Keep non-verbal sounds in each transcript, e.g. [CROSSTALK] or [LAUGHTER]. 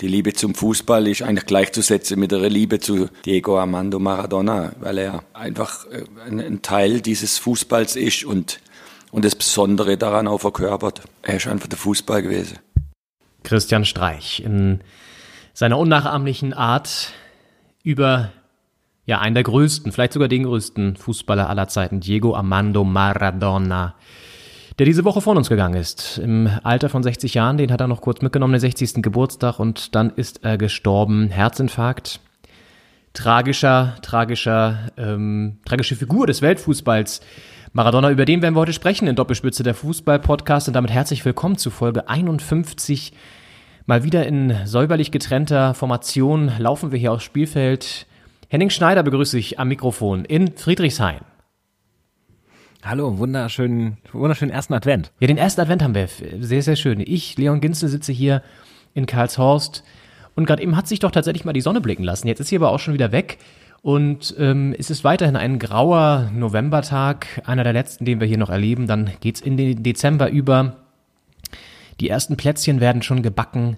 die Liebe zum Fußball ist eigentlich gleichzusetzen mit der Liebe zu Diego Armando Maradona, weil er einfach äh, ein Teil dieses Fußballs ist und, und das Besondere daran auch verkörpert. Er ist einfach der Fußball gewesen. Christian Streich in seiner unnachahmlichen Art über ja, einen der größten, vielleicht sogar den größten Fußballer aller Zeiten, Diego Armando Maradona der diese Woche von uns gegangen ist. Im Alter von 60 Jahren, den hat er noch kurz mitgenommen, den 60. Geburtstag und dann ist er gestorben. Herzinfarkt. Tragischer, tragischer, ähm, tragische Figur des Weltfußballs. Maradona, über den werden wir heute sprechen in Doppelspitze der Fußball-Podcast und damit herzlich willkommen zu Folge 51. Mal wieder in säuberlich getrennter Formation laufen wir hier aufs Spielfeld. Henning Schneider begrüße ich am Mikrofon in Friedrichshain. Hallo, wunderschönen, wunderschönen ersten Advent. Ja, den ersten Advent haben wir. Sehr, sehr schön. Ich, Leon Ginzel, sitze hier in Karlshorst und gerade eben hat sich doch tatsächlich mal die Sonne blicken lassen. Jetzt ist sie aber auch schon wieder weg. Und ähm, es ist weiterhin ein grauer Novembertag, einer der letzten, den wir hier noch erleben. Dann geht's in den Dezember über. Die ersten Plätzchen werden schon gebacken.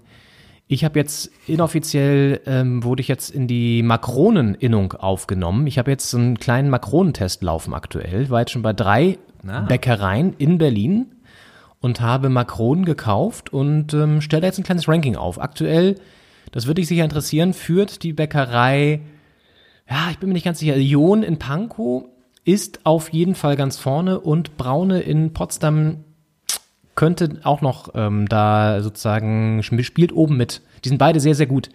Ich habe jetzt inoffiziell, ähm, wurde ich jetzt in die Makroneninnung aufgenommen. Ich habe jetzt einen kleinen Makronentest laufen aktuell. War jetzt schon bei drei ah. Bäckereien in Berlin und habe Makronen gekauft und ähm, stelle jetzt ein kleines Ranking auf. Aktuell, das würde dich sicher interessieren, führt die Bäckerei, ja, ich bin mir nicht ganz sicher, Ion in Pankow ist auf jeden Fall ganz vorne und Braune in Potsdam könnte auch noch ähm, da sozusagen spielt oben mit. Die sind beide sehr, sehr gut.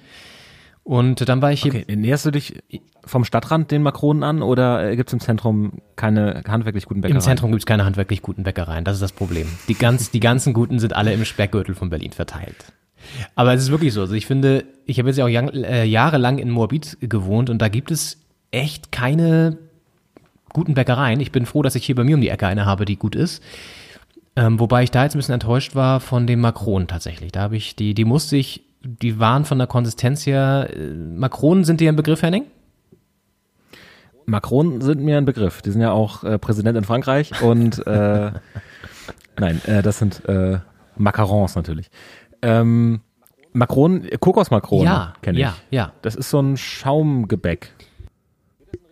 Und dann war ich hier. Okay, näherst du dich vom Stadtrand den Makronen an oder äh, gibt es im Zentrum keine handwerklich guten Bäckereien? Im Zentrum gibt es keine handwerklich guten Bäckereien, das ist das Problem. Die, ganz, die ganzen guten sind alle im Speckgürtel von Berlin verteilt. Aber es ist wirklich so. Also ich finde, ich habe jetzt ja auch äh, jahrelang in Moabit gewohnt und da gibt es echt keine guten Bäckereien. Ich bin froh, dass ich hier bei mir um die Ecke eine habe, die gut ist. Ähm, wobei ich da jetzt ein bisschen enttäuscht war von dem Makronen tatsächlich. Da habe ich, die, die musste ich, die waren von der Konsistenz her, äh, Makronen sind dir ein Begriff, Henning? Makronen sind mir ein Begriff. Die sind ja auch äh, Präsident in Frankreich und äh, [LAUGHS] nein, äh, das sind äh, Macarons natürlich. Ähm, Makronen, Kokosmakronen ja, kenne ich. Ja, ja. Das ist so ein Schaumgebäck.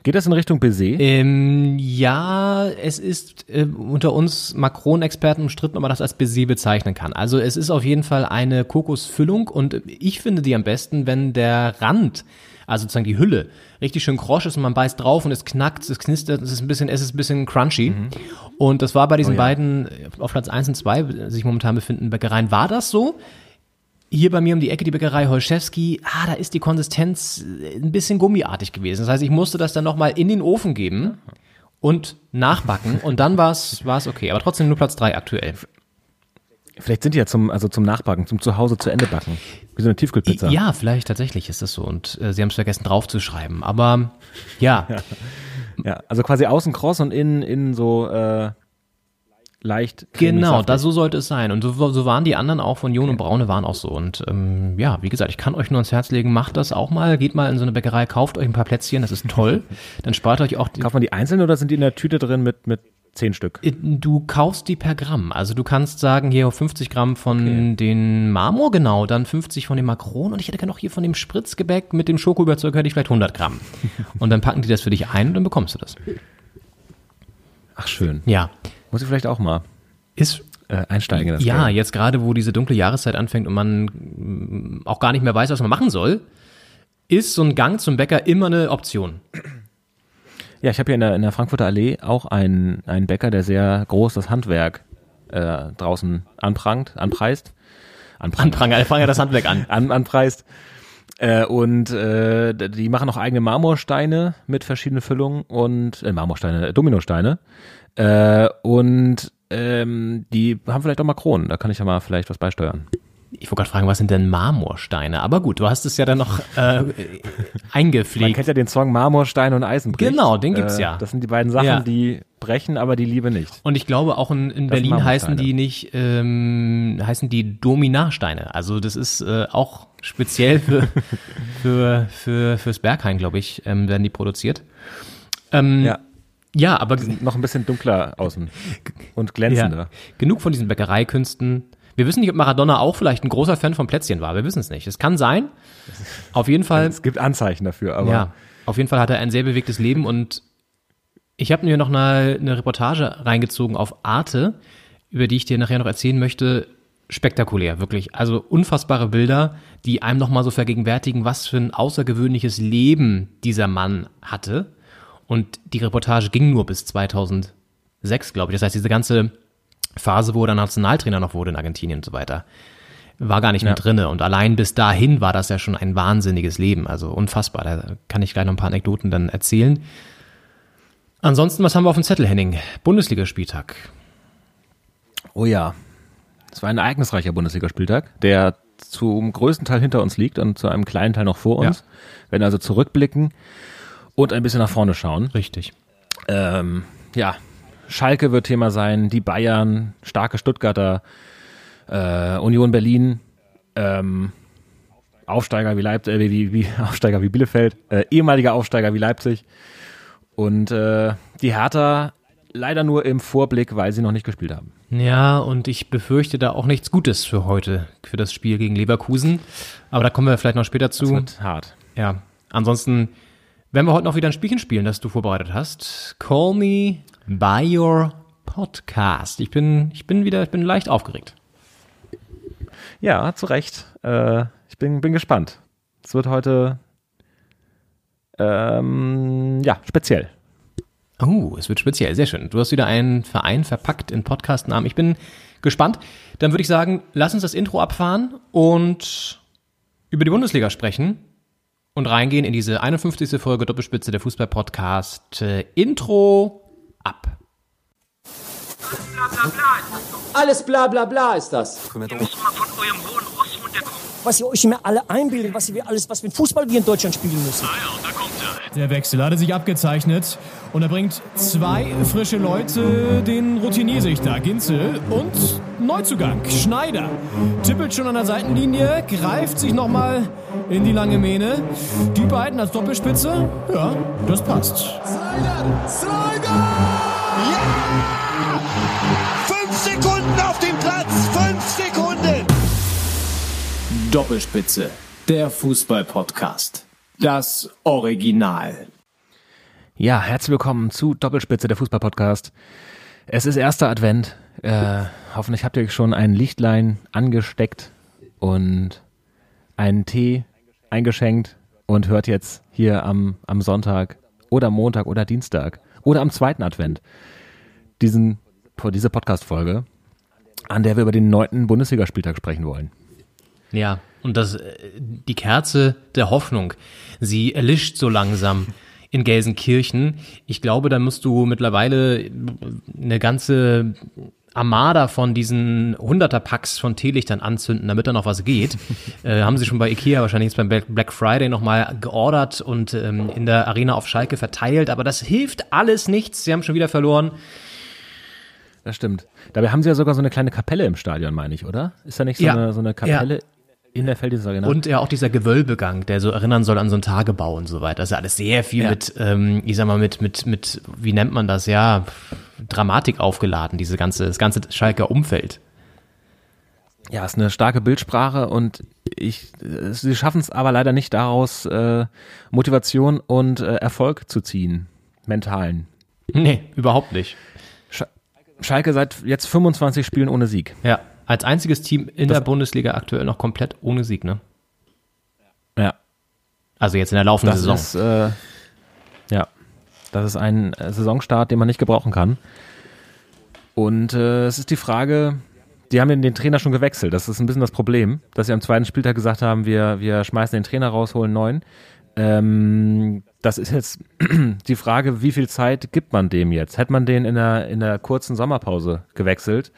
Geht das in Richtung Baiser? Ähm, ja, es ist äh, unter uns Macron-Experten umstritten, ob man das als Baiser bezeichnen kann. Also es ist auf jeden Fall eine Kokosfüllung und ich finde die am besten, wenn der Rand, also sozusagen die Hülle, richtig schön krosch ist und man beißt drauf und es knackt, es knistert, es ist ein bisschen, es ist ein bisschen crunchy. Mhm. Und das war bei diesen oh, ja. beiden auf Platz 1 und 2 sich momentan befindenden Bäckereien, war das so? Hier bei mir um die Ecke die Bäckerei Holschewski, ah, da ist die Konsistenz äh, ein bisschen gummiartig gewesen. Das heißt, ich musste das dann nochmal in den Ofen geben und nachbacken und dann war es okay. Aber trotzdem nur Platz drei aktuell. Vielleicht sind die ja zum, also zum Nachbacken, zum Zuhause zu Ende backen. Wie so eine Tiefkühlpizza. Ja, vielleicht tatsächlich ist das so. Und äh, sie haben es vergessen draufzuschreiben. Aber ja. [LAUGHS] ja. ja. also quasi außen kross und innen, innen so äh, leicht. Genau, da so sollte es sein. Und so, so waren die anderen auch von Jon und Braune waren auch so. Und ähm, ja, wie gesagt, ich kann euch nur ans Herz legen, macht das auch mal, geht mal in so eine Bäckerei, kauft euch ein paar Plätzchen, das ist toll. [LAUGHS] Dann spart euch auch. Die Kauft man die einzeln oder sind die in der Tüte drin mit, mit zehn Stück? Äh, du kaufst die per Gramm. Also du kannst sagen, hier 50 Gramm von okay. den Marmor, genau, dann 50 von dem Makron und ich hätte gerne noch hier von dem Spritzgebäck mit dem Schokoüberzug hätte ich vielleicht 100 Gramm. [LAUGHS] und dann packen die das für dich ein und dann bekommst du das. Ach schön. Ja. Muss ich vielleicht auch mal. Ist äh, einsteigen. Das ja, Game. jetzt gerade, wo diese dunkle Jahreszeit anfängt und man mm, auch gar nicht mehr weiß, was man machen soll, ist so ein Gang zum Bäcker immer eine Option. Ja, ich habe hier in der, in der Frankfurter Allee auch einen, einen Bäcker, der sehr groß das Handwerk äh, draußen anprangt, anpreist. Anprangert, Anprangert das Handwerk an. [LAUGHS] an anpreist. Äh, und äh, die machen auch eigene Marmorsteine mit verschiedenen Füllungen und äh, Marmorsteine, Dominosteine äh, und ähm, die haben vielleicht auch mal Kronen. Da kann ich ja mal vielleicht was beisteuern. Ich wollte gerade fragen, was sind denn Marmorsteine? Aber gut, du hast es ja dann noch äh, [LAUGHS] eingepflegt. Man kennt ja den Song Marmorstein und Eisenbrich. Genau, den gibt's äh, ja. Das sind die beiden Sachen, ja. die brechen, aber die Liebe nicht. Und ich glaube auch in, in Berlin heißen die nicht, ähm, heißen die Dominarsteine. Also das ist äh, auch speziell für, [LAUGHS] für, für, fürs Berghain, glaube ich, ähm, werden die produziert. Ähm, ja. Ja, aber die sind noch ein bisschen dunkler außen [LAUGHS] und glänzender. Ja. Genug von diesen Bäckereikünsten. Wir wissen nicht, ob Maradona auch vielleicht ein großer Fan von Plätzchen war. Wir wissen es nicht. Es kann sein. Auf jeden Fall. Es gibt Anzeichen dafür, aber. Ja, auf jeden Fall hat er ein sehr bewegtes Leben und ich habe mir noch eine, eine Reportage reingezogen auf Arte, über die ich dir nachher noch erzählen möchte. Spektakulär, wirklich. Also unfassbare Bilder, die einem nochmal so vergegenwärtigen, was für ein außergewöhnliches Leben dieser Mann hatte. Und die Reportage ging nur bis 2006, glaube ich. Das heißt, diese ganze Phase, wo er Nationaltrainer noch wurde in Argentinien und so weiter, war gar nicht Ja. mit drinne. Und allein bis dahin war das ja schon ein wahnsinniges Leben. Also unfassbar. Da kann ich gleich noch ein paar Anekdoten dann erzählen. Ansonsten, was haben wir auf dem Zettel, Henning? Bundesligaspieltag. Oh ja. Es war ein ereignisreicher Bundesligaspieltag, der zum größten Teil hinter uns liegt und zu einem kleinen Teil noch vor uns. Ja. Werden also zurückblicken und ein bisschen nach vorne schauen. Richtig. Ähm, ja, Schalke wird Thema sein, die Bayern, starke Stuttgarter, äh, Union Berlin, ähm, Aufsteiger wie Leipzig, äh, wie, wie [LAUGHS] Aufsteiger wie Bielefeld, äh, ehemaliger Aufsteiger wie Leipzig und äh, die Hertha leider nur im Vorblick, weil sie noch nicht gespielt haben. Ja, und ich befürchte da auch nichts Gutes für heute, für das Spiel gegen Leverkusen. Aber da kommen wir vielleicht noch später Das zu. wird hart. Ja, ansonsten werden wir heute noch wieder ein Spielchen spielen, das du vorbereitet hast. Call me by your podcast. Ich bin, ich bin wieder, ich bin leicht aufgeregt. Ja, zu Recht. Äh, ich bin, bin gespannt. Es wird heute ähm, ja speziell. Oh, es wird speziell, sehr schön. Du hast wieder einen Verein verpackt in Podcastnamen. Ich bin gespannt. Dann würde ich sagen, lass uns das Intro abfahren und über die Bundesliga sprechen und reingehen in diese 51. Folge Doppelspitze der Fußball-Podcast. Äh, Intro ab. Alles bla bla bla ist das. Ihr müsst mal von eurem hohen Ross runterkommen. was ihr euch immer alle einbildet, was wir alles, was für ein Fußball wir in Deutschland spielen müssen. Ah ja, da kommt. Der Wechsel hatte sich abgezeichnet und er bringt zwei frische Leute, den Routiniersichter Ginzel und Neuzugang Schneider. Tippelt schon an der Seitenlinie, greift sich nochmal in die lange Mähne. Die beiden als Doppelspitze, ja, das passt. Fünf Sekunden auf dem Platz. Fünf Sekunden. Doppelspitze, der Fußball-Podcast. Das Original. Ja, herzlich willkommen zu Doppelspitze der Fußball-Podcast. Es ist erster Advent. Äh, hoffentlich habt ihr euch schon ein Lichtlein angesteckt und einen Tee eingeschenkt und hört jetzt hier am, am Sonntag oder Montag oder Dienstag oder am zweiten Advent diesen, diese Podcast-Folge, an der wir über den neunten Bundesligaspieltag sprechen wollen. Ja, und das, äh, die Kerze der Hoffnung, sie erlischt so langsam in Gelsenkirchen. Ich glaube, da musst du mittlerweile eine ganze Armada von diesen Hunderter-Packs von Teelichtern anzünden, damit da noch was geht. [LAUGHS] äh, haben sie schon bei Ikea wahrscheinlich jetzt beim Black- Friday nochmal geordert und ähm, in der Arena auf Schalke verteilt. Aber das hilft alles nichts. Sie haben schon wieder verloren. Das stimmt. Dabei haben sie ja sogar so eine kleine Kapelle im Stadion, meine ich, oder? Ist da nicht so, Ja. eine, so eine Kapelle in der Felddienst Arena? Und ja auch dieser Gewölbegang, der so erinnern soll an so einen Tagebau und so weiter. Das ist ja alles sehr viel Ja. mit, ähm, ich sag mal, mit, mit, mit, wie nennt man das, ja, Dramatik aufgeladen, diese ganze, das ganze Schalker Umfeld. Ja, ist eine starke Bildsprache und ich, sie schaffen es aber leider nicht daraus, äh, Motivation und äh, Erfolg zu ziehen. Mentalen. Nee, überhaupt nicht. Sch Schalke seit jetzt 25 Spielen ohne Sieg. Ja, als einziges Team in der Bundesliga aktuell noch komplett ohne Sieg, ne? Ja. Also jetzt in der laufenden Das Saison. ist, äh, ja, das ist ein äh, Saisonstart, den man nicht gebrauchen kann. Und äh, es ist die Frage, die haben den, Trainer schon gewechselt. Das ist ein bisschen das Problem, dass sie am zweiten Spieltag gesagt haben, wir, wir schmeißen den Trainer raus, holen neuen. Ähm, das ist jetzt [CLEARS THROAT] die Frage, wie viel Zeit gibt man dem jetzt? Hätte man den in der, in der kurzen Sommerpause gewechselt,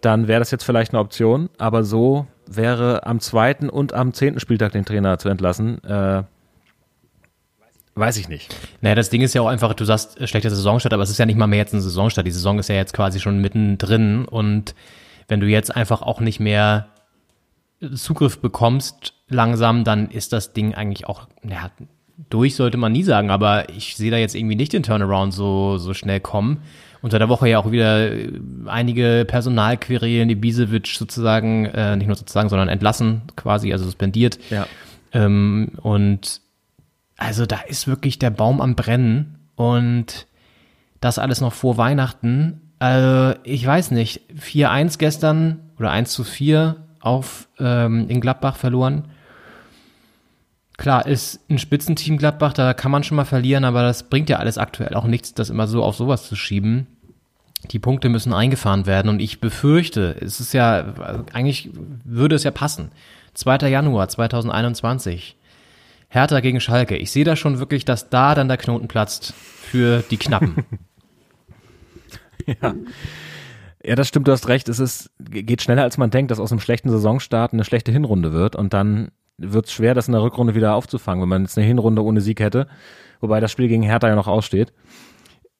dann wäre das jetzt vielleicht eine Option, aber so wäre am zweiten und am zehnten Spieltag den Trainer zu entlassen, äh, weiß ich nicht. Naja, das Ding ist ja auch einfach, du sagst, äh, schlechter Saisonstart, aber es ist ja nicht mal mehr jetzt ein Saisonstart. Die Saison ist ja jetzt quasi schon mittendrin und wenn du jetzt einfach auch nicht mehr Zugriff bekommst langsam, dann ist das Ding eigentlich auch, ja, durch sollte man nie sagen, aber ich sehe da jetzt irgendwie nicht den Turnaround so, so schnell kommen. unter der Woche ja auch wieder äh, einige Personalquerelen, die Bisevic sozusagen, äh, nicht nur sozusagen, sondern entlassen quasi, also suspendiert. Ja. Ähm, und also da ist wirklich der Baum am Brennen und das alles noch vor Weihnachten. Also ich weiß nicht, 4-1 gestern oder 1 zu 4 auf ähm, in Gladbach verloren. Klar, ist ein Spitzenteam Gladbach, da kann man schon mal verlieren, aber das bringt ja alles aktuell auch nichts, das immer so auf sowas zu schieben. Die Punkte müssen eingefahren werden und ich befürchte, es ist ja, eigentlich würde es ja passen. 2. Januar 2021. Hertha gegen Schalke. Ich sehe da schon wirklich, dass da dann der Knoten platzt für die Knappen. [LAUGHS] Ja. Ja, das stimmt, du hast recht. Es ist, geht schneller, als man denkt, dass aus einem schlechten Saisonstart eine schlechte Hinrunde wird. Und dann wird es schwer, das in der Rückrunde wieder aufzufangen, wenn man jetzt eine Hinrunde ohne Sieg hätte. Wobei das Spiel gegen Hertha ja noch aussteht.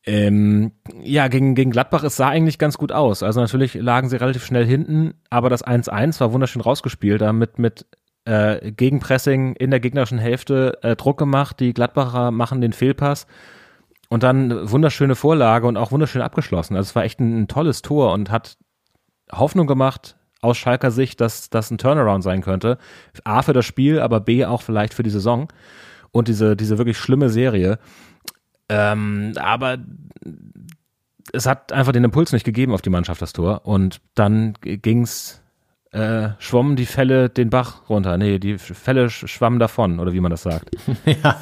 Ähm, ja, gegen, gegen Gladbach, es sah eigentlich ganz gut aus. Also natürlich lagen sie relativ schnell hinten, aber das 1-1 war wunderschön rausgespielt, da mit, mit äh, Gegenpressing in der gegnerischen Hälfte äh, Druck gemacht. Die Gladbacher machen den Fehlpass und dann wunderschöne Vorlage und auch wunderschön abgeschlossen. Also es war echt ein, ein tolles Tor und hat Hoffnung gemacht aus Schalker Sicht, dass das ein Turnaround sein könnte. A für das Spiel, aber B auch vielleicht für die Saison und diese, diese wirklich schlimme Serie. Ähm, aber es hat einfach den Impuls nicht gegeben auf die Mannschaft, das Tor. Und dann ging's äh, schwommen die Fälle den Bach runter. Nee, die Fälle schwammen davon, oder wie man das sagt. [LAUGHS] ja,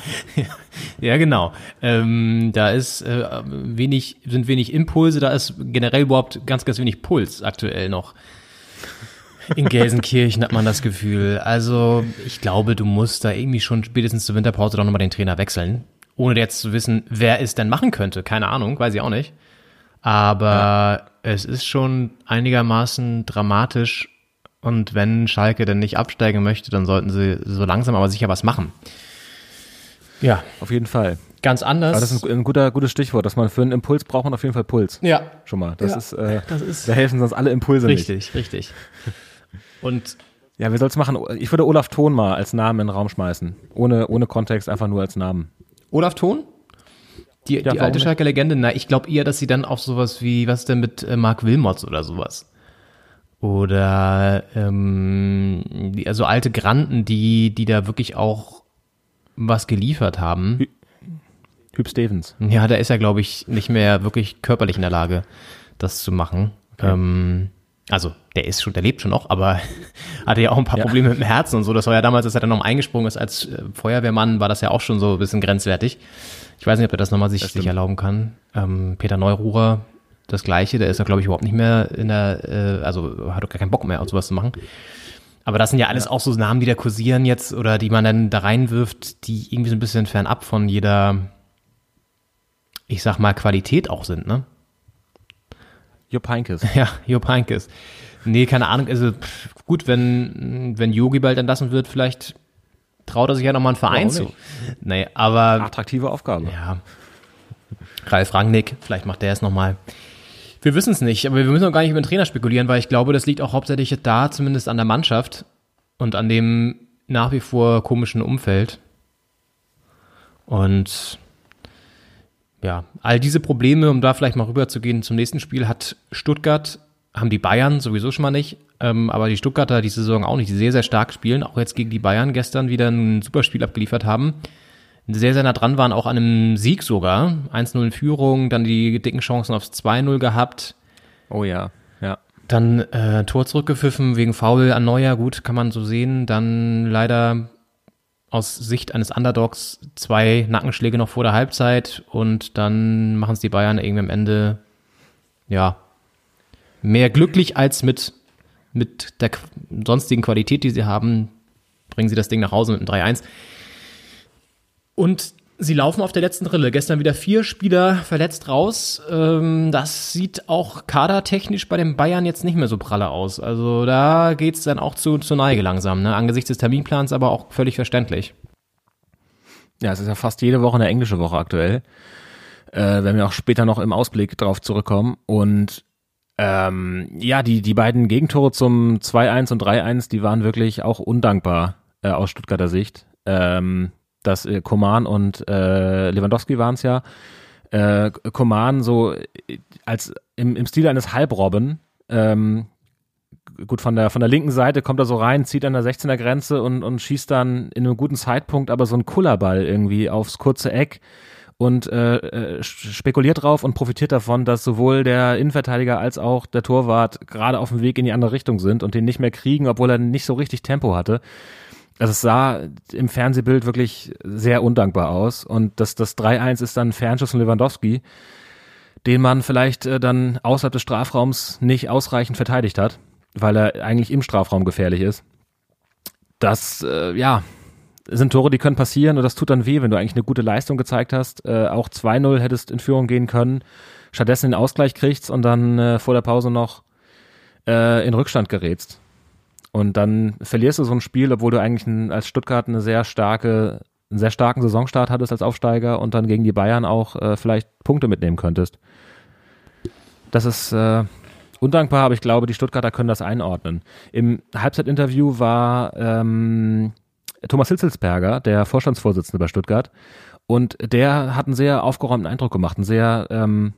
ja, genau. Ähm, da ist äh, wenig, sind wenig Impulse, da ist generell überhaupt ganz, ganz wenig Puls aktuell noch. In Gelsenkirchen hat man das Gefühl. Also, ich glaube, du musst da irgendwie schon spätestens zur Winterpause doch nochmal den Trainer wechseln. Ohne jetzt zu wissen, wer es denn machen könnte. Keine Ahnung, weiß ich auch nicht. Aber ja. es ist schon einigermaßen dramatisch und wenn Schalke denn nicht absteigen möchte, dann sollten sie so langsam aber sicher was machen. Ja. Auf jeden Fall. Ganz anders. Aber das ist ein, ein guter, gutes Stichwort, dass man für einen Impuls braucht man auf jeden Fall Puls. Ja. Schon mal. Das, ja. ist, äh, das ist. Da helfen sonst alle Impulse richtig, nicht. Richtig, richtig. Und. Ja, wie soll's machen? Ich würde Olaf Thon mal als Namen in den Raum schmeißen. Ohne, ohne Kontext, einfach nur als Namen. Olaf Thon? Die, ja, die alte Schalke Legende? Na, ich glaube eher, dass sie dann auf sowas wie, was denn mit äh, Mark Wilmots oder sowas? Oder ähm, die, also alte Granten, die, die da wirklich auch was geliefert haben. Hü Hüb Stevens. Ja, da ist er, glaube ich, nicht mehr wirklich körperlich in der Lage, das zu machen. Okay. Ähm, also, der ist schon, der lebt schon noch, aber [LAUGHS] hatte ja auch ein paar ja. Probleme mit dem Herzen und so. Das war ja damals, als er dann noch eingesprungen ist als äh, Feuerwehrmann, war das ja auch schon so ein bisschen grenzwertig. Ich weiß nicht, ob er das nochmal sich, sich erlauben kann. Ähm, Peter Neururer, das Gleiche. Der ist ja, glaube ich, überhaupt nicht mehr in der, äh, also hat doch gar keinen Bock mehr, sowas zu machen. Aber das sind ja alles ja. auch so Namen, die da kursieren jetzt oder die man dann da reinwirft, die irgendwie so ein bisschen fernab von jeder, ich sag mal, Qualität auch sind, ne? Jupp Heynckes. [LAUGHS] Ja, Jupp Heynckes. Nee, keine Ahnung. Also pff, gut, wenn wenn Yogi bald entlassen wird, vielleicht traut er sich ja nochmal einen Verein zu. Nee, aber attraktive Aufgabe. Ja. Ralf Rangnick, vielleicht macht der es nochmal. Wir wissen es nicht, aber wir müssen auch gar nicht über den Trainer spekulieren, weil ich glaube, das liegt auch hauptsächlich da, zumindest an der Mannschaft und an dem nach wie vor komischen Umfeld. Und ja, all diese Probleme, um da vielleicht mal rüber zu gehen zum nächsten Spiel, hat Stuttgart, haben die Bayern sowieso schon mal nicht, ähm, aber die Stuttgarter die Saison auch nicht, die sehr, sehr stark spielen, auch jetzt gegen die Bayern gestern wieder ein super Spiel abgeliefert haben sehr, sehr nah dran waren, auch an einem Sieg sogar. 1-0 in Führung, dann die dicken Chancen aufs 2-0 gehabt. Oh ja, ja. Dann äh, Tor zurückgepfiffen wegen Foul an Neuer, gut, kann man so sehen. Dann leider aus Sicht eines Underdogs zwei Nackenschläge noch vor der Halbzeit und dann machen es die Bayern irgendwie am Ende, ja, mehr glücklich als mit, mit der sonstigen Qualität, die sie haben, bringen sie das Ding nach Hause mit einem 3-1. Und sie laufen auf der letzten Rille. Gestern wieder vier Spieler verletzt raus. Ähm, das sieht auch kadertechnisch bei den Bayern jetzt nicht mehr so pralle aus. Also da geht's dann auch zu, zu Neige langsam. Ne? Angesichts des Terminplans aber auch völlig verständlich. Ja, es ist ja fast jede Woche eine englische Woche aktuell. Äh, wenn wir auch später noch im Ausblick drauf zurückkommen. Und ähm, ja, die, die beiden Gegentore zum 2-1 und 3-1, die waren wirklich auch undankbar äh, aus Stuttgarter Sicht. Ähm, dass äh, Koman und äh, Lewandowski waren es ja, äh, Coman so äh, als im, im Stil eines Halbrobben, ähm, gut, von der, von der linken Seite kommt er so rein, zieht an der 16er Grenze und, und schießt dann in einem guten Zeitpunkt aber so einen Kullerball irgendwie aufs kurze Eck und äh, äh, spekuliert drauf und profitiert davon, dass sowohl der Innenverteidiger als auch der Torwart gerade auf dem Weg in die andere Richtung sind und den nicht mehr kriegen, obwohl er nicht so richtig Tempo hatte. Also es sah im Fernsehbild wirklich sehr undankbar aus und das, das 3-1 ist dann Fernschuss von Lewandowski, den man vielleicht äh, dann außerhalb des Strafraums nicht ausreichend verteidigt hat, weil er eigentlich im Strafraum gefährlich ist. Das, äh, ja, sind Tore, die können passieren und das tut dann weh, wenn du eigentlich eine gute Leistung gezeigt hast. Äh, auch 2-0 hättest in Führung gehen können, stattdessen den Ausgleich kriegst und dann äh, vor der Pause noch äh, in Rückstand gerätst. Und dann verlierst du so ein Spiel, obwohl du eigentlich ein, als Stuttgart eine sehr starke, einen sehr starken Saisonstart hattest als Aufsteiger und dann gegen die Bayern auch äh, vielleicht Punkte mitnehmen könntest. Das ist äh, undankbar, aber ich glaube, die Stuttgarter können das einordnen. Im Halbzeitinterview war ähm, Thomas Hitzelsberger, der Vorstandsvorsitzende bei Stuttgart. Und der hat einen sehr aufgeräumten Eindruck gemacht, einen sehr ähm,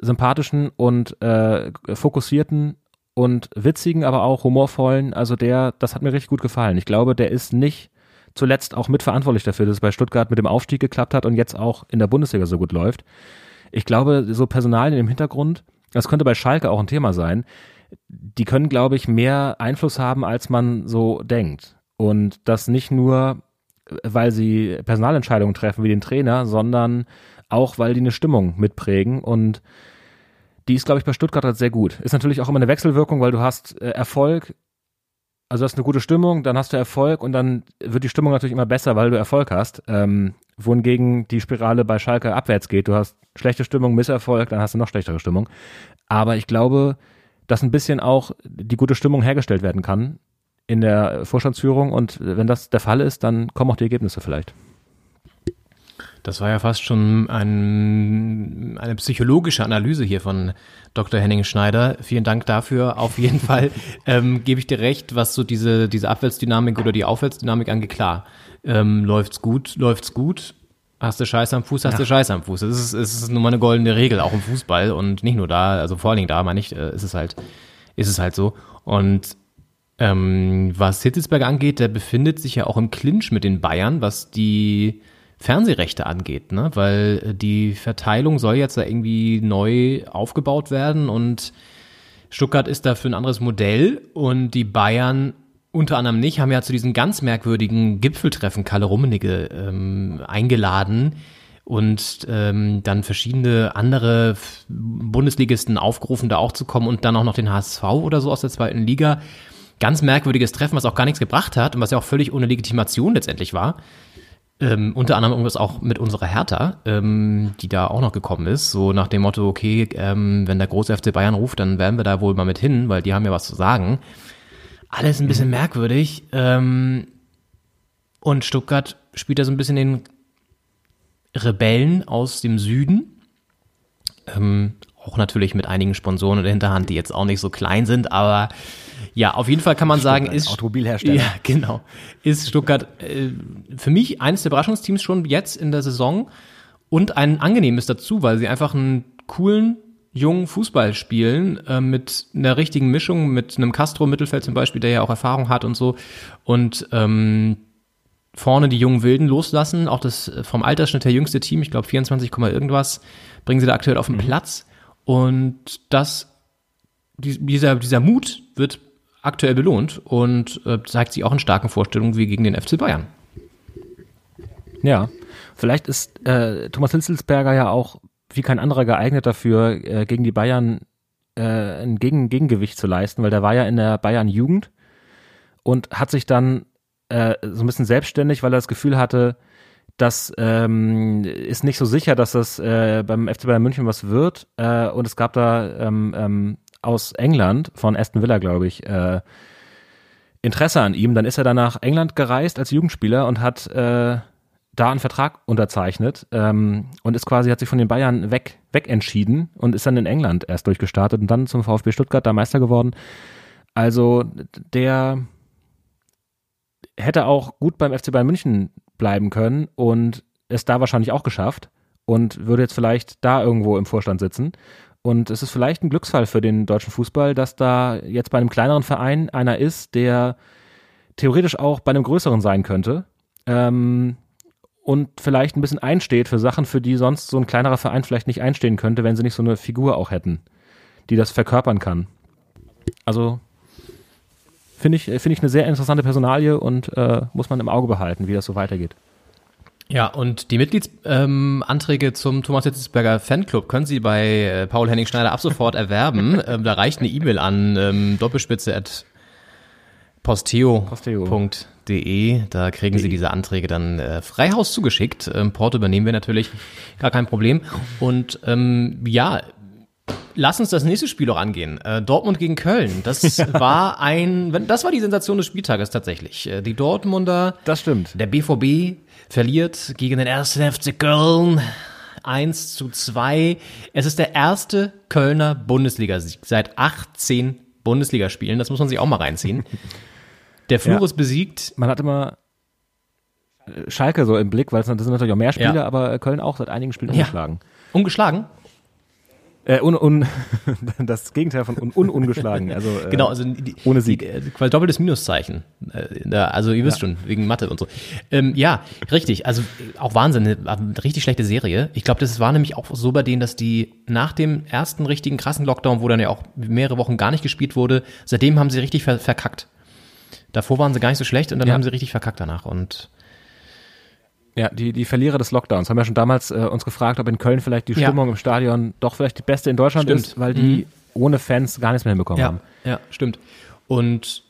sympathischen und äh, fokussierten und witzigen, aber auch humorvollen. Also der, das hat mir richtig gut gefallen. Ich glaube, der ist nicht zuletzt auch mitverantwortlich dafür, dass es bei Stuttgart mit dem Aufstieg geklappt hat und jetzt auch in der Bundesliga so gut läuft. Ich glaube, so Personal in dem Hintergrund, das könnte bei Schalke auch ein Thema sein. Die können, glaube ich, mehr Einfluss haben, als man so denkt. Und das nicht nur, weil sie Personalentscheidungen treffen wie den Trainer, sondern auch, weil die eine Stimmung mitprägen und die ist, glaube ich, bei Stuttgart halt sehr gut. Ist natürlich auch immer eine Wechselwirkung, weil du hast äh, Erfolg, also hast eine gute Stimmung, dann hast du Erfolg und dann wird die Stimmung natürlich immer besser, weil du Erfolg hast. Ähm, wohingegen die Spirale bei Schalke abwärts geht. Du hast schlechte Stimmung, Misserfolg, dann hast du noch schlechtere Stimmung. Aber ich glaube, dass ein bisschen auch die gute Stimmung hergestellt werden kann, in der Vorstandsführung und wenn das der Fall ist, dann kommen auch die Ergebnisse vielleicht. Das war ja fast schon ein, eine psychologische Analyse hier von Dr. Henning Schneider. Vielen Dank dafür. Auf jeden [LAUGHS] Fall ähm, gebe ich dir recht, was so diese, diese Abwärtsdynamik oder die Aufwärtsdynamik angeht. Klar, ähm, läuft's gut, läuft's gut. Hast du Scheiß am Fuß, hast ja. du Scheiß am Fuß. Das ist, das ist nun mal eine goldene Regel, auch im Fußball und nicht nur da, also vor allen Dingen da, meine ich, äh, ist es halt, ist es halt so. Und ähm, was Hitzelsberger angeht, der befindet sich ja auch im Clinch mit den Bayern, was die Fernsehrechte angeht, ne? Weil die Verteilung soll jetzt da irgendwie neu aufgebaut werden und Stuttgart ist dafür ein anderes Modell und die Bayern unter anderem nicht, haben ja zu diesen ganz merkwürdigen Gipfeltreffen Kalle Rummenigge ähm, eingeladen und ähm, dann verschiedene andere Bundesligisten aufgerufen, da auch zu kommen und dann auch noch den HSV oder so aus der zweiten Liga ganz merkwürdiges Treffen, was auch gar nichts gebracht hat und was ja auch völlig ohne Legitimation letztendlich war. Ähm, unter anderem irgendwas auch mit unserer Hertha, ähm, die da auch noch gekommen ist, so nach dem Motto, okay, ähm, wenn der große FC Bayern ruft, dann werden wir da wohl mal mit hin, weil die haben ja was zu sagen. Alles ein bisschen mhm. merkwürdig. Ähm, und Stuttgart spielt da so ein bisschen den Rebellen aus dem Süden. Ähm, auch natürlich mit einigen Sponsoren in der Hinterhand, die jetzt auch nicht so klein sind, aber ja, auf jeden Fall kann man sagen, ist Automobilhersteller. Ja, [LAUGHS] genau. Ist Stuttgart äh, für mich eines der Überraschungsteams schon jetzt in der Saison und ein angenehmes dazu, weil sie einfach einen coolen jungen Fußball spielen äh, mit einer richtigen Mischung, mit einem Castro Mittelfeld zum Beispiel, der ja auch Erfahrung hat und so und ähm, vorne die jungen Wilden loslassen, auch das vom Altersschnitt her jüngste Team, ich glaube 24, irgendwas, bringen sie da aktuell auf den mhm. Platz und das dieser, dieser Mut wird aktuell belohnt und äh, zeigt sich auch in starken Vorstellungen wie gegen den FC Bayern. Ja, vielleicht ist äh, Thomas Hitzelsberger ja auch wie kein anderer geeignet dafür, äh, gegen die Bayern äh, ein Gegen Gegengewicht zu leisten, weil der war ja in der Bayern-Jugend und hat sich dann äh, so ein bisschen selbstständig, weil er das Gefühl hatte, das ähm, ist nicht so sicher, dass das äh, beim FC Bayern München was wird. Äh, und es gab da ähm, ähm, aus England, von Aston Villa, glaube ich, äh, Interesse an ihm. Dann ist er dann nach England gereist als Jugendspieler und hat äh, da einen Vertrag unterzeichnet ähm, und ist quasi, hat sich von den Bayern weg, weg entschieden und ist dann in England erst durchgestartet und dann zum VfB Stuttgart da Meister geworden. Also der hätte auch gut beim FC Bayern München bleiben können und es da wahrscheinlich auch geschafft und würde jetzt vielleicht da irgendwo im Vorstand sitzen. Und es ist vielleicht ein Glücksfall für den deutschen Fußball, dass da jetzt bei einem kleineren Verein einer ist, der theoretisch auch bei einem größeren sein könnte. Ähm, und vielleicht ein bisschen einsteht für Sachen, für die sonst so ein kleinerer Verein vielleicht nicht einstehen könnte, wenn sie nicht so eine Figur auch hätten, die das verkörpern kann. Also finde ich, finde ich eine sehr interessante Personalie und äh, muss man im Auge behalten, wie das so weitergeht. Ja, und die Mitgliedsanträge ähm, zum Thomas Hitzesberger Fanclub können Sie bei äh, Paul Henning Schneider ab sofort [LAUGHS] erwerben. ähm, da reicht eine E-Mail an ähm, doppelspitze at posteo.de. Da kriegen Sie diese Anträge dann äh, frei Haus zugeschickt. Ähm, Porto übernehmen wir natürlich, gar kein Problem. Und ähm, ja, Lass uns das nächste Spiel auch angehen. Äh, Dortmund gegen Köln. Das [LAUGHS] war ein, das war die Sensation des Spieltages tatsächlich. Äh, die Dortmunder. Das stimmt. Der BVB verliert gegen den ersten FC Köln 1 zu 2. Es ist der erste Kölner Bundesligasieg seit 18 Bundesligaspielen. Das muss man sich auch mal reinziehen. [LAUGHS] Der Fluch Ja. ist besiegt. Man hat immer äh, Schalke so im Blick, weil es das sind natürlich auch mehr Spiele, Ja. aber Köln auch seit einigen Spielen Ja. ungeschlagen. Ungeschlagen? Äh, un, un, [LAUGHS] das Gegenteil von un, un, ungeschlagen. Also, [LAUGHS] äh, Genau, also die, ohne Sieg. Die, äh, quasi doppeltes Minuszeichen. Äh, also ihr wisst schon, wegen Mathe und so. Ähm, ja, richtig. Also äh, auch Wahnsinn, eine, eine richtig schlechte Serie. Ich glaube, das war nämlich auch so bei denen, dass die nach dem ersten richtigen krassen Lockdown, wo dann ja auch mehrere Wochen gar nicht gespielt wurde, seitdem haben sie richtig ver verkackt. Davor waren sie gar nicht so schlecht und dann Ja. haben sie richtig verkackt danach. Und Ja, die, die Verlierer des Lockdowns haben ja schon damals äh, uns gefragt, ob in Köln vielleicht die Ja. Stimmung im Stadion doch vielleicht die beste in Deutschland Stimmt. Mhm. ist, weil die ohne Fans gar nichts mehr hinbekommen ja, haben. ja, stimmt. Und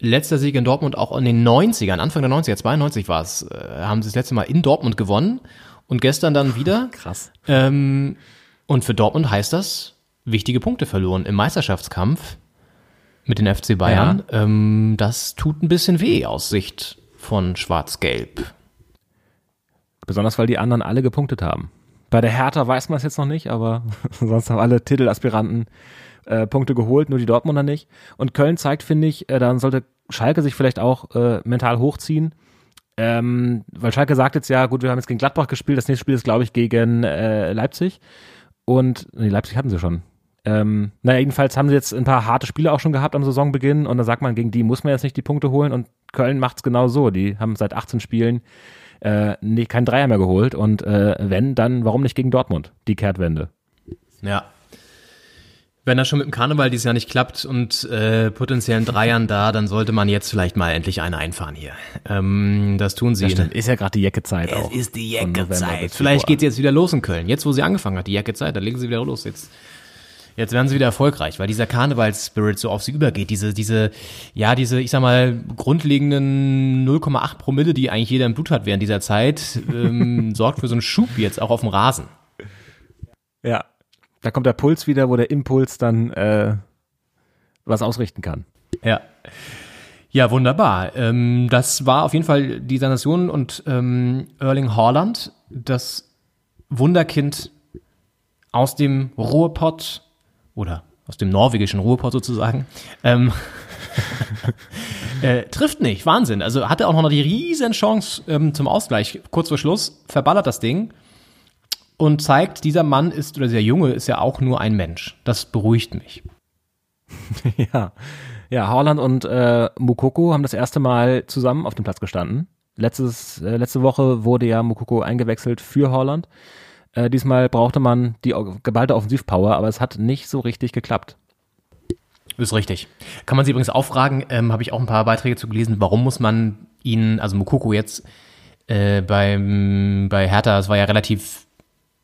letzter Sieg in Dortmund auch in den 90ern, Anfang der 90er, 92 war es, äh, haben sie das letzte Mal in Dortmund gewonnen und gestern dann wieder. Krass. Ähm, und für Dortmund heißt das wichtige Punkte verloren im Meisterschaftskampf mit den FC Bayern. Ähm, das tut ein bisschen weh aus Sicht von Schwarz-Gelb. Besonders weil die anderen alle gepunktet haben. Bei der Hertha weiß man es jetzt noch nicht, aber [LAUGHS] sonst haben alle Titelaspiranten äh, Punkte geholt, nur die Dortmunder nicht. Und Köln zeigt, finde ich, äh, dann sollte Schalke sich vielleicht auch äh, mental hochziehen. Ähm, weil Schalke sagt jetzt ja, gut, wir haben jetzt gegen Gladbach gespielt, das nächste Spiel ist, glaube ich, gegen äh, Leipzig. Und, nee, Leipzig hatten sie schon. Ähm, naja, jedenfalls haben sie jetzt ein paar harte Spiele auch schon gehabt am Saisonbeginn und da sagt man, gegen die muss man jetzt nicht die Punkte holen und Köln macht's genau so. Die haben seit 18 Spielen äh, nee, kein Dreier mehr geholt und äh, wenn, dann warum nicht gegen Dortmund? Die Kehrtwende. Ja. Wenn das schon mit dem Karneval dieses Jahr nicht klappt und äh, potenziellen Dreiern da, dann sollte man jetzt vielleicht mal endlich eine einfahren hier. Ähm, das tun sie. Ist ja gerade die Jeckezeit auch. Es ist die bis Vielleicht Februar. geht's jetzt wieder los in Köln. Jetzt, wo sie angefangen hat, die Jeckenzeit, da legen sie wieder los. Jetzt, jetzt werden sie wieder erfolgreich, weil dieser Karnevalsspirit so auf sie übergeht. Diese, diese, ja, diese, ich sag mal, grundlegenden 0,8 Promille, die eigentlich jeder im Blut hat während dieser Zeit, ähm, [LAUGHS] sorgt für so einen Schub jetzt auch auf dem Rasen. Ja. Da kommt der Puls wieder, wo der Impuls dann äh, was ausrichten kann. Ja. Ja, wunderbar. Ähm, das war auf jeden Fall die Sensation und ähm, Erling Haaland, das Wunderkind aus dem Ruhrpott oder aus dem norwegischen Ruhrpott sozusagen, ähm, [LAUGHS] äh, trifft nicht. Wahnsinn. Also hatte auch noch die riesen Chance ähm, zum Ausgleich. Kurz vor Schluss verballert das Ding und zeigt, dieser Mann ist, oder dieser Junge ist ja auch nur ein Mensch. Das beruhigt mich. [LAUGHS] ja. Ja, Haaland und äh, Mukoko haben das erste Mal zusammen auf dem Platz gestanden. Letztes, äh, letzte Woche wurde ja Mukoko eingewechselt für Haaland. Äh, diesmal brauchte man die geballte Offensivpower, aber es hat nicht so richtig geklappt. Ist richtig. Kann man sie übrigens auch fragen, ähm, habe ich auch ein paar Beiträge zu gelesen, warum muss man ihn, also Mukoko jetzt äh, beim, bei Hertha, es war ja relativ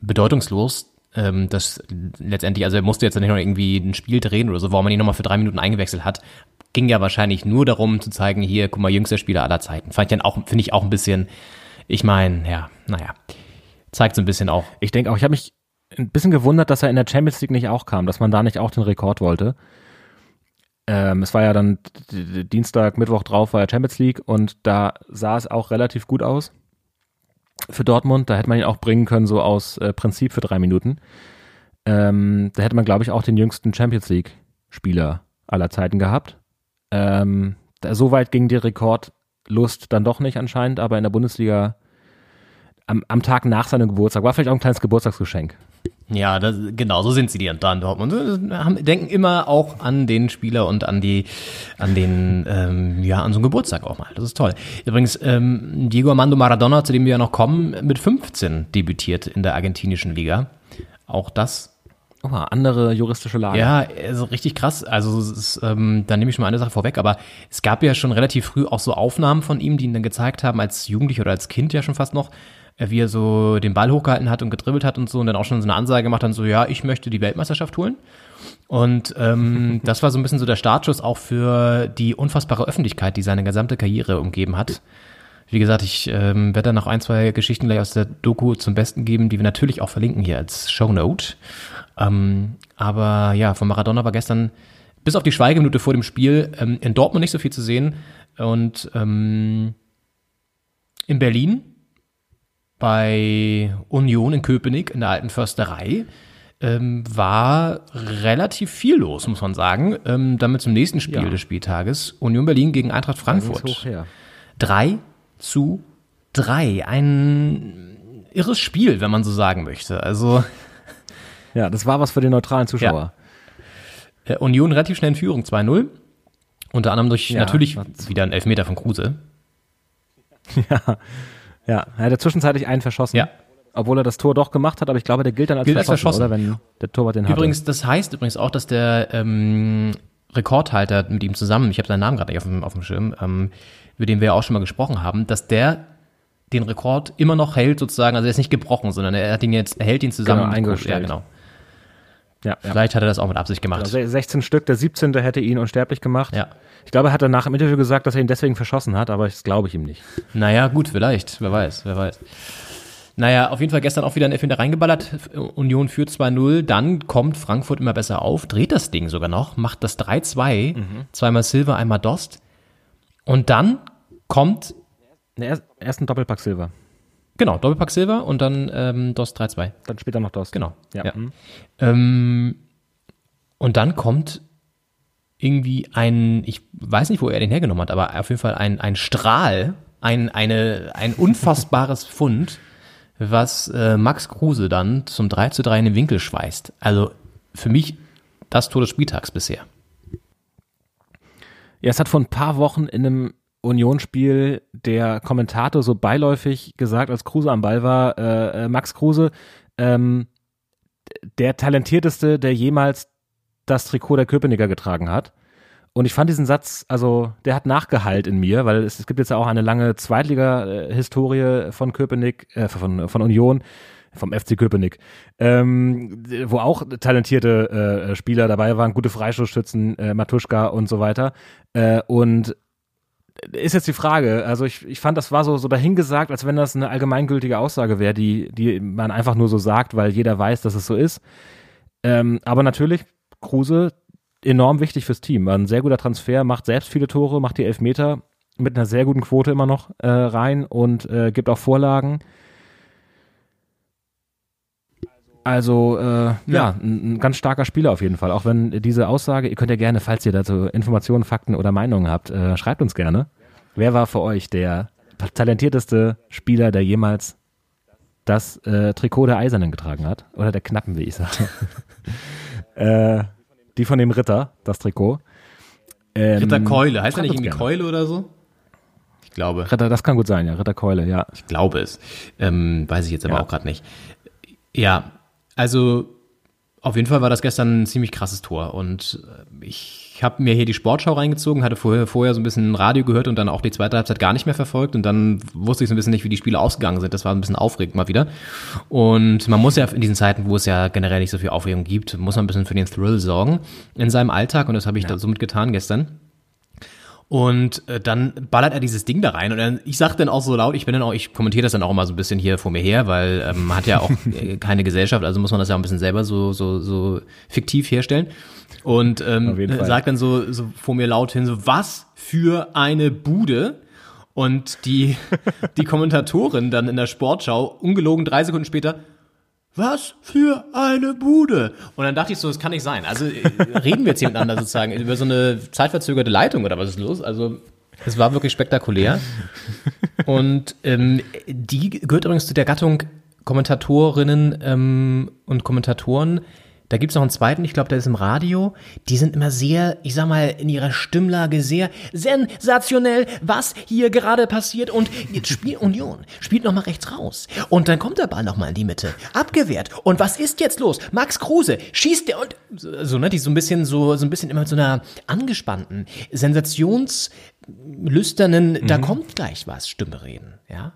bedeutungslos, ähm, das letztendlich, also er musste jetzt nicht noch irgendwie ein Spiel drehen oder so, warum man ihn nochmal für drei Minuten eingewechselt hat, ging ja wahrscheinlich nur darum zu zeigen, hier, guck mal, jüngster Spieler aller Zeiten. Fand ich dann auch, finde ich auch ein bisschen, ich meine, ja, naja, zeigt so ein bisschen auch, Ich denke auch, ich habe mich ein bisschen gewundert, dass er in der Champions League nicht auch kam, dass man da nicht auch den Rekord wollte. Ähm, es war ja dann Dienstag, Mittwoch drauf war ja Champions League und da sah es auch relativ gut aus für Dortmund. Da hätte man ihn auch bringen können, so aus äh, Prinzip für drei Minuten. Ähm, da hätte man, glaube ich, auch den jüngsten Champions League-Spieler aller Zeiten gehabt. Ähm, da, so weit ging die Rekordlust dann doch nicht anscheinend, aber in der Bundesliga am, am Tag nach seinem Geburtstag. War vielleicht auch ein kleines Geburtstagsgeschenk. Ja, das, genau, so sind sie die da in Dortmund. Haben, denken immer auch an den Spieler und an die, an den, ähm, ja, an so einen Geburtstag auch mal. Das ist toll. Übrigens, ähm, Diego Armando Maradona, zu dem wir ja noch kommen, mit 15 debütiert in der argentinischen Liga. Auch das Oh, andere juristische Lage. Ja, also richtig krass. Also ist, ähm, da nehme ich schon mal eine Sache vorweg, aber es gab ja schon relativ früh auch so Aufnahmen von ihm, die ihn dann gezeigt haben, als Jugendlicher oder als Kind ja schon fast noch, wie er so den Ball hochgehalten hat und gedribbelt hat und so und dann auch schon so eine Ansage gemacht hat, so ja, ich möchte die Weltmeisterschaft holen. Und ähm, [LAUGHS] das war so ein bisschen so der Startschuss auch für die unfassbare Öffentlichkeit, die seine gesamte Karriere umgeben hat. Wie gesagt, ich ähm, werde dann noch ein, zwei Geschichten gleich aus der Doku zum Besten geben, die wir natürlich auch verlinken hier als Shownote. Ähm, aber ja, von Maradona war gestern bis auf die Schweigeminute vor dem Spiel ähm, in Dortmund nicht so viel zu sehen. Und ähm, in Berlin bei Union in Köpenick in der alten Försterei ähm, war relativ viel los, muss man sagen. Ähm, damit zum nächsten Spiel Ja. des Spieltages. Union Berlin gegen Eintracht Frankfurt. hoch her. 3 zu 3. Ein irres Spiel, wenn man so sagen möchte. Also Ja, das war was für den neutralen Zuschauer. äh, Union relativ schnell in Führung 2-0. Unter anderem durch Ja, natürlich wieder ein Elfmeter von Kruse. [LAUGHS] Ja, er hat ja zwischenzeitlich einen verschossen. Ja. Obwohl er das Tor doch gemacht hat, aber ich glaube, der gilt dann als Gilt als verschossen, verschossen. oder? Wenn der Torwart den Übrigens, das heißt übrigens auch, dass der ähm, Rekordhalter mit ihm zusammen, ich habe seinen Namen gerade nicht auf dem, auf dem Schirm, ähm, über den wir ja auch schon mal gesprochen haben, dass der den Rekord immer noch hält sozusagen, also er ist nicht gebrochen, sondern er hat ihn jetzt, er hält ihn zusammen. Genau, eingestellt. Ja, genau. Ja, ja. Vielleicht hat er das auch mit Absicht gemacht. Also 16 Stück, der 17. hätte ihn unsterblich gemacht. Ja. Ich glaube, er hat danach im Interview gesagt, dass er ihn deswegen verschossen hat, aber das glaube ich ihm nicht. Naja, gut, vielleicht. Wer weiß, wer weiß. Naja, auf jeden Fall gestern auch wieder ein Elfmeter reingeballert. Union führt 2-0. Dann kommt Frankfurt immer besser auf, dreht das Ding sogar noch, macht das 3-2. Zweimal Silver, einmal Dost. Und dann kommt, erst, erst ein Doppelpack Silber, genau, Doppelpack Silver und dann ähm, Dost 3-2. dann später noch das. Genau. Ja. Ja. hm. Ähm, und dann kommt irgendwie ein, ich weiß nicht, wo er den hergenommen hat, aber auf jeden Fall ein, ein Strahl, ein, eine, ein unfassbares [LAUGHS] Fund, was äh, Max Kruse dann zum 3 zu 3 in den Winkel schweißt. Also für mich das Tor des Spieltags bisher. Ja, es hat vor ein paar Wochen in einem Unionsspiel der Kommentator so beiläufig gesagt, als Kruse am Ball war, äh, äh, Max Kruse, ähm, der talentierteste, der jemals das Trikot der Köpenicker getragen hat. Und ich fand diesen Satz, also der hat nachgeheilt in mir, weil es, es gibt jetzt ja auch eine lange Zweitliga-Historie von Köpenick, äh, von, von Union, vom FC Köpenick, ähm, wo auch talentierte äh, Spieler dabei waren, gute Freistoßschützen, äh, Matuschka und so weiter. Äh, und ist jetzt die Frage, also ich, ich fand, das war so, so dahingesagt, als wenn das eine allgemeingültige Aussage wäre, die, die man einfach nur so sagt, weil jeder weiß, dass es so ist. Ähm, aber natürlich, Kruse, enorm wichtig fürs Team. War ein sehr guter Transfer, macht selbst viele Tore, macht die Elfmeter mit einer sehr guten Quote immer noch äh, rein und äh, gibt auch Vorlagen. Also, äh, ja, ein, ein ganz starker Spieler auf jeden Fall. Auch wenn diese Aussage, ihr könnt ja gerne, falls ihr dazu Informationen, Fakten oder Meinungen habt, äh, schreibt uns gerne. Wer war für euch der talentierteste Spieler, der jemals das äh, Trikot der Eisernen getragen hat? Oder der Knappen, wie ich sage. [LAUGHS] äh, die von dem Ritter, das Trikot. Ähm, Ritter Keule, heißt er nicht irgendwie gerne. Keule oder so? Ich glaube. Ritter, das kann gut sein, ja. Ritter Keule, ja. Ich glaube es. Ähm, weiß ich jetzt aber Ja. auch gerade nicht. Ja, also auf jeden Fall war das gestern ein ziemlich krasses Tor. Und äh, ich habe mir hier die Sportschau reingezogen, hatte vorher, vorher so ein bisschen Radio gehört und dann auch die zweite Halbzeit gar nicht mehr verfolgt. Und dann wusste ich so ein bisschen nicht, wie die Spiele ausgegangen sind. Das war ein bisschen aufregend mal wieder. Und man muss ja in diesen Zeiten, wo es ja generell nicht so viel Aufregung gibt, muss man ein bisschen für den Thrill sorgen in seinem Alltag. Und das habe ich da somit getan gestern. Und äh, dann ballert er dieses Ding da rein und dann, ich sag dann auch so laut, ich bin dann auch, ich kommentiere das dann auch immer so ein bisschen hier vor mir her, weil ähm, man hat ja auch [LAUGHS] äh, keine Gesellschaft, also muss man das ja auch ein bisschen selber so so so fiktiv herstellen. Und ähm, Fall. sagt dann so, so vor mir laut hin, so was für eine Bude. Und die, [LAUGHS] die Kommentatorin dann in der Sportschau, ungelogen drei Sekunden später, was für eine Bude. Und dann dachte ich so, das kann nicht sein. Also äh, reden wir jetzt hier miteinander sozusagen über so eine zeitverzögerte Leitung oder was ist los? Also Es war wirklich spektakulär. Und ähm, die gehört übrigens zu der Gattung Kommentatorinnen ähm, und Kommentatoren. Da gibt's noch einen zweiten, ich glaube, der ist im Radio. Die sind immer sehr, ich sag mal, in ihrer Stimmlage sehr sensationell, was hier gerade passiert. Und jetzt spielt Union, spielt nochmal rechts raus. Und dann kommt der Ball nochmal in die Mitte. Abgewehrt. Und was ist jetzt los? Max Kruse schießt der und so, ne, die so ein bisschen so, so ein bisschen immer mit so einer angespannten, sensations lüsternen, da kommt gleich was, Stimme reden, ja.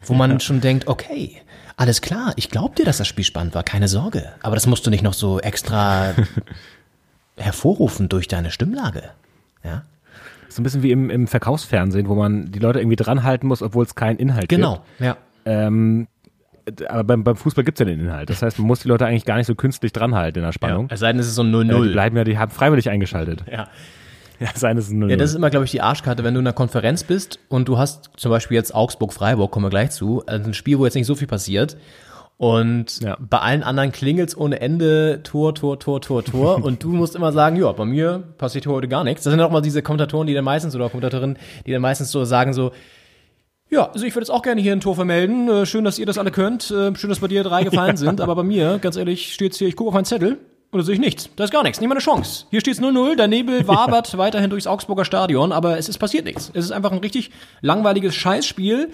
Wo man schon denkt, okay, alles klar, ich glaub dir, dass das Spiel spannend war, keine Sorge. Aber das musst du nicht noch so extra [LAUGHS] hervorrufen durch deine Stimmlage, ja. So ein bisschen wie im, im Verkaufsfernsehen, wo man die Leute irgendwie dranhalten muss, obwohl es keinen Inhalt Genau, gibt. ja. Ähm, aber beim, beim Fußball gibt's ja den Inhalt. Das heißt, man muss die Leute eigentlich gar nicht so künstlich dranhalten in der Spannung. Es sei denn, es ist so ein Ja, die 0-0. bleiben ja, die haben freiwillig eingeschaltet. Ja. Ja, sein ist ein Ja, das ist immer, glaube ich, die Arschkarte, wenn du in einer Konferenz bist und du hast zum Beispiel jetzt Augsburg-Freiburg, kommen wir gleich zu, also ein Spiel, wo jetzt nicht so viel passiert. Und Ja. bei allen anderen klingelt's ohne Ende, Tor, Tor, Tor, Tor, Tor. [LAUGHS] und du musst immer sagen, ja, bei mir passiert heute gar nichts. Das sind auch mal diese Kommentatoren, die dann meistens, oder Kommentatorinnen, die dann meistens so sagen so, ja, also ich würde jetzt auch gerne hier ein Tor vermelden. Äh, Schön, dass ihr das alle könnt. Äh, Schön, dass bei dir drei [LAUGHS] gefallen sind. Aber bei mir, ganz ehrlich, steht's hier, ich gucke auf meinen Zettel da sehe ich nichts. Da ist gar nichts, nicht mal eine Chance. Hier steht's 0-0, der Nebel wabert weiterhin durchs Augsburger Stadion, aber es ist passiert nichts. Es ist einfach ein richtig langweiliges Scheißspiel.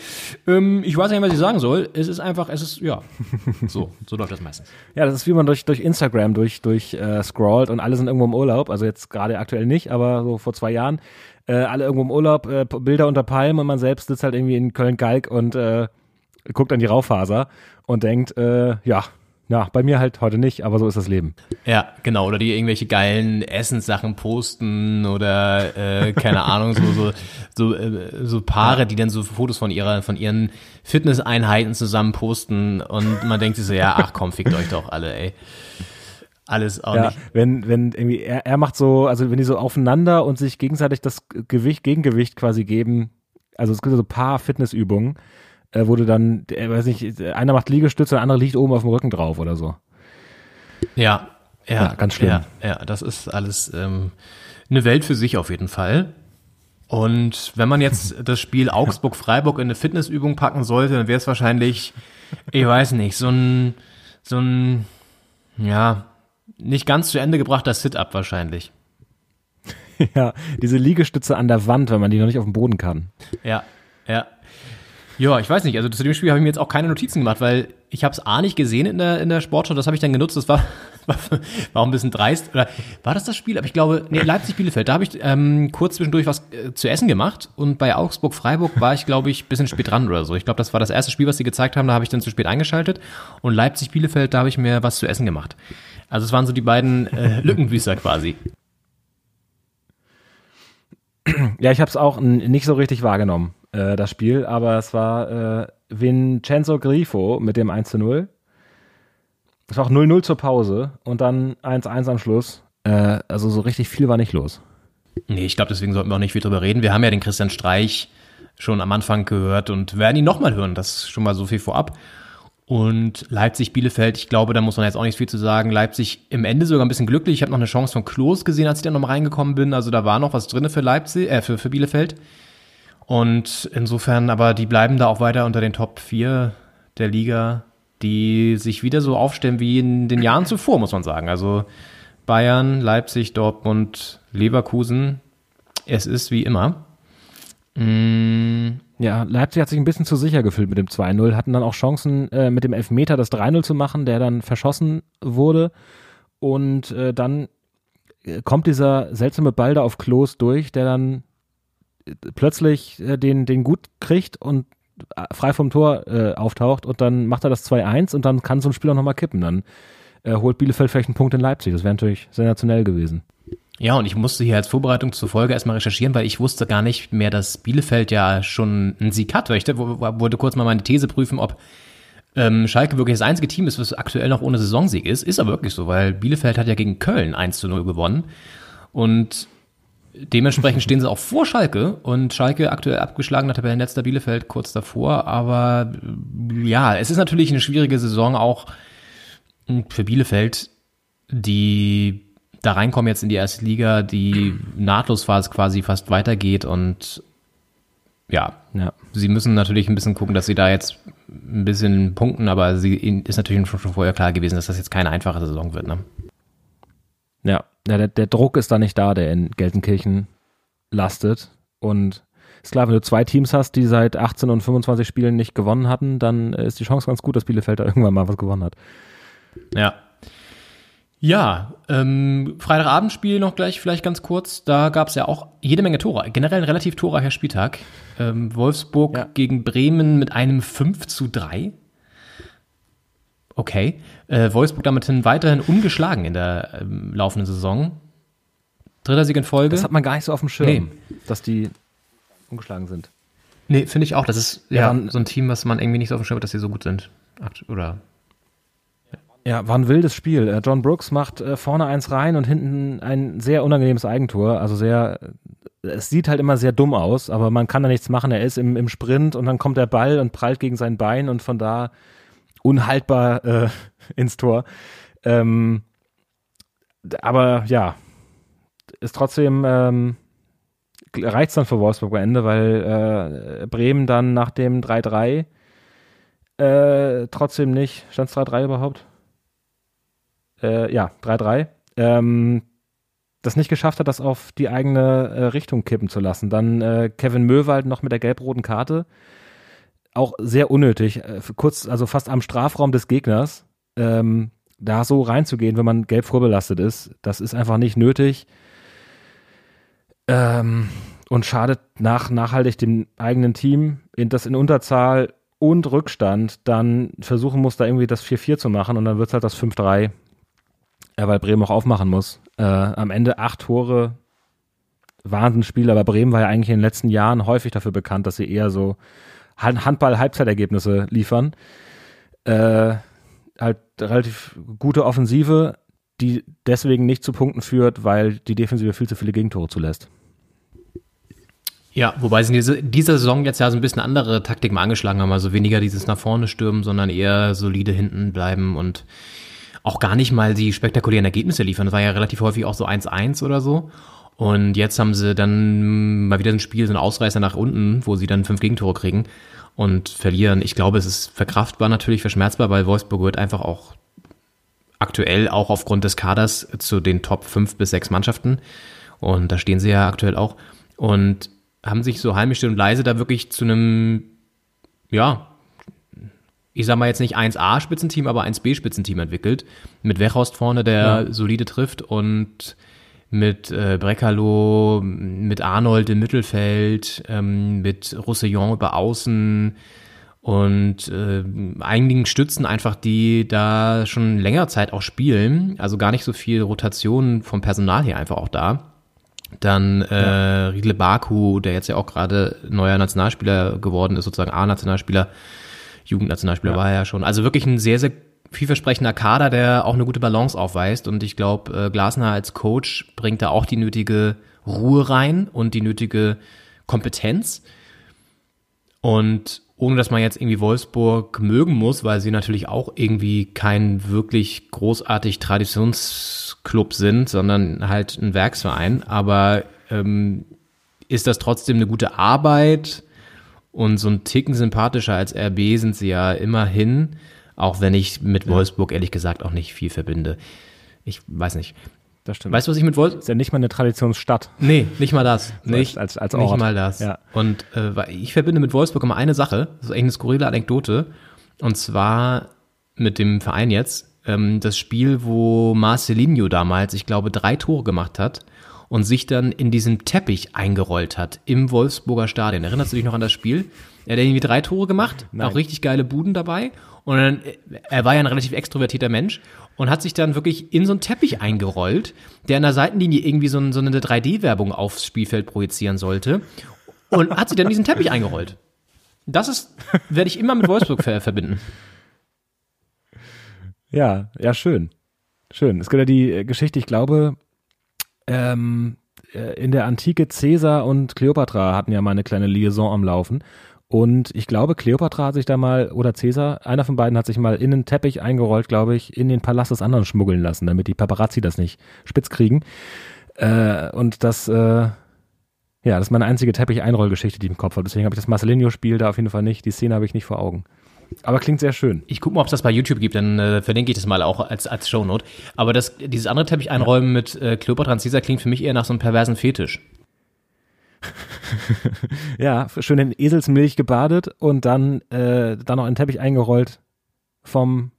Ähm, ich weiß nicht, was ich sagen soll. Es ist einfach, es ist, ja, [LAUGHS] so, so läuft das meistens. Ja, das ist wie man durch, durch Instagram durch, durch äh, scrollt und alle sind irgendwo im Urlaub. Also jetzt gerade aktuell nicht, aber so vor zwei Jahren. Äh, alle irgendwo im Urlaub, äh, Bilder unter Palmen und man selbst sitzt halt irgendwie in Köln-Kalk und äh, guckt an die Raufaser und denkt, äh, ja, na, bei mir halt heute nicht, aber so ist das Leben. Ja, genau. Oder die irgendwelche geilen Essenssachen posten oder äh, keine [LAUGHS] Ahnung, so so so, äh, so Paare, die dann so Fotos von ihrer von ihren Fitnesseinheiten zusammen posten und man denkt sich so, ja, ach komm, fickt euch doch alle, ey. Alles auch Ja, nicht. wenn, wenn irgendwie, er, er macht so, also wenn die so aufeinander und sich gegenseitig das Gewicht, Gegengewicht quasi geben, also es gibt so ein paar Fitnessübungen, äh, du dann, äh, weiß nicht, einer macht Liegestütze, der andere liegt oben auf dem Rücken drauf oder so. Ja, ja, Ja, ganz schlimm. Ja, ja, das ist alles ähm, eine Welt für sich auf jeden Fall. Und wenn man jetzt [LAUGHS] das Spiel Augsburg-Freiburg in eine Fitnessübung packen sollte, dann wäre es wahrscheinlich, ich weiß nicht, so ein, so ein, ja, nicht ganz zu Ende gebrachter Sit-Up wahrscheinlich. [LAUGHS] ja, diese Liegestütze an der Wand, wenn man die noch nicht auf dem Boden kann. Ja, ja. Ja, ich weiß nicht. Also zu dem Spiel habe ich mir jetzt auch keine Notizen gemacht, weil ich habe es A nicht gesehen in der, in der Sportschau. Das habe ich dann genutzt. Das war, [LAUGHS] war, war ein bisschen dreist. Oder war das das Spiel? Aber ich glaube, nee, Leipzig-Bielefeld. Da habe ich ähm, kurz zwischendurch was äh, zu essen gemacht. Und bei Augsburg-Freiburg war ich, glaube ich, ein bisschen spät dran oder so. Ich glaube, das war das erste Spiel, was sie gezeigt haben. Da habe ich dann zu spät eingeschaltet. Und Leipzig-Bielefeld, da habe ich mir was zu essen gemacht. Also es waren so die beiden äh, Lückenbüßer quasi. Ja, ich habe es auch nicht so richtig wahrgenommen, äh, das Spiel, aber es war äh, Vincenzo Grifo mit dem 1 zu 0. Es war auch 0-0 zur Pause und dann 1-1 am Schluss. Äh, also so richtig viel war nicht los. Nee, ich glaube, deswegen sollten wir auch nicht viel drüber reden. Wir haben ja den Christian Streich schon am Anfang gehört und werden ihn nochmal hören. Das ist schon mal so viel vorab. Und Leipzig-Bielefeld, ich glaube, da muss man jetzt auch nicht viel zu sagen. Leipzig im Ende sogar ein bisschen glücklich. Ich habe noch eine Chance von Klos gesehen, als ich dann nochmal reingekommen bin. Also da war noch was drinne für Leipzig, äh, für, für Bielefeld. Und insofern, aber die bleiben da auch weiter unter den Top 4 der Liga, die sich wieder so aufstellen wie in den Jahren zuvor, muss man sagen. Also Bayern, Leipzig, Dortmund, Leverkusen. Es ist wie immer. Mm, Ja, Leipzig hat sich ein bisschen zu sicher gefühlt mit dem 2-0, hatten dann auch Chancen, äh, mit dem Elfmeter das 3-0 zu machen, der dann verschossen wurde. Und äh, dann äh, kommt dieser seltsame Ball da auf Klos durch, der dann plötzlich äh, den, den gut kriegt und äh, frei vom Tor äh, auftaucht und dann macht er das 2-1 und dann kann so ein Spiel auch nochmal kippen. Dann äh, holt Bielefeld vielleicht einen Punkt in Leipzig. Das wäre natürlich sensationell gewesen. Ja, und ich musste hier als Vorbereitung zur Folge erstmal recherchieren, weil ich wusste gar nicht mehr, dass Bielefeld ja schon einen Sieg hat. Weil Ich wo- wo- wollte kurz mal meine These prüfen, ob ähm, Schalke wirklich das einzige Team ist, was aktuell noch ohne Saisonsieg ist. Ist aber wirklich so, weil Bielefeld hat ja gegen Köln 1 zu 0 gewonnen. Und dementsprechend stehen sie auch vor Schalke und Schalke aktuell abgeschlagener Tabellenletzter Bielefeld kurz davor. Aber äh, ja, es ist natürlich eine schwierige Saison auch für Bielefeld, die da reinkommen jetzt in die erste Liga, die nahtlos quasi fast weitergeht und ja, Ja. sie müssen natürlich ein bisschen gucken, dass sie da jetzt ein bisschen punkten, aber sie ist natürlich schon, schon vorher klar gewesen, dass das jetzt keine einfache Saison wird. Ne? Ja, ja der, der Druck ist da nicht da, der in Gelsenkirchen lastet. Und ist klar, wenn du zwei Teams hast, die seit 18 und 25 Spielen nicht gewonnen hatten, dann ist die Chance ganz gut, dass Bielefeld da irgendwann mal was gewonnen hat. Ja. Ja, ähm, Freitagabendspiel noch gleich vielleicht ganz kurz. Da gab es ja auch jede Menge Tore. Generell ein relativ torreicher Spieltag. Ähm, Wolfsburg Ja. gegen Bremen mit einem 5 zu 3. Okay. Äh, Wolfsburg damit hin weiterhin ungeschlagen in der ähm, laufenden Saison. Dritter Sieg in Folge. Das hat man gar nicht so auf dem Schirm, Nee. dass die ungeschlagen sind. nee, finde ich auch. Das ist ja, Ja, so ein Team, was man irgendwie nicht so auf dem Schirm hat, dass sie so gut sind. Oder Ja, war ein wildes Spiel. Äh, John Brooks macht äh, vorne eins rein und hinten ein sehr unangenehmes Eigentor. Also sehr, äh, es sieht halt immer sehr dumm aus, aber man kann da nichts machen. Er ist im, im Sprint und dann kommt der Ball und prallt gegen sein Bein und von da unhaltbar äh, [LAUGHS] ins Tor. Ähm, aber ja, ist trotzdem ähm, reicht's dann für Wolfsburg am Ende, weil äh, Bremen dann nach dem 3-3 äh, trotzdem nicht. Stand es 3-3 überhaupt? Äh, ja, 3-3. Ähm, das nicht geschafft hat, das auf die eigene äh, Richtung kippen zu lassen. Dann äh, Kevin Möwald noch mit der gelb-roten Karte. Auch sehr unnötig. Äh, kurz, also fast am Strafraum des Gegners. Ähm, da so reinzugehen, wenn man gelb vorbelastet ist, das ist einfach nicht nötig. Ähm, und schadet nach, nachhaltig dem eigenen Team, das in Unterzahl und Rückstand dann versuchen muss, da irgendwie das 4-4 zu machen und dann wird es halt das 5-3, ja, weil Bremen auch aufmachen muss. Äh, am Ende acht Tore, Wahnsinnsspiel, aber Bremen war ja eigentlich in den letzten Jahren häufig dafür bekannt, dass sie eher so Han- Handball-Halbzeitergebnisse liefern. Äh, halt relativ gute Offensive, die deswegen nicht zu Punkten führt, weil die Defensive viel zu viele Gegentore zulässt. Ja, wobei sie in diese, dieser Saison jetzt ja so ein bisschen andere Taktik mal angeschlagen haben. Also weniger dieses nach vorne stürmen, sondern eher solide hinten bleiben und auch gar nicht mal die spektakulären Ergebnisse liefern. Das war ja relativ häufig auch so 1-1 oder so. Und jetzt haben sie dann mal wieder ein Spiel, so ein Ausreißer nach unten, wo sie dann fünf Gegentore kriegen und verlieren. Ich glaube, es ist verkraftbar natürlich, verschmerzbar, weil Wolfsburg wird einfach auch aktuell auch aufgrund des Kaders zu den Top 5 bis 6 Mannschaften. Und da stehen sie ja aktuell auch. Und haben sich so heimisch und leise da wirklich zu einem, ja, ich sag mal jetzt nicht 1A-Spitzenteam, aber 1B-Spitzenteam entwickelt. Mit Wechhorst vorne, der solide trifft und mit äh, Brecalo, mit Arnold im Mittelfeld, ähm, mit Roussillon über Außen und äh, einigen Stützen einfach, die da schon längere Zeit auch spielen. Also gar nicht so viel Rotation vom Personal her einfach auch da. Dann äh, Riedle Baku, der jetzt ja auch gerade neuer Nationalspieler geworden ist, sozusagen A-Nationalspieler, Jugendnationalspieler war er ja schon. Also wirklich ein sehr, sehr vielversprechender Kader, der auch eine gute Balance aufweist. Und ich glaube, äh, Glasner als Coach bringt da auch die nötige Ruhe rein und die nötige Kompetenz. Und ohne dass man jetzt irgendwie Wolfsburg mögen muss, weil sie natürlich auch irgendwie kein wirklich großartig Traditionsclub sind, sondern halt ein Werksverein. Aber ähm, ist das trotzdem eine gute Arbeit und so ein Ticken sympathischer als RB sind sie ja immerhin, auch wenn ich mit Wolfsburg ehrlich gesagt auch nicht viel verbinde. Ich weiß nicht. Das stimmt. Weißt du, was ich mit Wolfsburg ist ja nicht mal eine Traditionsstadt. Nee, nicht mal das. Nicht, als- als nicht Ort. mal das. Ja. Und äh, ich verbinde mit Wolfsburg immer eine Sache, das ist eigentlich eine skurrile Anekdote, und zwar mit dem Verein jetzt, ähm, das Spiel, wo Marcelinho damals, ich glaube, drei Tore gemacht hat und sich dann in diesem Teppich eingerollt hat im Wolfsburger Stadion. Erinnerst du dich noch an das Spiel? Er hat irgendwie drei Tore gemacht, auch richtig geile Buden dabei. Und dann, er war ja ein relativ extrovertierter Mensch und hat sich dann wirklich in so einen Teppich eingerollt, der an der Seitenlinie irgendwie so, ein, so eine 3D-Werbung aufs Spielfeld projizieren sollte. Und hat sich dann diesen Teppich eingerollt. Das ist, werde ich immer mit Wolfsburg ver verbinden. Ja, ja, schön. Schön. Es gibt ja die äh, Geschichte, ich glaube, ähm, äh, in der Antike Caesar und Kleopatra hatten ja mal eine kleine Liaison am Laufen. Und ich glaube, Kleopatra hat sich da mal, oder Caesar, einer von beiden hat sich mal in einen Teppich eingerollt, glaube ich, in den Palast des anderen schmuggeln lassen, damit die Paparazzi das nicht spitz kriegen. Äh, und das, äh, Ja, das ist meine einzige Teppich-Einrollgeschichte, die ich im Kopf habe. Deswegen habe ich das Marcelinho-Spiel da auf jeden Fall nicht. Die Szene habe ich nicht vor Augen. Aber klingt sehr schön. Ich gucke mal, ob es das bei YouTube gibt, dann äh, verlinke ich das mal auch als, als Shownote. Aber das, dieses andere Teppich einräumen mit äh, Kleopatra und Caesar klingt für mich eher nach so einem perversen Fetisch. [LAUGHS] Ja, schön in Eselsmilch gebadet und dann, äh, dann noch in den Teppich eingerollt vom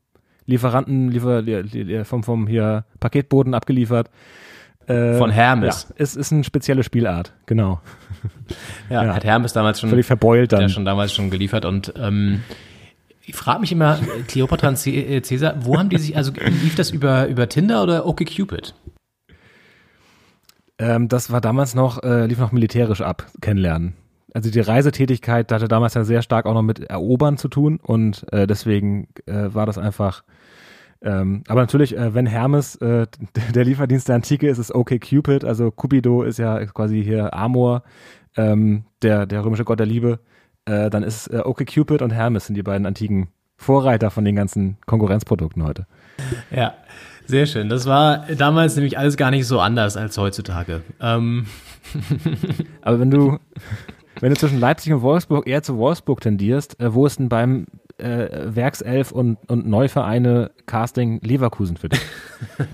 Lieferanten, liefer, li, li, vom, vom hier Paketboden abgeliefert. Äh, Von Hermes. Ja, es ist eine spezielle Spielart, genau. [LAUGHS] Ja, Ja. hat Hermes damals schon, Völlig verbeult ja dann. schon damals schon geliefert und ähm, ich frage mich immer, äh, Kleopatra und Cä- äh, Caesar, wo haben die sich, also lief das über, über Tinder oder OkCupid? Ähm, das war damals noch, äh, lief noch militärisch ab, kennenlernen. Also die Reisetätigkeit hatte damals ja sehr stark auch noch mit Erobern zu tun und äh, deswegen äh, war das einfach. Ähm, aber natürlich, äh, wenn Hermes äh, [LAUGHS] der Lieferdienst der Antike ist, ist OK Cupid, also Cupido ist ja quasi hier Amor, ähm, der, der römische Gott der Liebe, äh, dann ist äh, OK Cupid und Hermes sind die beiden antiken Vorreiter von den ganzen Konkurrenzprodukten heute. Ja, sehr schön. Das war damals nämlich alles gar nicht so anders als heutzutage. Ähm, [LAUGHS] Aber wenn du, wenn du zwischen Leipzig und Wolfsburg eher zu Wolfsburg tendierst, äh, wo ist denn beim äh, Werkself und, und Neuvereine Casting Leverkusen für dich?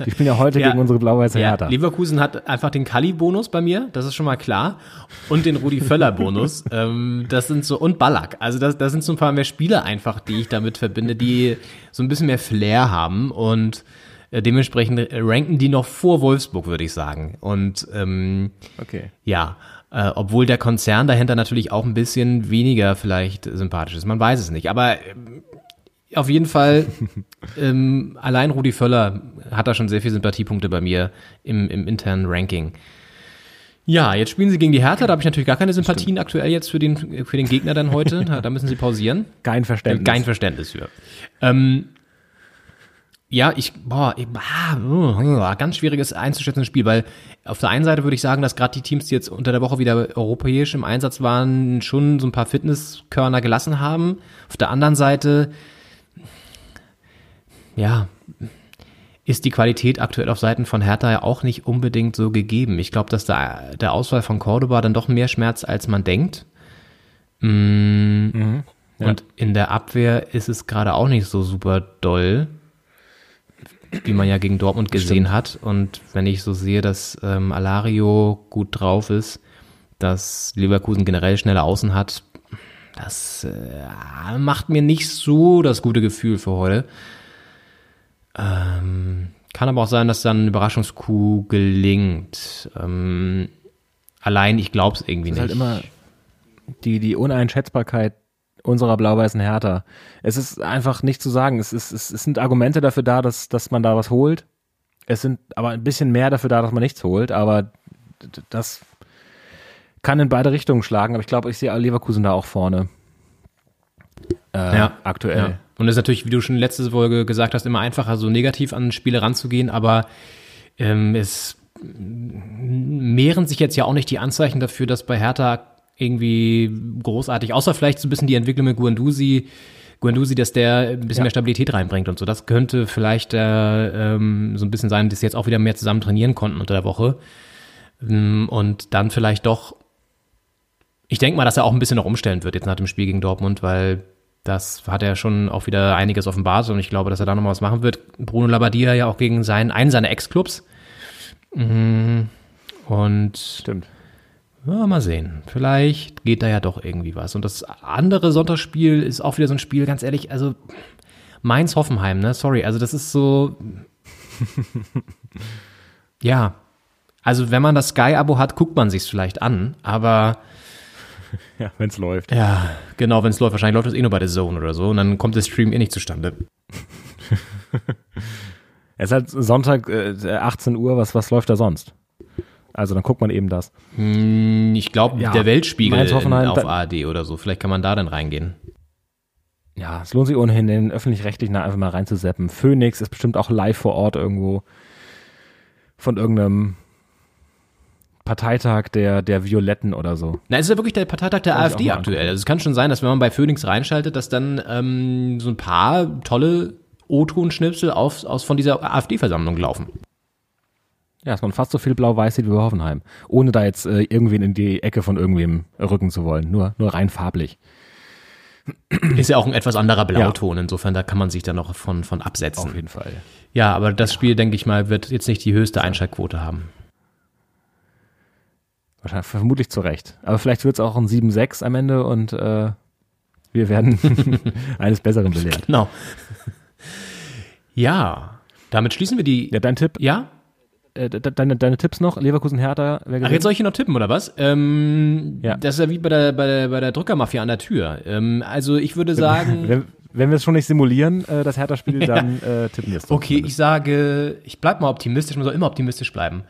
Die spielen ja heute [LAUGHS] Ja. gegen unsere blau-weiße ja, Hertha. Leverkusen hat einfach den Kalli-Bonus bei mir, das ist schon mal klar. Und den Rudi-Völler-Bonus. [LAUGHS] ähm, das sind so, und Ballack. Also das, das sind so ein paar mehr Spieler einfach, die ich damit verbinde, die so ein bisschen mehr Flair haben und dementsprechend ranken die noch vor Wolfsburg, würde ich sagen. Und ähm, Okay. ja, äh, obwohl der Konzern dahinter natürlich auch ein bisschen weniger vielleicht sympathisch ist. Man weiß es nicht. Aber ähm, auf jeden Fall, [LAUGHS] ähm, allein Rudi Völler hat da schon sehr viele Sympathiepunkte bei mir im, im internen Ranking. Ja, jetzt spielen sie gegen die Hertha. Da habe ich natürlich gar keine Sympathien aktuell jetzt für den, für den Gegner dann heute. [LAUGHS] Da müssen sie pausieren. Kein Verständnis. Kein Verständnis für. Ähm, ja, ich, boah, ich, ah, uh, ganz schwieriges einzuschätzendes Spiel, weil auf der einen Seite würde ich sagen, dass gerade die Teams, die jetzt unter der Woche wieder europäisch im Einsatz waren, schon so ein paar Fitnesskörner gelassen haben. Auf der anderen Seite, ja, ist die Qualität aktuell auf Seiten von Hertha ja auch nicht unbedingt so gegeben. Ich glaube, dass der, der Ausfall von Cordoba dann doch mehr schmerzt, als man denkt. Mm, Und in der Abwehr ist es gerade auch nicht so super doll, wie man ja gegen Dortmund gesehen hat. Und wenn ich so sehe, dass ähm, Alario gut drauf ist, dass Leverkusen generell schnelle Außen hat, das äh, macht mir nicht so das gute Gefühl für heute. Ähm, kann aber auch sein, dass dann ein Überraschungskuh gelingt. Ähm, allein, ich glaube es irgendwie ist nicht. halt immer die, die Uneinschätzbarkeit unserer blau-weißen Hertha. Es ist einfach nicht zu sagen. Es, ist, es, es sind Argumente dafür da, dass, dass man da was holt. Es sind aber ein bisschen mehr dafür da, dass man nichts holt. Aber das kann in beide Richtungen schlagen. Aber ich glaube, ich sehe Leverkusen da auch vorne. Äh, Ja, aktuell. Ja. Und es ist natürlich, wie du schon letzte Folge gesagt hast, immer einfacher, so negativ an Spiele ranzugehen, aber ähm, es mehren sich jetzt ja auch nicht die Anzeichen dafür, dass bei Hertha irgendwie großartig, außer vielleicht so ein bisschen die Entwicklung mit Guendouzi, Guendouzi, dass der ein bisschen Ja. mehr Stabilität reinbringt und so. Das könnte vielleicht äh, ähm, so ein bisschen sein, dass sie jetzt auch wieder mehr zusammen trainieren konnten unter der Woche. Ähm, Und dann vielleicht doch, ich denke mal, dass er auch ein bisschen noch umstellen wird jetzt nach dem Spiel gegen Dortmund, weil das hat er schon auch wieder einiges offenbart und ich glaube, dass er da noch mal was machen wird. Bruno Labbadia ja auch gegen seinen, einen seiner Ex-Clubs. Mhm. Und Stimmt. Ja, mal sehen. Vielleicht geht da ja doch irgendwie was. Und das andere Sonntagsspiel ist auch wieder so ein Spiel, ganz ehrlich, also Mainz-Hoffenheim, ne? Sorry, also das ist so. [LAUGHS] ja. Also, wenn man das Sky-Abo hat, guckt man sich's vielleicht an, aber [LAUGHS] Ja, wenn es läuft. ja, genau, wenn es läuft, wahrscheinlich läuft es eh nur bei der Zone oder so und dann kommt der Stream eh nicht zustande. [LAUGHS] Es ist halt Sonntag äh, 18 Uhr, was, was läuft da sonst? Also dann guckt man eben das. Hm, Ich glaube, Ja, der Weltspiegel Hoffenheim, auf ARD oder so. Vielleicht kann man da dann reingehen. Ja, es lohnt sich ohnehin, den öffentlich-rechtlichen einfach mal reinzuseppen. Phoenix ist bestimmt auch live vor Ort irgendwo von irgendeinem Parteitag der, der Violetten oder so. Na, es ist ja wirklich der Parteitag der Kann AfD aktuell. Also es kann schon sein, dass wenn man bei Phoenix reinschaltet, dass dann ähm, so ein paar tolle O-Ton-Schnipsel aus von dieser AfD-Versammlung laufen. Ja, dass man fast so viel blau-weiß sieht wie bei Hoffenheim. Ohne da jetzt äh, irgendwen in die Ecke von irgendwem rücken zu wollen. Nur, nur rein farblich. Ist ja auch ein etwas anderer Blauton, insofern da kann man sich dann noch von, von absetzen. Auf jeden Fall. Ja, aber das Spiel, denke ich mal, wird jetzt nicht die höchste Einschaltquote haben. Wahrscheinlich, vermutlich zu Recht. Aber vielleicht wird es auch ein 7-6 am Ende und äh, wir werden [LAUGHS] eines Besseren belehrt. Genau. Ja, damit schließen wir die. Ja, dein Tipp, Ja? Äh, de- deine, deine Tipps noch? Leverkusen Hertha, wer Ach, jetzt soll ich hier noch tippen, oder was? Ähm, Ja. Das ist ja wie bei der, bei der, bei der Druckermafia an der Tür. Ähm, also ich würde sagen, [LAUGHS] wenn, wenn wir es schon nicht simulieren, äh, das Hertha-Spiel, dann äh, tippen wir es. doch okay, ich sage, ich bleib mal optimistisch, man soll immer optimistisch bleiben.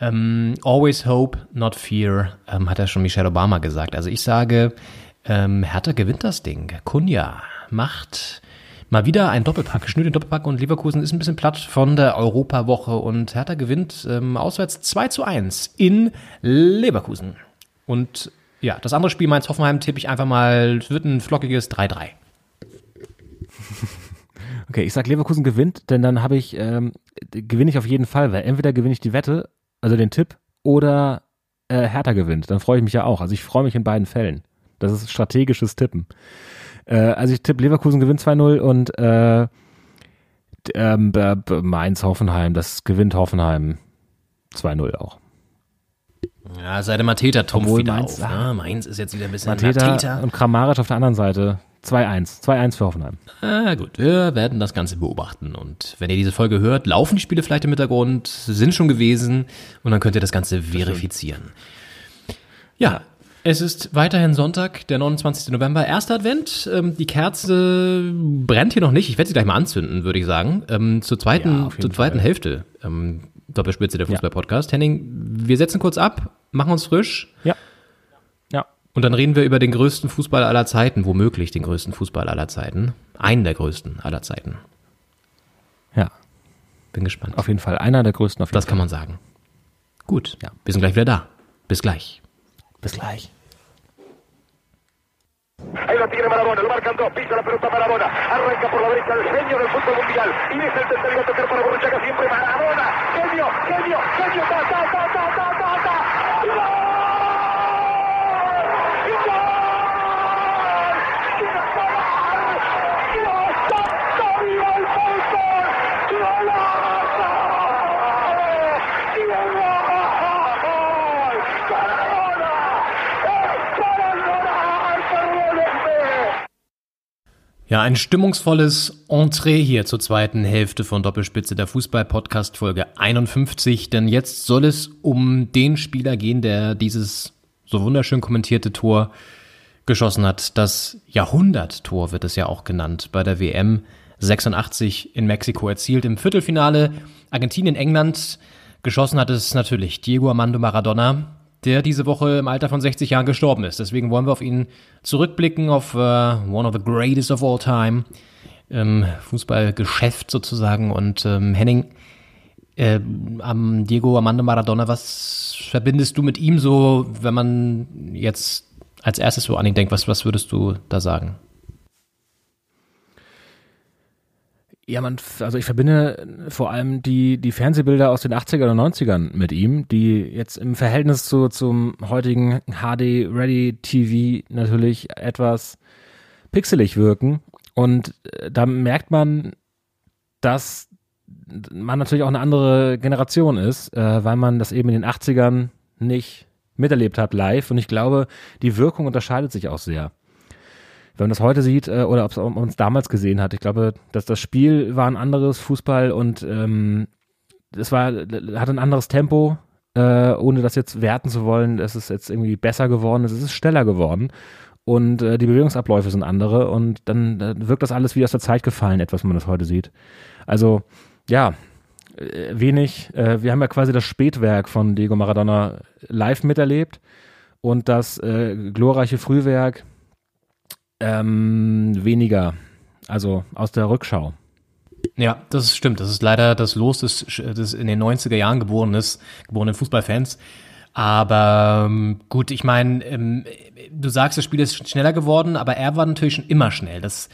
Ähm, always hope, not fear, ähm, hat ja schon Michelle Obama gesagt. Also ich sage, ähm, Hertha gewinnt das Ding. Kunja macht mal wieder ein Doppelpack, schnürt den Doppelpack und Leverkusen ist ein bisschen platt von der Europawoche und Hertha gewinnt ähm, auswärts 2 zu 1 in Leverkusen. Und ja, das andere Spiel Mainz-Hoffenheim tippe ich einfach mal, es wird ein flockiges 3-3. [LAUGHS] Okay, ich sag Leverkusen gewinnt, denn dann habe ich, ähm, gewinne ich auf jeden Fall, weil entweder gewinne ich die Wette, also den Tipp, oder äh, Hertha gewinnt. Dann freue ich mich ja auch. Also ich freue mich in beiden Fällen. Das ist strategisches Tippen. Äh, also ich tippe Leverkusen gewinnt 2-0 und äh, ähm, Mainz Hoffenheim, das gewinnt Hoffenheim 2-0 auch. Ja, sei der Mateta Trumpf Obwohl wieder Mainz- auf. ah. Mainz ist jetzt wieder ein bisschen Mateta, Mateta. und Kramaric auf der anderen Seite 2-1. 2-1 für Hoffenheim. Ah, gut, wir werden das Ganze beobachten. Und wenn ihr diese Folge hört, laufen die Spiele vielleicht im Hintergrund, sind schon gewesen und dann könnt ihr das Ganze verifizieren. Ja, es ist weiterhin Sonntag, der 29. November, erster Advent. Ähm, die Kerze brennt hier noch nicht. Ich werde sie gleich mal anzünden, würde ich sagen. Ähm, zur zweiten, Ja, zur zweiten Fall. Hälfte. Ähm, Doppelspitze der Fußball-Podcast. Henning, wir setzen kurz ab, machen uns frisch. Ja. Ja. Und dann reden wir über den größten Fußball aller Zeiten, womöglich den größten Fußball aller Zeiten. Einen der größten aller Zeiten. Ja, Bin gespannt. auf jeden Fall. Einer der größten auf jeden das Fall. kann man sagen. Gut, ja. wir sind gleich wieder da. Bis gleich. Bis gleich. Ahí lo tiene Marabona, lo marcan dos, pisa la pelota Marabona, arranca por la derecha el genio del fútbol mundial. Y deja el tercer y a tocar para Borruchaga siempre. Marabona, genio, genio, genio, ta, ta, ta, Ja, ein stimmungsvolles Entree hier zur zweiten Hälfte von Doppelspitze der Fußball-Podcast Folge 51, denn jetzt soll es um den Spieler gehen, der dieses so wunderschön kommentierte Tor geschossen hat. Das Jahrhunderttor wird es ja auch genannt bei der WM 86 in Mexiko erzielt. Im Viertelfinale Argentinien, England geschossen hat es natürlich Diego Armando Maradona, der diese Woche im Alter von 60 Jahren gestorben ist. Deswegen wollen wir auf ihn zurückblicken, auf äh, one of the greatest of all time, ähm, Fußballgeschäft sozusagen. Und ähm, Henning, äh, am Diego Armando Maradona, was verbindest du mit ihm so, wenn man jetzt als erstes so an ihn denkt? Was, was würdest du da sagen? Ja, man, also ich verbinde vor allem die, die Fernsehbilder aus den 80er und 90ern mit ihm, die jetzt im Verhältnis zu, zum heutigen HD Ready TV natürlich etwas pixelig wirken. Und äh, da merkt man, dass man natürlich auch eine andere Generation ist, äh, weil man das eben in den 80ern nicht miterlebt hat live. Und ich glaube, die Wirkung unterscheidet sich auch sehr wenn man das heute sieht äh, oder ob es damals gesehen hat. Ich glaube, dass das Spiel war ein anderes Fußball und ähm, es war hat ein anderes Tempo, äh, ohne das jetzt werten zu wollen. Es ist jetzt irgendwie besser geworden, es ist schneller geworden und äh, die Bewegungsabläufe sind andere und dann äh, wirkt das alles wie aus der Zeit gefallen, etwas, man das heute sieht. Also ja, äh, wenig. Äh, wir haben ja quasi das Spätwerk von Diego Maradona live miterlebt und das äh, glorreiche Frühwerk ähm, weniger, also aus der Rückschau. Ja, das stimmt. Das ist leider das Los des, des in den 90er Jahren geboren ist, geborenen Fußballfans. Aber ähm, gut, ich meine, ähm, du sagst, das Spiel ist schneller geworden, aber er war natürlich schon immer schnell. Das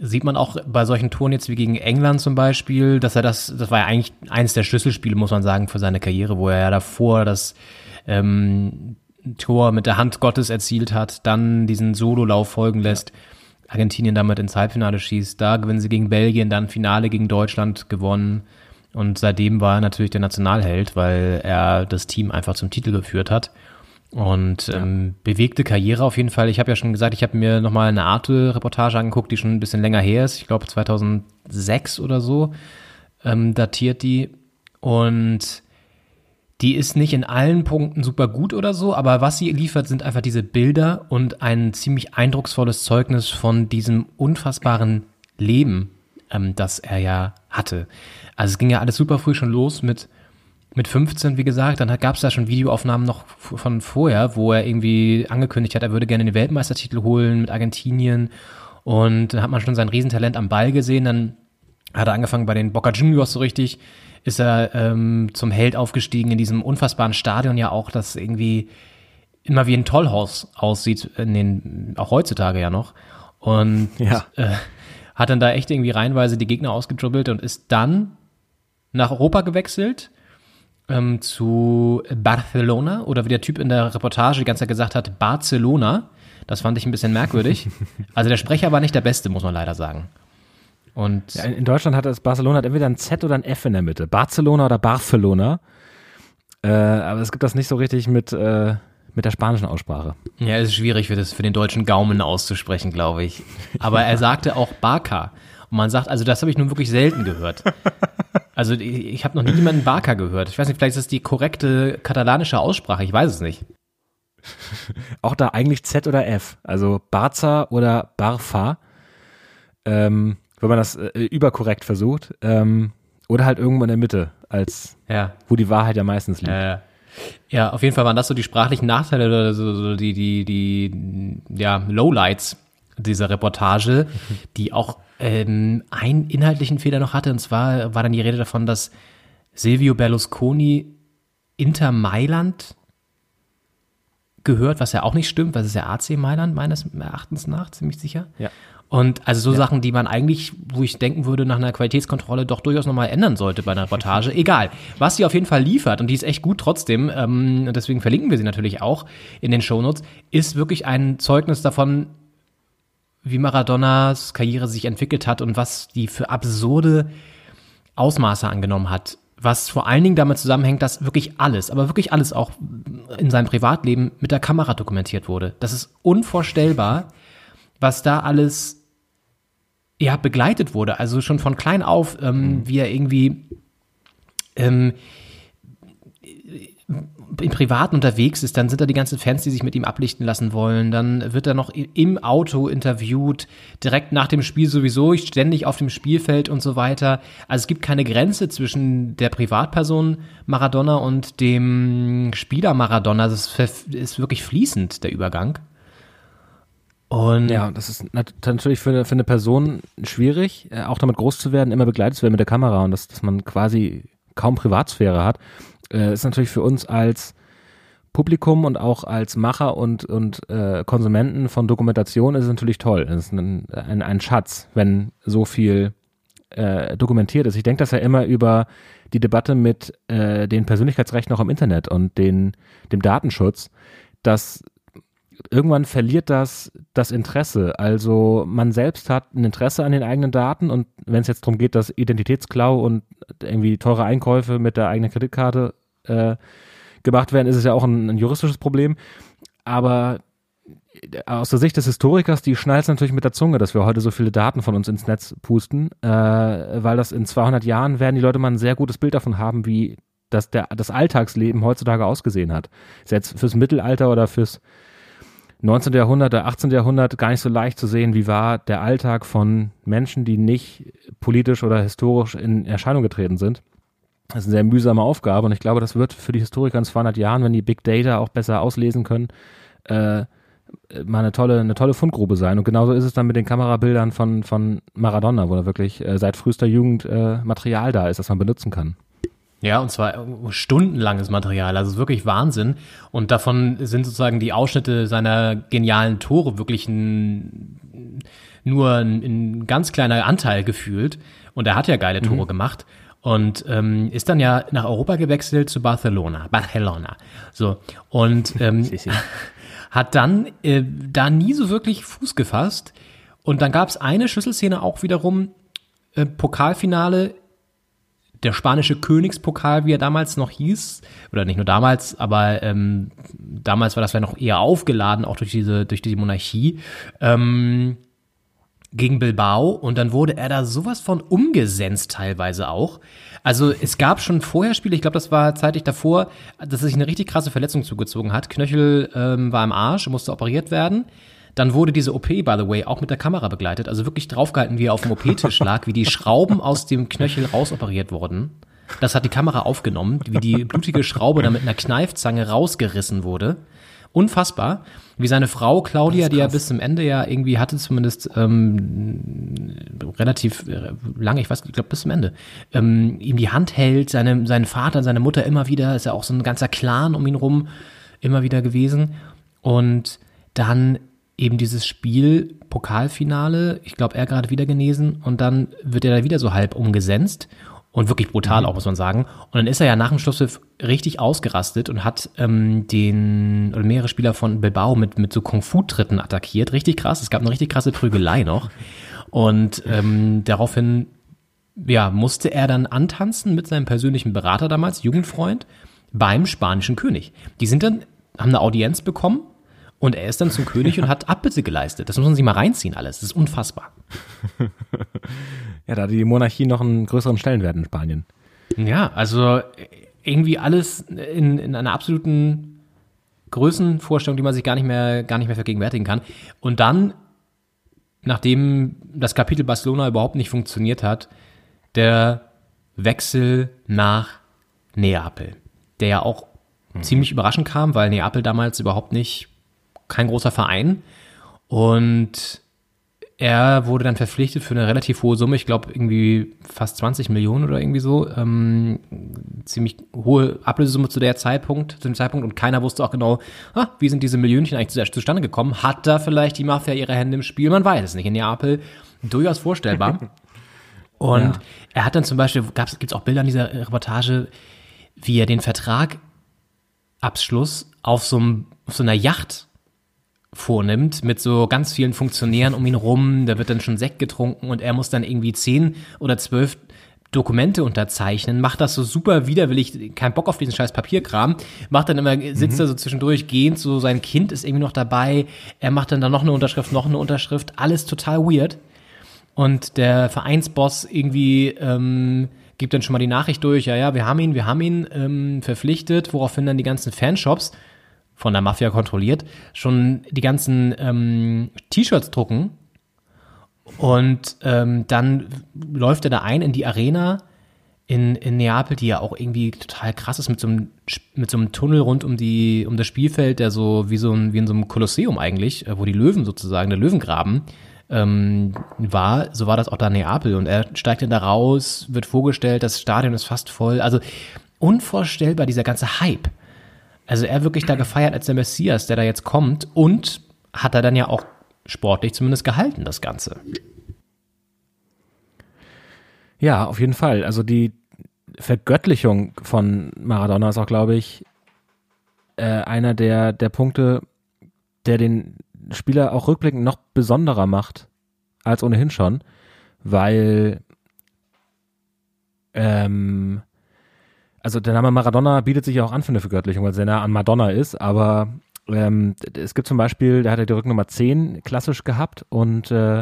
Sieht man auch bei solchen Touren jetzt wie gegen England zum Beispiel, dass er das, das war ja eigentlich eines der Schlüsselspiele, muss man sagen, für seine Karriere, wo er ja davor das ähm, Tor mit der Hand Gottes erzielt hat, dann diesen Sololauf folgen lässt, Argentinien damit ins Halbfinale schießt, da gewinnen sie gegen Belgien, dann Finale gegen Deutschland gewonnen und seitdem war er natürlich der Nationalheld, weil er das Team einfach zum Titel geführt hat. Und ähm, bewegte Karriere auf jeden Fall. Ich habe ja schon gesagt, ich habe mir nochmal eine Arte-Reportage angeguckt, die schon ein bisschen länger her ist. Ich glaube 2006 oder so ähm, datiert die. Und die ist nicht in allen Punkten super gut oder so, aber was sie liefert, sind einfach diese Bilder und ein ziemlich eindrucksvolles Zeugnis von diesem unfassbaren Leben, ähm, das er ja hatte. Also es ging ja alles super früh schon los mit mit 15, wie gesagt, dann gab es da schon Videoaufnahmen noch von vorher, wo er irgendwie angekündigt hat, er würde gerne den Weltmeistertitel holen mit Argentinien. Und dann hat man schon sein Riesentalent am Ball gesehen. Dann hat er angefangen bei den Boca Juniors so richtig, ist er ähm, zum Held aufgestiegen in diesem unfassbaren Stadion ja auch, das irgendwie immer wie ein Tollhaus aussieht, in den, auch heutzutage ja noch. Und Ja. äh, hat dann da echt irgendwie reihenweise die Gegner ausgedribbelt und ist dann nach Europa gewechselt ähm, zu Barcelona oder wie der Typ in der Reportage die ganze Zeit gesagt hat, Barcelona. Das fand ich ein bisschen merkwürdig. [LAUGHS] Also der Sprecher war nicht der Beste, muss man leider sagen. Und Ja, in Deutschland hat das Barcelona hat entweder ein Z oder ein F in der Mitte. Barcelona oder Barcelona. Äh, aber es gibt das nicht so richtig mit, äh, mit der spanischen Aussprache. Ja, es ist schwierig für, das, für den deutschen Gaumen auszusprechen, glaube ich. Aber er sagte auch Barca. Und man sagt, also das habe ich nun wirklich selten gehört. Also ich, ich habe noch nie jemanden Barca gehört. Ich weiß nicht, vielleicht ist das die korrekte katalanische Aussprache, ich weiß es nicht. [LAUGHS] Auch da eigentlich Z oder F. Also Barza oder Barfa. Ähm, wenn man das äh, überkorrekt versucht. Ähm, oder halt irgendwo in der Mitte, als Ja. wo die Wahrheit ja meistens liegt. Äh, ja, auf jeden Fall waren das so die sprachlichen Nachteile oder so, so die, die, die, ja, Lowlights dieser Reportage, die auch ähm, einen inhaltlichen Fehler noch hatte. Und zwar war dann die Rede davon, dass Silvio Berlusconi Inter Mailand gehört, was ja auch nicht stimmt, weil es ist ja AC Mailand meines Erachtens nach, ziemlich sicher. Ja. Und also so Sachen, die man eigentlich, wo ich denken würde, nach einer Qualitätskontrolle doch durchaus nochmal ändern sollte bei einer Reportage. Egal. Was sie auf jeden Fall liefert, und die ist echt gut trotzdem, ähm, und deswegen verlinken wir sie natürlich auch in den Shownotes, ist wirklich ein Zeugnis davon, wie Maradonas Karriere sich entwickelt hat und was die für absurde Ausmaße angenommen hat. Was vor allen Dingen damit zusammenhängt, dass wirklich alles, aber wirklich alles auch in seinem Privatleben mit der Kamera dokumentiert wurde. Das ist unvorstellbar, was da alles ja begleitet wurde. Also schon von klein auf, ähm, wie er irgendwie ähm, im Privaten unterwegs ist, dann sind da die ganzen Fans, die sich mit ihm ablichten lassen wollen. Dann wird er noch im Auto interviewt, direkt nach dem Spiel sowieso, ständig auf dem Spielfeld und so weiter. Also es gibt keine Grenze zwischen der Privatperson Maradona und dem Spieler Maradona. Das ver- ist wirklich fließend, der Übergang. Und Ja, das ist nat natürlich für eine, für eine Person schwierig, äh, auch damit groß zu werden, immer begleitet zu werden mit der Kamera und dass, dass man quasi kaum Privatsphäre hat, äh, ist natürlich für uns als Publikum und auch als Macher und, und äh, Konsumenten von Dokumentation ist es natürlich toll. Es ist ein, ein, ein Schatz, wenn so viel äh, dokumentiert ist. Ich denke das ja immer über die Debatte mit äh, den Persönlichkeitsrechten auch im Internet und den, dem Datenschutz, dass irgendwann verliert das das Interesse. Also man selbst hat ein Interesse an den eigenen Daten und wenn es jetzt darum geht, dass Identitätsklau und irgendwie teure Einkäufe mit der eigenen Kreditkarte äh, gemacht werden, ist es ja auch ein, ein juristisches Problem. Aber aus der Sicht des Historikers, die schnallt natürlich mit der Zunge, dass wir heute so viele Daten von uns ins Netz pusten, äh, weil das in 200 Jahren werden die Leute mal ein sehr gutes Bild davon haben, wie das, der, das Alltagsleben heutzutage ausgesehen hat. Ist jetzt fürs Mittelalter oder fürs 19. Jahrhundert, der 18. Jahrhundert gar nicht so leicht zu sehen, wie war der Alltag von Menschen, die nicht politisch oder historisch in Erscheinung getreten sind. Das ist eine sehr mühsame Aufgabe und ich glaube, das wird für die Historiker in 200 Jahren, wenn die Big Data auch besser auslesen können, äh, mal eine tolle, eine tolle Fundgrube sein. Und genauso ist es dann mit den Kamerabildern von, von Maradona, wo da wirklich äh, seit frühester Jugend äh, Material da ist, das man benutzen kann. Ja, und zwar stundenlanges Material, also wirklich Wahnsinn. Und davon sind sozusagen die Ausschnitte seiner genialen Tore wirklich ein, nur ein, ein ganz kleiner Anteil gefühlt. Und er hat ja geile Tore gemacht und ähm, ist dann ja nach Europa gewechselt zu Barcelona. Barcelona. So. Und [LAUGHS] ähm, [LAUGHS] hat dann äh, da nie so wirklich Fuß gefasst. Und dann gab es eine Schlüsselszene auch wiederum, äh, Pokalfinale, der spanische Königspokal, wie er damals noch hieß, oder nicht nur damals, aber ähm, damals war das ja noch eher aufgeladen, auch durch diese, durch die Monarchie. Ähm, gegen Bilbao und dann wurde er da sowas von umgesenzt teilweise auch. Also es gab schon vorher Spiele, ich glaube, das war zeitlich davor, dass er sich eine richtig krasse Verletzung zugezogen hat. Knöchel ähm, war im Arsch, musste operiert werden. Dann wurde diese OP, by the way, auch mit der Kamera begleitet. Also wirklich draufgehalten, wie er auf dem OP-Tisch [LAUGHS] lag, wie die Schrauben aus dem Knöchel rausoperiert wurden. Das hat die Kamera aufgenommen, wie die blutige Schraube dann mit einer Kneifzange rausgerissen wurde. Unfassbar. Wie seine Frau Claudia, die er bis zum Ende ja irgendwie hatte, zumindest ähm, relativ äh, lange, ich weiß, ich glaube bis zum Ende, ähm, ihm die Hand hält, seine, seinen Vater, seine Mutter immer wieder, ist ja auch so ein ganzer Clan um ihn rum immer wieder gewesen. Und dann eben dieses Spiel, Pokalfinale, ich glaube, er gerade wieder genesen und dann wird er da wieder so halb umgesenzt und wirklich brutal auch, muss man sagen. Und dann ist er ja nach dem Schlusspfiff richtig ausgerastet und hat ähm, den oder mehrere Spieler von Bilbao mit, mit so Kung-Fu-Tritten attackiert. Richtig krass. Es gab eine richtig krasse Prügelei noch. Und ähm, daraufhin ja, musste er dann antanzen mit seinem persönlichen Berater damals, Jugendfreund, beim spanischen König. Die sind dann, haben eine Audienz bekommen und er ist dann zum König und hat Abbitte geleistet. Das muss man sich mal reinziehen alles. Das ist unfassbar. [LAUGHS] Ja, da hat die Monarchie noch einen größeren Stellenwert in Spanien. Ja, also irgendwie alles in, in einer absoluten Größenvorstellung, die man sich gar nicht mehr, gar nicht mehr vergegenwärtigen kann. Und dann, nachdem das Kapitel Barcelona überhaupt nicht funktioniert hat, der Wechsel nach Neapel, der ja auch ziemlich überraschend kam, weil Neapel damals überhaupt nicht kein großer Verein und er wurde dann verpflichtet für eine relativ hohe Summe, ich glaube irgendwie fast 20 Millionen oder irgendwie so. Ähm, ziemlich hohe Ablösesumme zu der Zeitpunkt, zu dem Zeitpunkt und keiner wusste auch genau, ah, wie sind diese Millionchen eigentlich zustande gekommen? Hat da vielleicht die Mafia ihre Hände im Spiel? Man weiß es nicht. In Neapel durchaus vorstellbar. [LAUGHS] Und Ja. er hat dann zum Beispiel, gibt es auch Bilder in dieser Reportage, wie er den Vertragabschluss auf so, einem, auf so einer Yacht vornimmt mit so ganz vielen Funktionären um ihn rum. Da wird dann schon Sekt getrunken und er muss dann irgendwie zehn oder zwölf Dokumente unterzeichnen, macht das so super widerwillig, kein Bock auf diesen scheiß Papierkram, macht dann immer, sitzt da so zwischendurch gehend, so sein Kind ist irgendwie noch dabei, er macht dann da noch eine Unterschrift, noch eine Unterschrift, alles total weird. Und der Vereinsboss irgendwie ähm, gibt dann schon mal die Nachricht durch, ja, ja, wir haben ihn, wir haben ihn ähm, verpflichtet, woraufhin dann die ganzen Fanshops von der Mafia kontrolliert, schon die ganzen ähm, T-Shirts drucken. Und ähm, dann läuft er da ein in die Arena in, in Neapel, die ja auch irgendwie total krass ist, mit so einem, mit so einem Tunnel rund um, die, um das Spielfeld, der so wie, so ein, wie in so einem Kolosseum eigentlich, äh, wo die Löwen sozusagen, der Löwengraben, ähm, war, so war das auch da in Neapel. Und er steigt dann da raus, wird vorgestellt, das Stadion ist fast voll. Also unvorstellbar, dieser ganze Hype. Also er wirklich da gefeiert als der Messias, der da jetzt kommt und hat er dann ja auch sportlich zumindest gehalten, das Ganze. Ja, auf jeden Fall. Also die Vergöttlichung von Maradona ist auch, glaube ich, äh, einer der, der Punkte, der den Spieler auch rückblickend noch besonderer macht als ohnehin schon, weil ähm, also der Name Maradona bietet sich ja auch an für eine Vergöttlichung, weil er sehr nah an Madonna ist, aber ähm, es gibt zum Beispiel, da hat er die Rücknummer 10 klassisch gehabt und äh,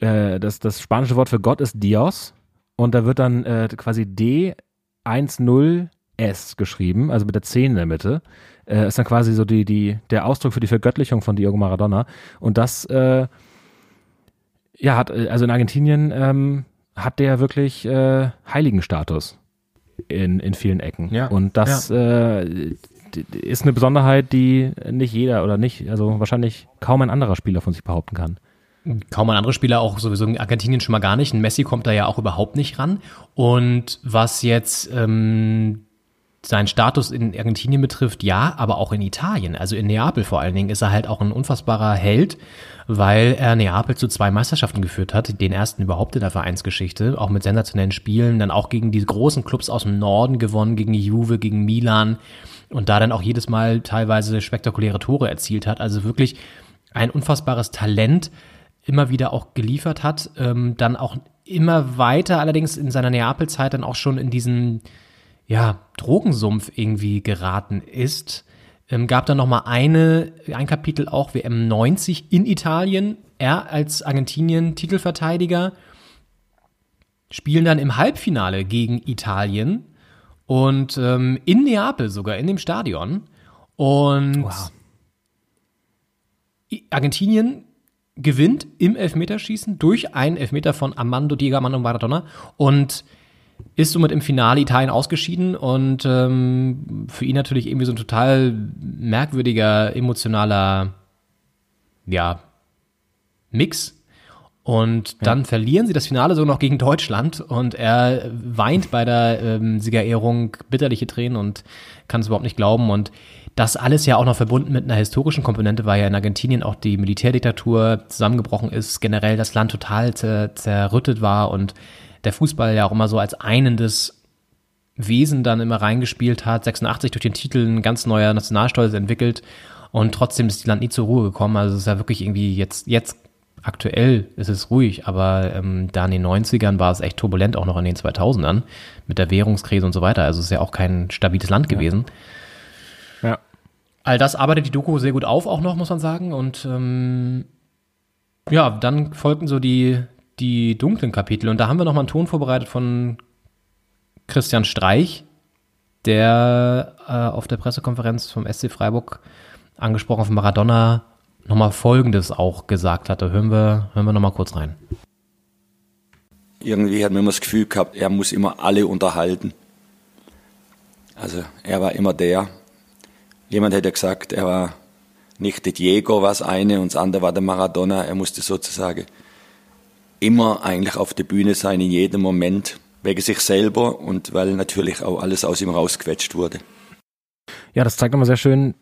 äh, das, das spanische Wort für Gott ist Dios und da wird dann äh, quasi D10S geschrieben, also mit der 10 in der Mitte. Äh, ist dann quasi so die, die, der Ausdruck für die Vergöttlichung von Diego Maradona. Und das, äh, ja, hat, äh, also in Argentinien ähm, hat der wirklich äh, Heiligenstatus in, in vielen Ecken. Ja. Und das äh, d- d- ist eine Besonderheit, die nicht jeder oder nicht, also wahrscheinlich kaum ein anderer Spieler von sich behaupten kann. kaum ein anderer Spieler, auch sowieso in Argentinien schon mal gar nicht. Ein Messi kommt da ja auch überhaupt nicht ran. Und was jetzt ähm, seinen Status in Argentinien betrifft, ja, aber auch in Italien, also in Neapel vor allen Dingen, ist er halt auch ein unfassbarer Held, weil er Neapel zu zwei Meisterschaften geführt hat, den ersten überhaupt in der Vereinsgeschichte, auch mit sensationellen Spielen, dann auch gegen die großen Clubs aus dem Norden gewonnen, gegen Juve, gegen Milan und da dann auch jedes Mal teilweise spektakuläre Tore erzielt hat. Also wirklich ein unfassbares Talent immer wieder auch geliefert hat, ähm, dann auch immer weiter, allerdings in seiner Neapel-Zeit dann auch schon in diesen ja, Drogensumpf irgendwie geraten ist. Ähm, gab dann noch mal eine, ein Kapitel auch WM 90 in Italien. Er als Argentinien Titelverteidiger spielen dann im Halbfinale gegen Italien und ähm, in Neapel sogar, in dem Stadion. Und Wow. Argentinien gewinnt im Elfmeterschießen durch einen Elfmeter von Armando Diego Armando Maradona und ist somit im Finale Italien ausgeschieden und ähm, für ihn natürlich irgendwie so ein total merkwürdiger, emotionaler, ja, Mix. Und dann verlieren sie das Finale so noch gegen Deutschland und er weint bei der ähm, Siegerehrung bitterliche Tränen und kann es überhaupt nicht glauben. Und das alles ja auch noch verbunden mit einer historischen Komponente, weil ja in Argentinien auch die Militärdiktatur zusammengebrochen ist, generell das Land total zer zerrüttet war und der Fußball ja auch immer so als einendes Wesen dann immer reingespielt hat, 86 durch den Titel ein ganz neuer Nationalstolz entwickelt und trotzdem ist die Land nie zur Ruhe gekommen. Also es ist ja wirklich irgendwie jetzt, jetzt aktuell ist es ruhig, aber ähm, da in den 90ern war es echt turbulent, auch noch in den 2000ern mit der Währungskrise und so weiter. Also es ist ja auch kein stabiles Land gewesen. Ja. All das arbeitet die Doku sehr gut auf, auch noch, muss man sagen. Und ähm, ja, dann folgten so die, die dunklen Kapitel. Und da haben wir nochmal einen Ton vorbereitet von Christian Streich, der äh, auf der Pressekonferenz vom SC Freiburg angesprochen auf Maradona nochmal Folgendes auch gesagt hatte. Hören wir, hören wir nochmal kurz rein. Irgendwie hat man immer das Gefühl gehabt, er muss immer alle unterhalten. Also er war immer der. Jemand hätte gesagt, er war nicht der Diego, war das eine, und das andere war der Maradona. Er musste sozusagen immer eigentlich auf der Bühne sein, in jedem Moment, wegen sich selber und weil natürlich auch alles aus ihm rausgequetscht wurde. Ja, das zeigt nochmal sehr schön,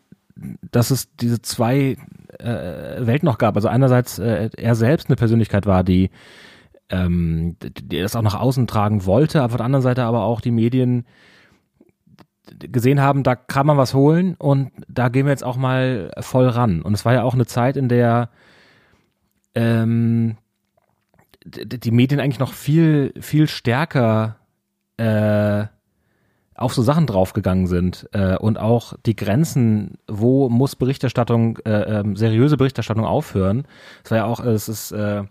dass es diese zwei äh, Welten noch gab. Also einerseits äh, er selbst eine Persönlichkeit war, die, ähm, die das auch nach außen tragen wollte, aber auf der anderen Seite aber auch die Medien gesehen haben, da kann man was holen und da gehen wir jetzt auch mal voll ran. Und es war ja auch eine Zeit, in der ähm, die Medien eigentlich noch viel, viel stärker äh, auf so Sachen draufgegangen sind äh, und auch die Grenzen, wo muss Berichterstattung, äh, ähm, seriöse Berichterstattung aufhören. Es war ja auch, es ist äh,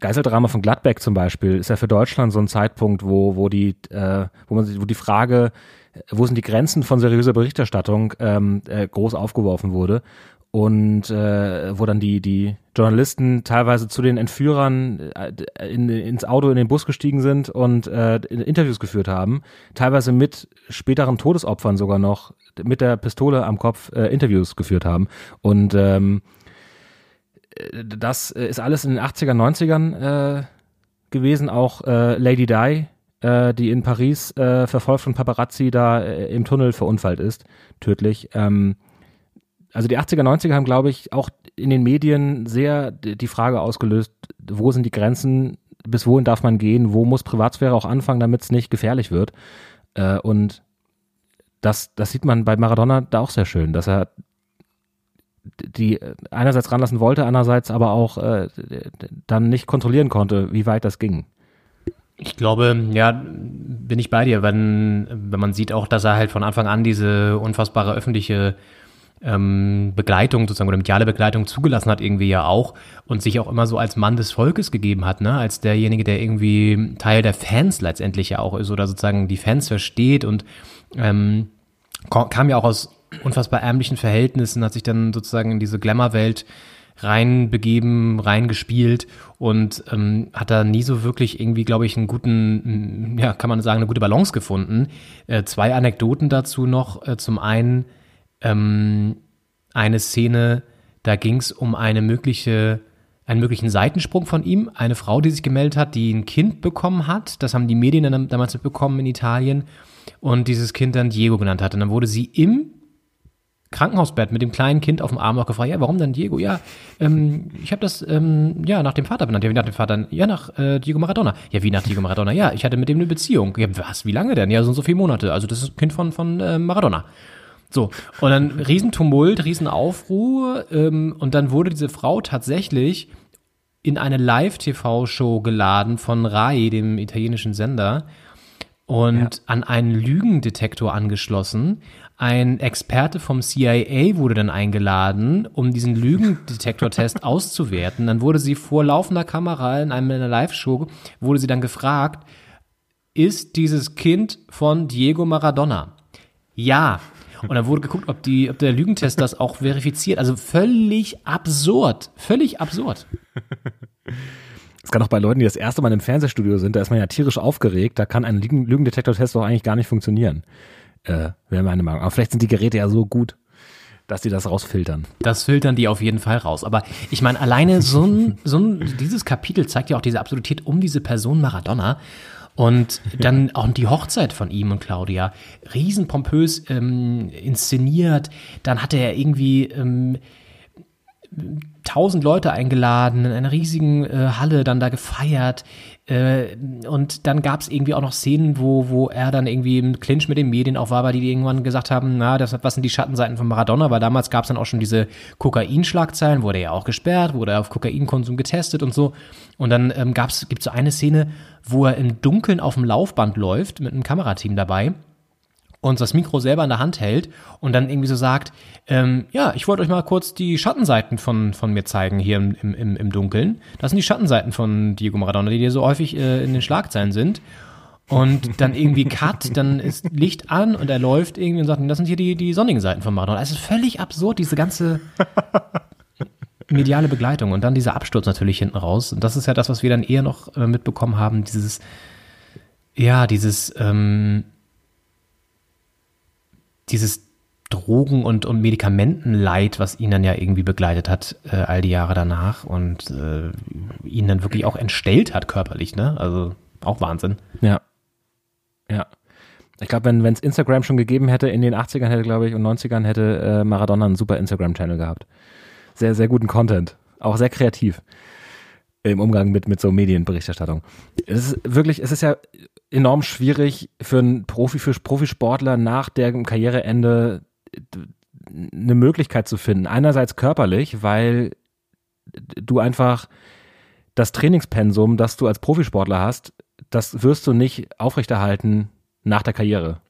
Geiseldrama von Gladbeck zum Beispiel, ist ja für Deutschland so ein Zeitpunkt, wo, wo die, äh, wo man wo die Frage, äh, wo sind die Grenzen von seriöser Berichterstattung, ähm, äh, groß aufgeworfen wurde und äh, wo dann die die Journalisten teilweise zu den Entführern äh, in, ins Auto in den Bus gestiegen sind und äh, Interviews geführt haben, teilweise mit späteren Todesopfern sogar noch mit der Pistole am Kopf äh, Interviews geführt haben und ähm, äh, das ist alles in den 80er 90ern äh, gewesen, auch äh, Lady Di, äh, die in Paris äh, verfolgt von Paparazzi da äh, im Tunnel verunfallt ist, tödlich. Ähm, also die 80er, 90er haben, glaube ich, auch in den Medien sehr die Frage ausgelöst, wo sind die Grenzen, bis wohin darf man gehen, wo muss Privatsphäre auch anfangen, damit es nicht gefährlich wird. Äh, und das, das sieht man bei Maradona da auch sehr schön, dass er die einerseits ranlassen wollte, andererseits aber auch äh, dann nicht kontrollieren konnte, wie weit das ging. Ich glaube, ja, bin ich bei dir, wenn, wenn man sieht auch, dass er halt von Anfang an diese unfassbare öffentliche ähm, Begleitung sozusagen oder mediale Begleitung zugelassen hat irgendwie ja auch und sich auch immer so als Mann des Volkes gegeben hat, ne, als derjenige, der irgendwie Teil der Fans letztendlich ja auch ist oder sozusagen die Fans versteht und ähm, kam ja auch aus unfassbar ärmlichen Verhältnissen, hat sich dann sozusagen in diese Glamour-Welt reinbegeben, reingespielt und ähm, hat da nie so wirklich irgendwie, glaube ich, einen guten, ja, kann man sagen, eine gute Balance gefunden. Äh, zwei Anekdoten dazu noch. Äh, zum einen ähm, eine Szene, da ging es um eine mögliche einen möglichen Seitensprung von ihm. Eine Frau, die sich gemeldet hat, die ein Kind bekommen hat. Das haben die Medien dann damals mitbekommen in Italien. Und dieses Kind dann Diego genannt hat. Und dann wurde sie im Krankenhausbett mit dem kleinen Kind auf dem Arm auch gefragt, ja, warum denn Diego? Ja, ähm, ich habe das ähm, ja nach dem Vater benannt. Ja, wie nach dem Vater? Ja, nach äh, Diego Maradona. Ja, wie nach Diego Maradona? Ja, ich hatte mit dem eine Beziehung. Ja, was? Wie lange denn? Ja, so und so viele Monate. Also das ist ein Kind von von äh, Maradona. So, und dann Riesentumult, Riesenaufruhr ähm, und dann wurde diese Frau tatsächlich in eine Live-TV-Show geladen von RAI, dem italienischen Sender, und an einen Lügendetektor angeschlossen. Ein Experte vom CIA wurde dann eingeladen, um diesen Lügendetektortest [LAUGHS] auszuwerten. Dann wurde sie vor laufender Kamera in einem in einer Live-Show, wurde sie dann gefragt, ist dieses Kind von Diego Maradona? Ja. Und dann wurde geguckt, ob, die, ob der Lügentest das auch verifiziert. Also völlig absurd. Völlig absurd. Es kann auch bei Leuten, die das erste Mal im Fernsehstudio sind, da ist man ja tierisch aufgeregt, da kann ein Lügen Lügendetektor-Test doch eigentlich gar nicht funktionieren. Äh, Wäre meine Meinung. Aber vielleicht sind die Geräte ja so gut, dass die das rausfiltern. Das filtern die auf jeden Fall raus. Aber ich meine, alleine so ein, so ein, dieses Kapitel zeigt ja auch diese Absurdität um diese Person Maradona. Und dann auch die Hochzeit von ihm und Claudia, riesenpompös ähm, inszeniert. Dann hatte er irgendwie ähm, tausend Leute eingeladen, in einer riesigen äh, Halle dann da gefeiert. Äh, und dann gab es irgendwie auch noch Szenen, wo, wo er dann irgendwie im Clinch mit den Medien auch war, weil die irgendwann gesagt haben, na, das, was sind die Schattenseiten von Maradona? Weil damals gab es dann auch schon diese Kokain-Schlagzeilen, wurde ja auch gesperrt, wurde er auf Kokainkonsum getestet und so. Und dann ähm, gab's, gibt so eine Szene, wo er im Dunkeln auf dem Laufband läuft, mit einem Kamerateam dabei und das Mikro selber in der Hand hält und dann irgendwie so sagt, ähm, ja, ich wollte euch mal kurz die Schattenseiten von, von mir zeigen hier im, im, im Dunkeln. Das sind die Schattenseiten von Diego Maradona, die hier so häufig äh, in den Schlagzeilen sind. Und dann irgendwie Cut, dann ist Licht an und er läuft irgendwie und sagt, das sind hier die, die sonnigen Seiten von Maradona. Es ist völlig absurd, diese ganze [LAUGHS] mediale Begleitung und dann dieser Absturz natürlich hinten raus. Und das ist ja das, was wir dann eher noch äh, mitbekommen haben, dieses, ja, dieses, ähm, dieses Drogen- und, und Medikamentenleid, was ihn dann ja irgendwie begleitet hat, äh, all die Jahre danach und äh, ihn dann wirklich auch entstellt hat körperlich, ne? Also auch Wahnsinn. Ja. Ja. Ich glaube, wenn es Instagram schon gegeben hätte, in den 80ern hätte, glaube ich, und 90ern hätte äh, Maradona einen super Instagram-Channel gehabt. Sehr, sehr guten Content. Auch sehr kreativ im Umgang mit, mit so Medienberichterstattung. Es ist wirklich, es ist ja enorm schwierig für einen Profi, für Profisportler nach dem Karriereende eine Möglichkeit zu finden. Einerseits körperlich, weil du einfach das Trainingspensum, das du als Profisportler hast, das wirst du nicht aufrechterhalten nach der Karriere,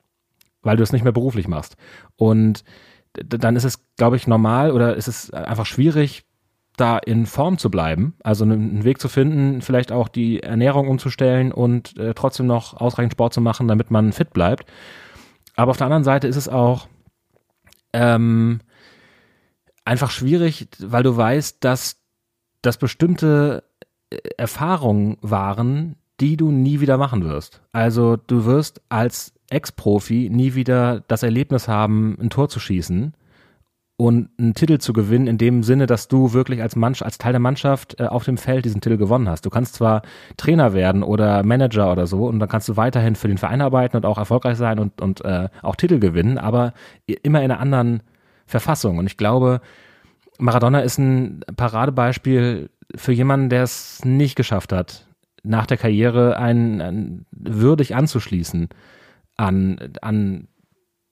weil du es nicht mehr beruflich machst. Und dann ist es, glaube ich, normal oder ist es einfach schwierig, da in Form zu bleiben, also einen Weg zu finden, vielleicht auch die Ernährung umzustellen und äh, trotzdem noch ausreichend Sport zu machen, damit man fit bleibt. Aber auf der anderen Seite ist es auch ähm, einfach schwierig, weil du weißt, dass das bestimmte äh, Erfahrungen waren, die du nie wieder machen wirst. Also du wirst als Ex-Profi nie wieder das Erlebnis haben, ein Tor zu schießen und einen Titel zu gewinnen, in dem Sinne, dass du wirklich als Mannschaft, als Teil der Mannschaft äh, auf dem Feld diesen Titel gewonnen hast. Du kannst zwar Trainer werden oder Manager oder so und dann kannst du weiterhin für den Verein arbeiten und auch erfolgreich sein und, und äh, auch Titel gewinnen, aber immer in einer anderen Verfassung. Und ich glaube, Maradona ist ein Paradebeispiel für jemanden, der es nicht geschafft hat, nach der Karriere einen, einen würdig anzuschließen an, an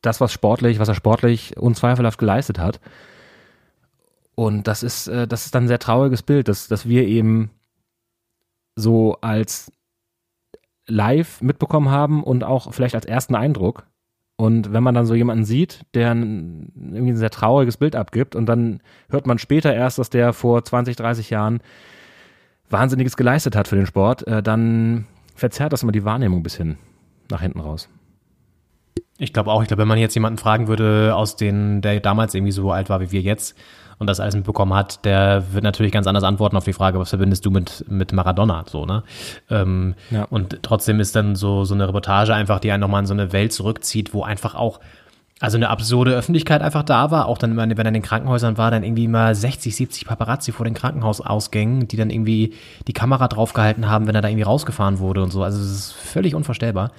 das, was sportlich, was er sportlich unzweifelhaft geleistet hat. Und das ist, äh, das ist dann ein sehr trauriges Bild, dass, dass wir eben so als live mitbekommen haben und auch vielleicht als ersten Eindruck. Und wenn man dann so jemanden sieht, der ein, irgendwie ein sehr trauriges Bild abgibt und dann hört man später erst, dass der vor 20, 30 Jahren Wahnsinniges geleistet hat für den Sport, äh, dann verzerrt das immer die Wahrnehmung ein bisschen nach hinten raus. Ich glaube auch, ich glaube, wenn man jetzt jemanden fragen würde, aus den, der damals irgendwie so alt war wie wir jetzt und das alles mitbekommen hat, der wird natürlich ganz anders antworten auf die Frage, was verbindest du mit, mit Maradona, so, ne? Ähm, ja. Und trotzdem ist dann so, so eine Reportage einfach, die einen nochmal in so eine Welt zurückzieht, wo einfach auch Also eine absurde Öffentlichkeit einfach da war, auch dann, immer, wenn er in den Krankenhäusern war, dann irgendwie mal 60, 70 Paparazzi vor den Krankenhausausgängen, die dann irgendwie die Kamera draufgehalten haben, wenn er da irgendwie rausgefahren wurde und so. Also es ist völlig unvorstellbar.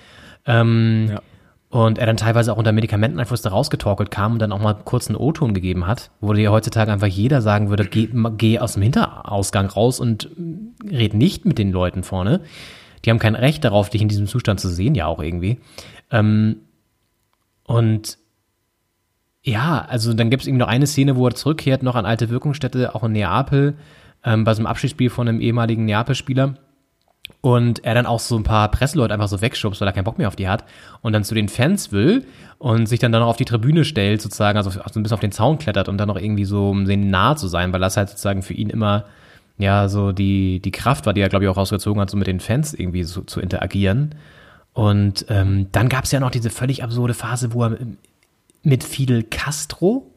Ähm, Ja. Und er dann teilweise auch unter Medikamenteneinfluss da rausgetorkelt kam und dann auch mal kurz einen O-Ton gegeben hat, wo dir heutzutage einfach jeder sagen würde, geh, geh aus dem Hinterausgang raus und red nicht mit den Leuten vorne. Die haben kein Recht darauf, dich in diesem Zustand zu sehen, ja auch irgendwie. Ähm, und ja, also dann gibt es eben noch eine Szene, wo er zurückkehrt, noch an alte Wirkungsstätte, auch in Neapel, ähm, bei so einem Abschiedsspiel von einem ehemaligen Neapel-Spieler. Und er dann auch so ein paar Presseleute einfach so wegschubst, weil er keinen Bock mehr auf die hat. Und dann zu den Fans will und sich dann dann noch auf die Tribüne stellt, sozusagen, also so ein bisschen auf den Zaun klettert und dann noch irgendwie so, um denen nahe zu sein, weil das halt sozusagen für ihn immer, ja, so die, die Kraft war, die er, glaube ich, auch rausgezogen hat, so mit den Fans irgendwie so zu interagieren. Und ähm, dann gab es ja noch diese völlig absurde Phase, wo er mit Fidel Castro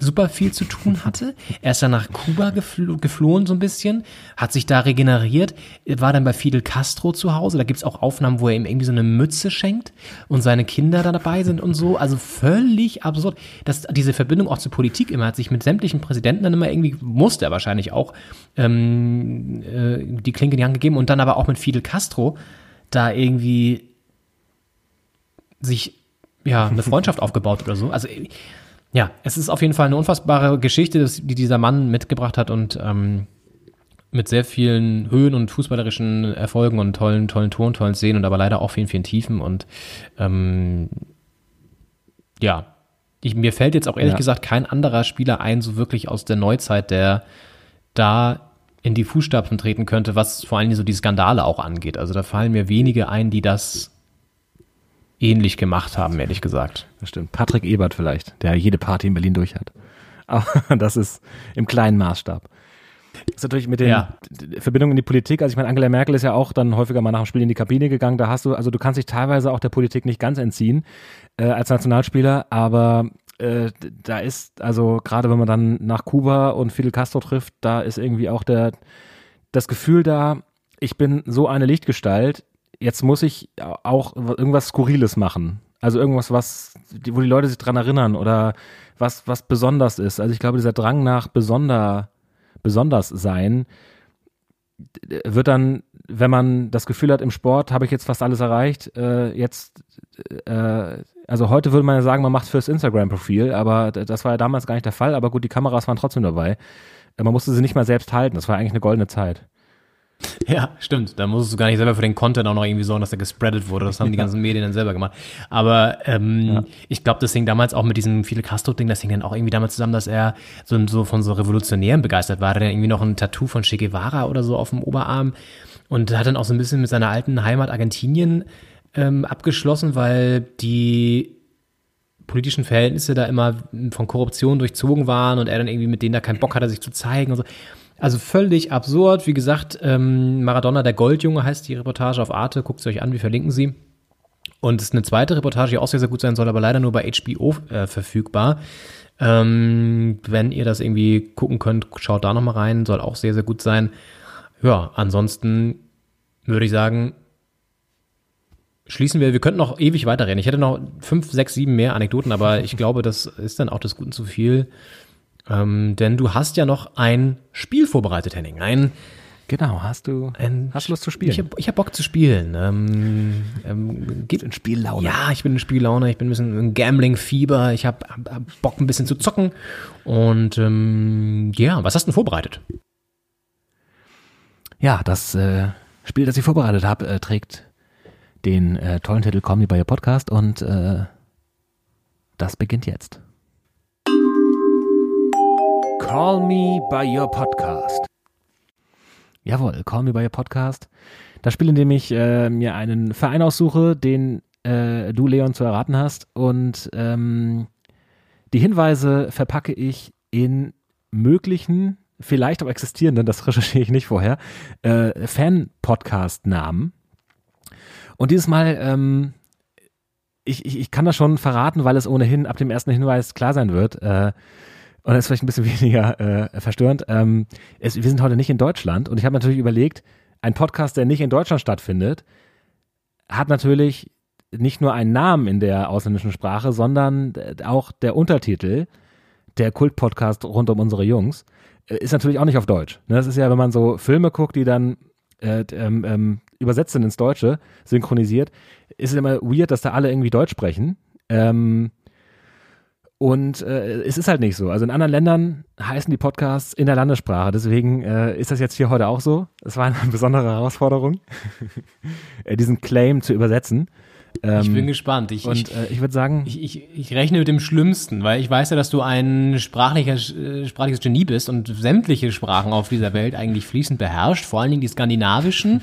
super viel zu tun hatte. Er ist dann nach Kuba geflo geflohen so ein bisschen, hat sich da regeneriert, war dann bei Fidel Castro zu Hause. Da gibt's auch Aufnahmen, wo er ihm irgendwie so eine Mütze schenkt und seine Kinder da dabei sind und so. Also völlig absurd. Das, diese Verbindung auch zur Politik immer, hat sich mit sämtlichen Präsidenten dann immer irgendwie, musste er wahrscheinlich auch, ähm, äh, die Klinke in die Hand gegeben und dann aber auch mit Fidel Castro da irgendwie sich ja eine Freundschaft aufgebaut oder so. Also ja, es ist auf jeden Fall eine unfassbare Geschichte, die dieser Mann mitgebracht hat und ähm, mit sehr vielen Höhen und fußballerischen Erfolgen und tollen, tollen Toren, tollen Szenen und aber leider auch vielen, vielen Tiefen und ähm, ja, ich, mir fällt jetzt auch ehrlich Ja. gesagt kein anderer Spieler ein, so wirklich aus der Neuzeit, der da in die Fußstapfen treten könnte, was vor allem so die Skandale auch angeht. Also da fallen mir wenige ein, die das ähnlich gemacht haben, ehrlich gesagt. Das stimmt. Patrick Ebert vielleicht, der jede Party in Berlin durch hat. Aber [LAUGHS] das ist im kleinen Maßstab. Das ist natürlich mit den Ja. Verbindungen in die Politik. Also ich meine, Angela Merkel ist ja auch dann häufiger mal nach dem Spiel in die Kabine gegangen. Da hast du, also du kannst dich teilweise auch der Politik nicht ganz entziehen äh, als Nationalspieler, aber äh, da ist, also gerade wenn man dann nach Kuba und Fidel Castro trifft, da ist irgendwie auch der das Gefühl da, ich bin so eine Lichtgestalt, jetzt muss ich auch irgendwas Skurriles machen. Also irgendwas, was, wo die Leute sich dran erinnern oder was, was besonders ist. Also ich glaube, dieser Drang nach besonder, besonders sein wird dann, wenn man das Gefühl hat, im Sport habe ich jetzt fast alles erreicht, äh, jetzt, äh, also heute würde man ja sagen, man macht fürs Instagram-Profil, aber das war ja damals gar nicht der Fall. Aber gut, die Kameras waren trotzdem dabei. Äh, Man musste sie nicht mal selbst halten. Das war eigentlich eine goldene Zeit. [LAUGHS] Ja, stimmt. Da musstest du gar nicht selber für den Content auch noch irgendwie sorgen, dass der gespreadet wurde. Das haben die ganzen Medien dann selber gemacht. Aber ähm, ich glaube, das hing damals auch mit diesem Fidel Castro-Ding, das hing dann auch irgendwie damit zusammen, dass er so, so von so Revolutionären begeistert war. Er dann irgendwie noch ein Tattoo von Che Guevara oder so auf dem Oberarm und hat dann auch so ein bisschen mit seiner alten Heimat Argentinien ähm, abgeschlossen, weil die politischen Verhältnisse da immer von Korruption durchzogen waren und er dann irgendwie mit denen da keinen Bock hatte, sich zu zeigen und so. Also völlig absurd. Wie gesagt, ähm, Maradona, der Goldjunge heißt die Reportage auf Arte. Guckt sie euch an, wir verlinken sie. Und es ist eine zweite Reportage, die auch sehr, sehr gut sein soll, aber leider nur bei HBO äh, verfügbar. Ähm, wenn ihr das irgendwie gucken könnt, schaut da nochmal rein, soll auch sehr, sehr gut sein. Ja, ansonsten würde ich sagen, schließen wir, wir könnten noch ewig weiterreden. Ich hätte noch fünf, sechs, sieben mehr Anekdoten, aber ich glaube, das ist dann auch des Guten zu viel. Ähm, denn du hast ja noch ein Spiel vorbereitet, Henning. Ein, Genau, hast du, ein hast du Lust zu spielen? Ich habe hab Bock zu spielen. Ähm, ähm, gib, in Spiellaune. ja, ich bin in Spiellaune, ich bin ein bisschen in Gambling-Fieber, ich habe hab, hab Bock ein bisschen zu zocken. Und ähm, ja, was hast du denn vorbereitet? Ja, das äh, Spiel, das ich vorbereitet habe, äh, trägt den äh, tollen Titel Me By Your Podcast und äh, das beginnt jetzt. Call Me By Your Podcast. Jawohl, Call Me By Your Podcast. Das Spiel, in dem ich äh, mir einen Verein aussuche, den äh, du, Leon, zu erraten hast. Und ähm, die Hinweise verpacke ich in möglichen, vielleicht auch existierenden, das recherchiere ich nicht vorher, äh, Fan-Podcast-Namen. Und dieses Mal, ähm, ich, ich, ich kann das schon verraten, weil es ohnehin ab dem ersten Hinweis klar sein wird. Äh, und das ist vielleicht ein bisschen [LAUGHS] weniger äh, verstörend. Ähm, es, wir sind heute nicht in Deutschland und ich habe natürlich überlegt, ein Podcast, der nicht in Deutschland stattfindet, hat natürlich nicht nur einen Namen in der ausländischen Sprache, sondern äh, auch der Untertitel, der Kult-Podcast rund um unsere Jungs, äh, ist natürlich auch nicht auf Deutsch. Ne, Das ist ja, wenn man so Filme guckt, die dann äh, ähm, ähm, übersetzt sind ins Deutsche, synchronisiert, ist es immer weird, dass da alle irgendwie Deutsch sprechen. Ähm, und äh, es ist halt nicht so. Also in anderen Ländern heißen die Podcasts in der Landessprache. Deswegen äh, ist das jetzt hier heute auch so. Es war eine [LAUGHS] besondere Herausforderung, [LAUGHS] äh, diesen Claim zu übersetzen. Ähm, Ich bin gespannt. Ich, und ich, äh, ich würde sagen, ich, ich, ich rechne mit dem Schlimmsten, weil ich weiß ja, dass du ein sprachlicher, äh, sprachliches Genie bist und sämtliche Sprachen auf dieser Welt eigentlich fließend beherrscht, vor allen Dingen die skandinavischen,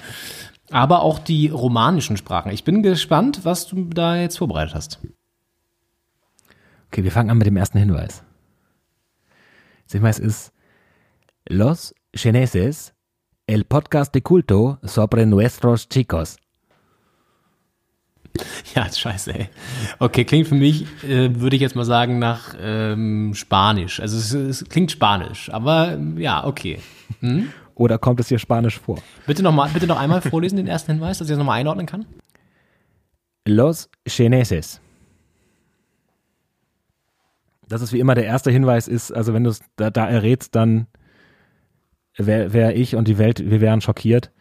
aber auch die romanischen Sprachen. Ich bin gespannt, was du da jetzt vorbereitet hast. Okay, wir fangen an mit dem ersten Hinweis. Der Hinweis ist Los Chineses, el podcast de culto sobre nuestros chicos. [LAUGHS] Ja, scheiße, ey. Okay, klingt für mich, äh, würde ich jetzt mal sagen, nach ähm, Spanisch. Also es, es klingt Spanisch, aber ähm, ja, okay. [LAUGHS] Oder kommt es hier Spanisch vor? Bitte noch, mal, bitte noch einmal vorlesen, den ersten Hinweis, dass ich das nochmal einordnen kann. Los Chineses. Das ist wie immer der erste Hinweis ist, also wenn du es da, da errätst, dann wäre wär ich und die Welt, wir wären schockiert.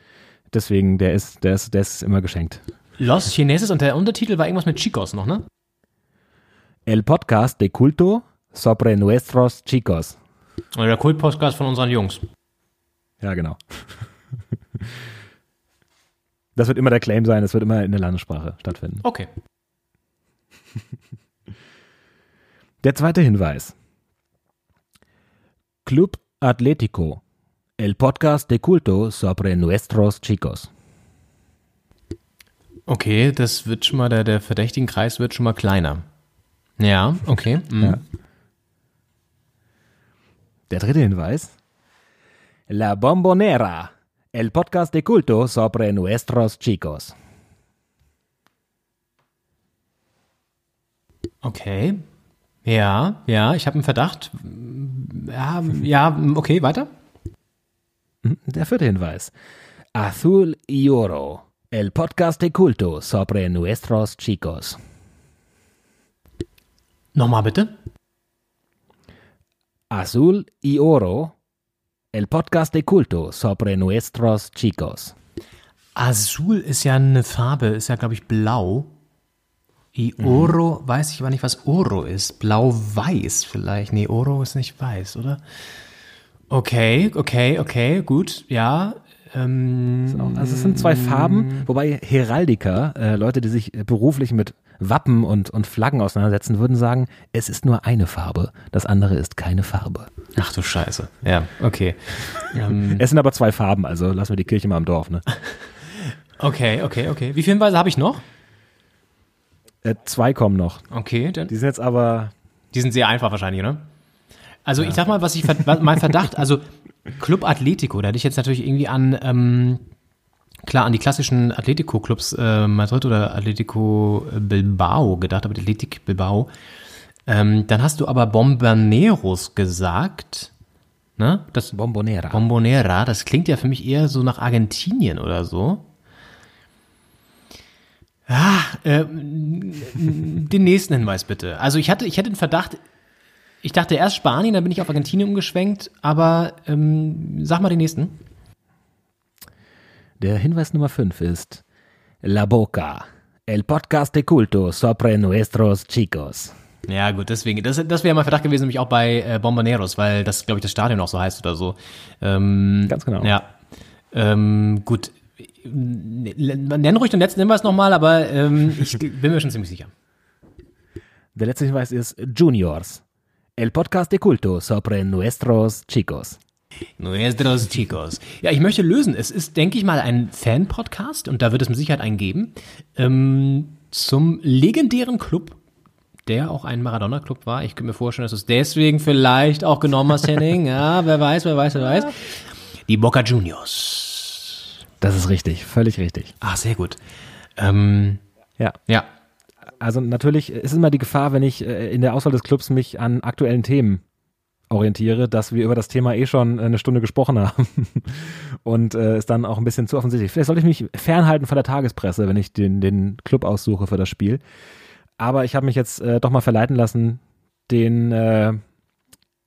Deswegen, der ist, der ist, der ist immer geschenkt. Los Chineses und der Untertitel war irgendwas mit Chicos noch, ne? El podcast de culto sobre nuestros chicos. Oder der Kult-Podcast von unseren Jungs. Ja, genau. Das wird immer der Claim sein, es wird immer in der Landessprache stattfinden. Okay. Der zweite Hinweis. Club Atlético. El podcast de culto sobre nuestros chicos. Okay, das wird schon mal, der, der verdächtigen Kreis wird schon mal kleiner. Ja, okay. mhm. Ja. Der dritte Hinweis. La Bombonera. El podcast de culto sobre nuestros chicos. Okay. Ja, ja, ich habe einen Verdacht. Ja, ja, okay, weiter. Der vierte Hinweis. Azul y Oro. El podcast de culto sobre nuestros chicos. Nochmal bitte. Azul y Oro. El podcast de culto sobre nuestros chicos. Azul ist ja eine Farbe, ist ja, glaube ich, blau. I Oro, weiß ich aber nicht, was Oro ist. Blau-weiß vielleicht. Nee, Oro ist nicht weiß, oder? Okay, okay, okay, gut, ja. Ähm, Also es sind zwei Farben, wobei Heraldiker, äh, Leute, die sich äh, beruflich mit Wappen und, und Flaggen auseinandersetzen, würden sagen, es ist nur eine Farbe, das andere ist keine Farbe. ach du Scheiße. Ja, okay. ähm, Es sind aber zwei Farben, also lassen wir die Kirche mal im Dorf. Ne? [LAUGHS] okay, okay, okay. Wie viele Hinweise habe ich noch? Äh, zwei kommen noch. Okay, dann. Die sind jetzt aber Die sind sehr einfach wahrscheinlich, oder? Also ich sag mal, was ich was- mein Verdacht, also Club Atletico, da hätte ich jetzt natürlich irgendwie an ähm, klar an die klassischen Atletico-Clubs äh, Madrid oder Atletico Bilbao gedacht, aber Athletic Bilbao. Ähm, dann hast du aber Bomboneros gesagt, ne? Das Bombonera. Bombonera, das klingt ja für mich eher so nach Argentinien oder so. Ah, äh, den nächsten Hinweis bitte. Also ich hatte, ich hätte den Verdacht, ich dachte erst Spanien, dann bin ich auf Argentinien umgeschwenkt, aber ähm, sag mal den nächsten. Der Hinweis Nummer 5 ist La Boca. El podcast de culto sobre nuestros chicos. Ja, gut, deswegen, das, das wäre mein Verdacht gewesen, nämlich auch bei äh, Bomboneros, weil das, glaube ich, das Stadion auch so heißt oder so. Ähm, Ganz genau. Ja. Ähm, gut. Nenn ruhig den letzten Hinweis nochmal, aber ähm, [LAUGHS] ich bin mir schon ziemlich sicher. Der letzte Hinweis ist Juniors. El podcast de culto sobre nuestros chicos. Nuestros chicos. Ja, ich möchte lösen. Es ist, denke ich mal, ein Fan-Podcast und da wird es mit Sicherheit einen geben. Ähm, zum legendären Club, der auch ein Maradona-Club war. Ich könnte mir vorstellen, dass du es deswegen vielleicht auch genommen hast, Henning. [LAUGHS] Ja, wer weiß, wer weiß, wer weiß. Die Boca Juniors. Das ist richtig, völlig richtig. Ah, sehr gut. Ähm, Ja. ja. Also natürlich ist immer die Gefahr, wenn ich äh, in der Auswahl des Clubs mich an aktuellen Themen orientiere, dass wir über das Thema eh schon eine Stunde gesprochen [LAUGHS] haben und äh, ist dann auch ein bisschen zu offensichtlich. Vielleicht sollte ich mich fernhalten von der Tagespresse, wenn ich den, den Club aussuche für das Spiel. Aber ich habe mich jetzt äh, doch mal verleiten lassen, den äh,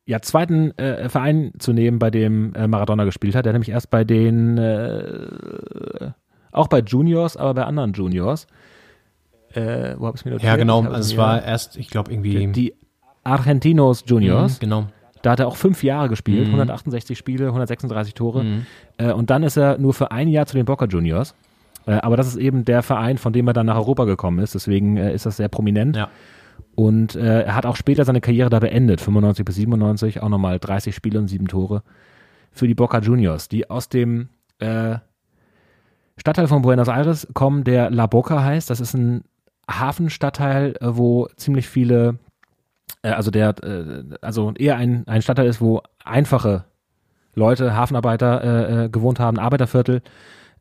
ja, zweiten äh, Verein zu nehmen, bei dem äh, Maradona gespielt hat. Der nämlich erst bei den, äh, auch bei Juniors, aber bei anderen Juniors. Äh, wo habe ich mir notiert? Ja, genau. Also es war erst, ich glaube, irgendwie. die Argentinos Juniors. Mhm, genau. Da hat er auch fünf Jahre gespielt, Mhm. 168 Spiele, 136 Tore. Äh, und dann ist er nur für ein Jahr zu den Boca Juniors. Äh, aber das ist eben der Verein, von dem er dann nach Europa gekommen ist. Deswegen ist das sehr prominent. Ja. Und äh, er hat auch später seine Karriere da beendet, 95 bis 97, auch nochmal 30 Spiele und sieben Tore für die Boca Juniors, die aus dem äh, Stadtteil von Buenos Aires kommen, der La Boca heißt. Das ist ein Hafenstadtteil, äh, wo ziemlich viele, äh, also der, äh, also eher ein, ein Stadtteil ist, wo einfache Leute, Hafenarbeiter äh, gewohnt haben, Arbeiterviertel,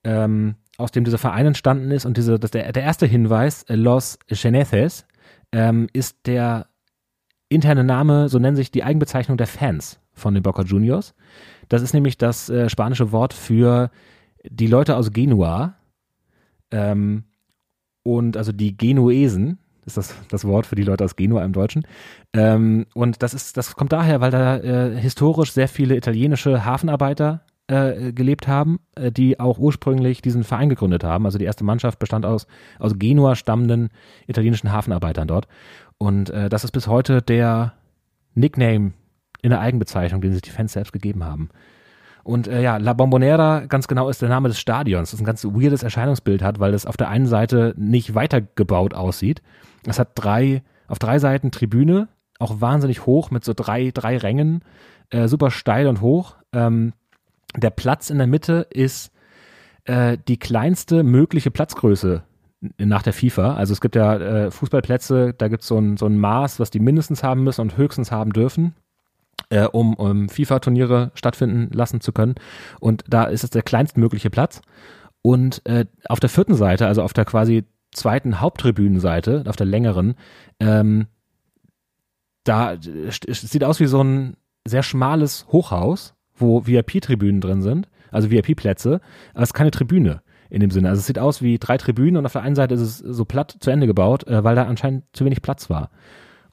ähm, aus dem dieser Verein entstanden ist. Und diese, das, der, der erste Hinweis, Los Geneces, ähm, ist der interne Name, so nennen sich die Eigenbezeichnung der Fans von den Boca Juniors. Das ist nämlich das äh, spanische Wort für die Leute aus Genua. Ähm, und also die Genuesen ist das, das Wort für die Leute aus Genua im Deutschen. Ähm, und das ist, das kommt daher, weil da äh, historisch sehr viele italienische Hafenarbeiter äh, gelebt haben, äh, die auch ursprünglich diesen Verein gegründet haben. Also die erste Mannschaft bestand aus, aus Genua stammenden italienischen Hafenarbeitern dort. Und äh, das ist bis heute der Nickname in der Eigenbezeichnung, den sich die Fans selbst gegeben haben. Und äh, ja, La Bombonera, ganz genau, ist der Name des Stadions, das ein ganz weirdes Erscheinungsbild hat, weil es auf der einen Seite nicht weitergebaut aussieht. Es hat drei, auf drei Seiten Tribüne, auch wahnsinnig hoch mit so drei, drei Rängen, äh, super steil und hoch. Ähm, der Platz in der Mitte ist äh, die kleinste mögliche Platzgröße nach der FIFA. Also es gibt ja äh, Fußballplätze, da gibt so es ein, so ein Maß, was die mindestens haben müssen und höchstens haben dürfen äh, um, um FIFA-Turniere stattfinden lassen zu können. Und da ist es der kleinstmögliche Platz. Und äh, auf der vierten Seite, also auf der quasi zweiten Haupttribünenseite, auf der längeren, ähm, da sieht aus wie so ein sehr schmales Hochhaus, wo VIP-Tribünen drin sind, also VIP-Plätze, aber es ist keine Tribüne in dem Sinne. Also es sieht aus wie drei Tribünen und auf der einen Seite ist es so platt zu Ende gebaut, äh, weil da anscheinend zu wenig Platz war.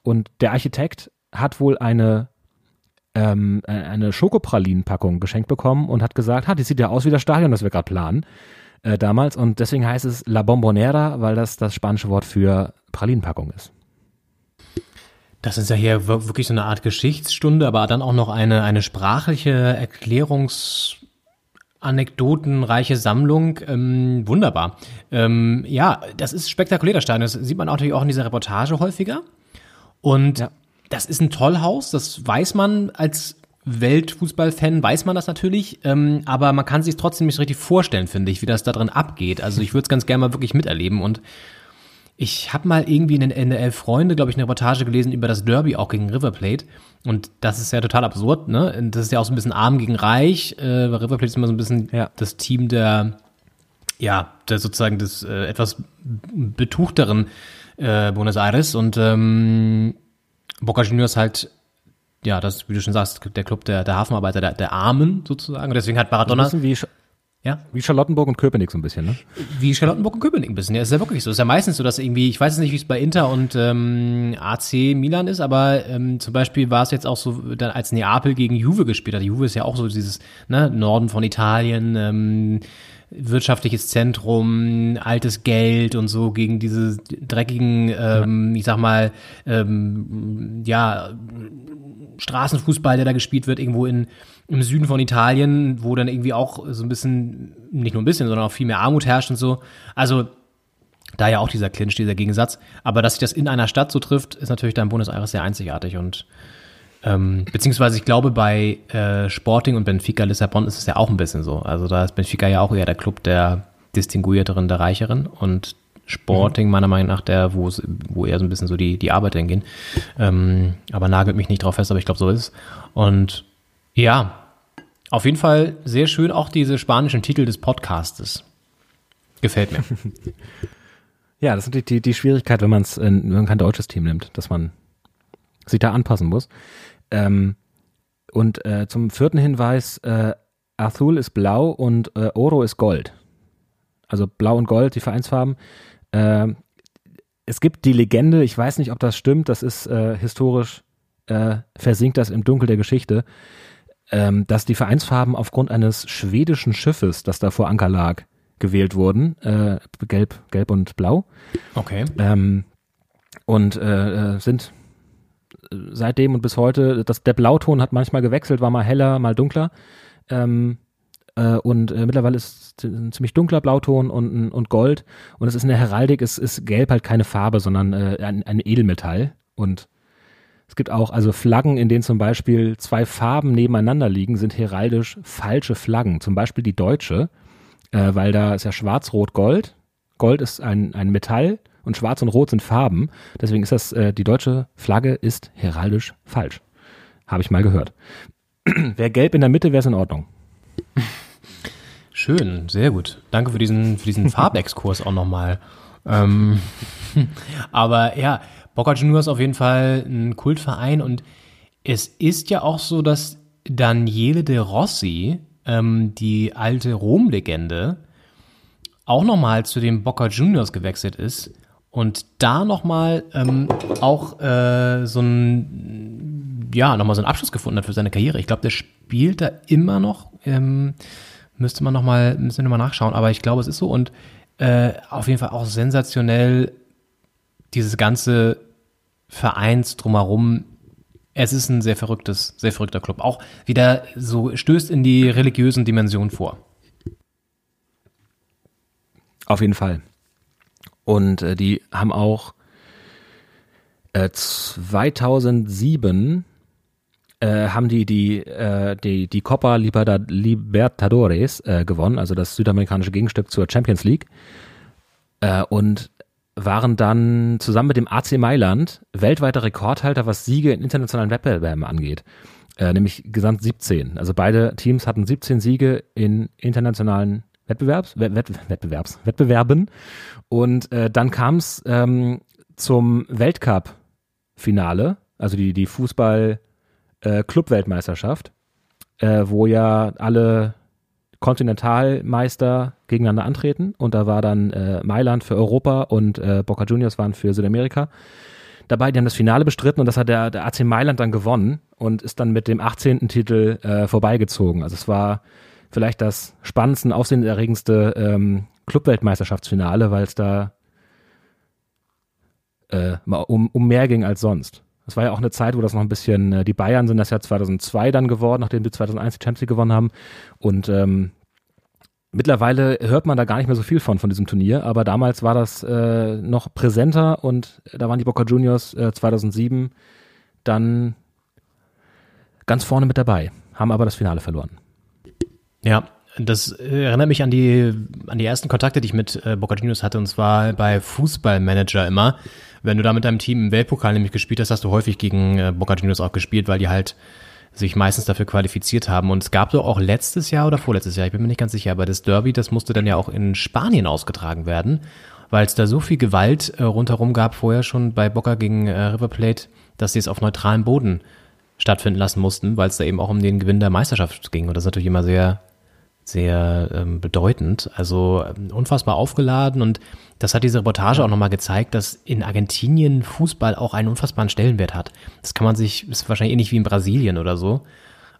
Und der Architekt hat wohl eine ähm, äh, eine Schokopralinenpackung geschenkt bekommen und hat gesagt, ha, die sieht ja aus wie das Stadion, das wir gerade planen äh, damals. Und deswegen heißt es La Bombonera, weil das das spanische Wort für Pralinenpackung ist. Das ist ja hier wir- wirklich so eine Art Geschichtsstunde, aber dann auch noch eine, eine sprachliche Erklärungs- anekdotenreiche Sammlung. Ähm, wunderbar. Ähm, ja, das ist spektakulär, das Stadion. Das sieht man natürlich auch in dieser Reportage häufiger. Und Ja. das ist ein Tollhaus, das weiß man als Weltfußballfan, weiß man das natürlich, ähm, aber man kann sich trotzdem nicht richtig vorstellen, finde ich, wie das da drin abgeht. Also ich würde es ganz gerne mal wirklich miterleben und ich habe mal irgendwie in den Elf Freunde, glaube ich, eine Reportage gelesen über das Derby auch gegen River Plate. Und das ist ja total absurd, ne? Das ist ja auch so ein bisschen arm gegen reich. Äh, weil River Plate ist immer so ein bisschen Ja. das Team der, ja, der sozusagen des äh, etwas betuchteren äh, Buenos Aires. Und ähm, Boca Juniors halt, ja, das, wie du schon sagst, der Club der, der Hafenarbeiter, der, der Armen sozusagen. Und deswegen hat Maradona, bisschen wie, ja, wie Charlottenburg und Köpenick so ein bisschen, ne? wie Charlottenburg und Köpenick ein bisschen. Ja, ist ja wirklich so. Ist ja meistens so, dass irgendwie, ich weiß jetzt nicht, wie es bei Inter und ähm, AC Milan ist, aber ähm, zum Beispiel war es jetzt auch so, dann als Neapel gegen Juve gespielt hat. Juve ist ja auch so dieses ne, Norden von Italien, ähm, wirtschaftliches Zentrum, altes Geld und so gegen diese dreckigen, ähm, ich sag mal, ähm, ja, Straßenfußball, der da gespielt wird, irgendwo in, im Süden von Italien, wo dann irgendwie auch so ein bisschen, nicht nur ein bisschen, sondern auch viel mehr Armut herrscht und so. Also da ja auch dieser Clinch, dieser Gegensatz. Aber dass sich das in einer Stadt so trifft, ist natürlich da in Buenos Aires sehr einzigartig und ähm, beziehungsweise ich glaube bei äh, Sporting und Benfica Lissabon ist es ja auch ein bisschen so. Also da ist Benfica ja auch eher der Club der Distinguierteren, der Reicheren und Sporting meiner Meinung nach der, wo es, wo eher so ein bisschen so die, die Arbeiter hingehen. Ähm, aber nagelt mich nicht drauf fest, aber ich glaube, so ist es. Und ja, auf jeden Fall sehr schön auch diese spanischen Titel des Podcastes. Gefällt mir. [LAUGHS] Ja, das ist natürlich die, die Schwierigkeit, wenn, man's, wenn man kein deutsches Team nimmt, dass man sich da anpassen muss. Ähm, und äh, zum vierten Hinweis, äh, Azul ist blau und äh, Oro ist Gold. Also blau und Gold, die Vereinsfarben. Äh, es gibt die Legende, ich weiß nicht, ob das stimmt, das ist äh, historisch, äh, versinkt das im Dunkel der Geschichte, ähm, dass die Vereinsfarben aufgrund eines schwedischen Schiffes, das da vor Anker lag, gewählt wurden. Äh, gelb, gelb und blau. Okay. Ähm, und äh, äh, sind seitdem und bis heute, das, der Blauton hat manchmal gewechselt, war mal heller, mal dunkler. Ähm, äh, und äh, mittlerweile ist es ein ziemlich dunkler Blauton und, und Gold. Und es ist in der Heraldik, ist, ist Gelb halt keine Farbe, sondern äh, ein, ein Edelmetall. Und es gibt auch also Flaggen, in denen zum Beispiel zwei Farben nebeneinander liegen, sind heraldisch falsche Flaggen. Zum Beispiel die deutsche, äh, weil da ist ja Schwarz-Rot-Gold. Gold ist ein, ein Metall und Schwarz und Rot sind Farben. Deswegen ist das, äh, die deutsche Flagge ist heraldisch falsch. Habe ich mal gehört. [CLEARS THROAT] Wäre gelb in der Mitte, wäre es in Ordnung. Schön, sehr gut. Danke für diesen, für diesen [LAUGHS] Farbexkurs auch nochmal. Ähm, [LAUGHS] aber ja, Boca Juniors auf jeden Fall ein Kultverein und es ist ja auch so, dass Daniele de Rossi, ähm, die alte Rom-Legende, auch nochmal zu den Boca Juniors gewechselt ist und da nochmal ähm, auch äh, so ein, ja, nochmal so einen Abschluss gefunden hat für seine Karriere. Ich glaube, der spielt da immer noch, ähm, müsste man nochmal, müssen wir nochmal nachschauen, aber ich glaube, es ist so und äh, auf jeden Fall auch sensationell dieses ganze Vereins drumherum. Es ist ein sehr verrücktes, sehr verrückter Club. Auch wieder so stößt in die religiösen Dimensionen vor. Auf jeden Fall. Und äh, die haben auch äh, 2007 äh, haben die die, äh, die, die Copa Libertadores äh, gewonnen, also das südamerikanische Gegenstück zur Champions League. Äh, und waren dann zusammen mit dem AC Mailand weltweiter Rekordhalter, was Siege in internationalen Wettbewerben angeht. Äh, nämlich gesamt 17. Also beide Teams hatten 17 Siege in internationalen Wettbewerbs, Wett, Wett, Wettbewerbs, Wettbewerben. Und äh, dann kam es ähm, zum Weltcup-Finale, also die, die Fußball-Club-Weltmeisterschaft, äh, wo ja alle Kontinentalmeister gegeneinander antreten. Und da war dann äh, Mailand für Europa und äh, Boca Juniors waren für Südamerika dabei. Die haben das Finale bestritten und das hat der, der AC Mailand dann gewonnen und ist dann mit dem 18. Titel äh, vorbeigezogen. Also es war vielleicht das spannendste, aufsehenerregendste ähm, Clubweltmeisterschaftsfinale, weil es da äh, um, um mehr ging als sonst. Das war ja auch eine Zeit, wo das noch ein bisschen, äh, die Bayern sind das ja 2002 dann geworden, nachdem sie 2001 die Champions League gewonnen haben. Und ähm, mittlerweile hört man da gar nicht mehr so viel von, von diesem Turnier, aber damals war das äh, noch präsenter und da waren die Boca Juniors äh, 2007 dann ganz vorne mit dabei, haben aber das Finale verloren. Ja, das erinnert mich an die, an die ersten Kontakte, die ich mit äh, Boca Juniors hatte, und zwar bei Fußballmanager immer. Wenn du da mit deinem Team im Weltpokal nämlich gespielt hast, hast du häufig gegen äh, Boca Juniors auch gespielt, weil die halt sich meistens dafür qualifiziert haben. Und es gab doch auch letztes Jahr oder vorletztes Jahr, ich bin mir nicht ganz sicher, aber das Derby, das musste dann ja auch in Spanien ausgetragen werden, weil es da so viel Gewalt äh, rundherum gab, vorher schon bei Boca gegen äh, River Plate, dass sie es auf neutralem Boden stattfinden lassen mussten, weil es da eben auch um den Gewinn der Meisterschaft ging. Und das ist natürlich immer sehr sehr ähm, bedeutend. Also ähm, unfassbar aufgeladen und das hat diese Reportage auch nochmal gezeigt, dass in Argentinien Fußball auch einen unfassbaren Stellenwert hat. Das kann man sich, ist wahrscheinlich ähnlich wie in Brasilien oder so.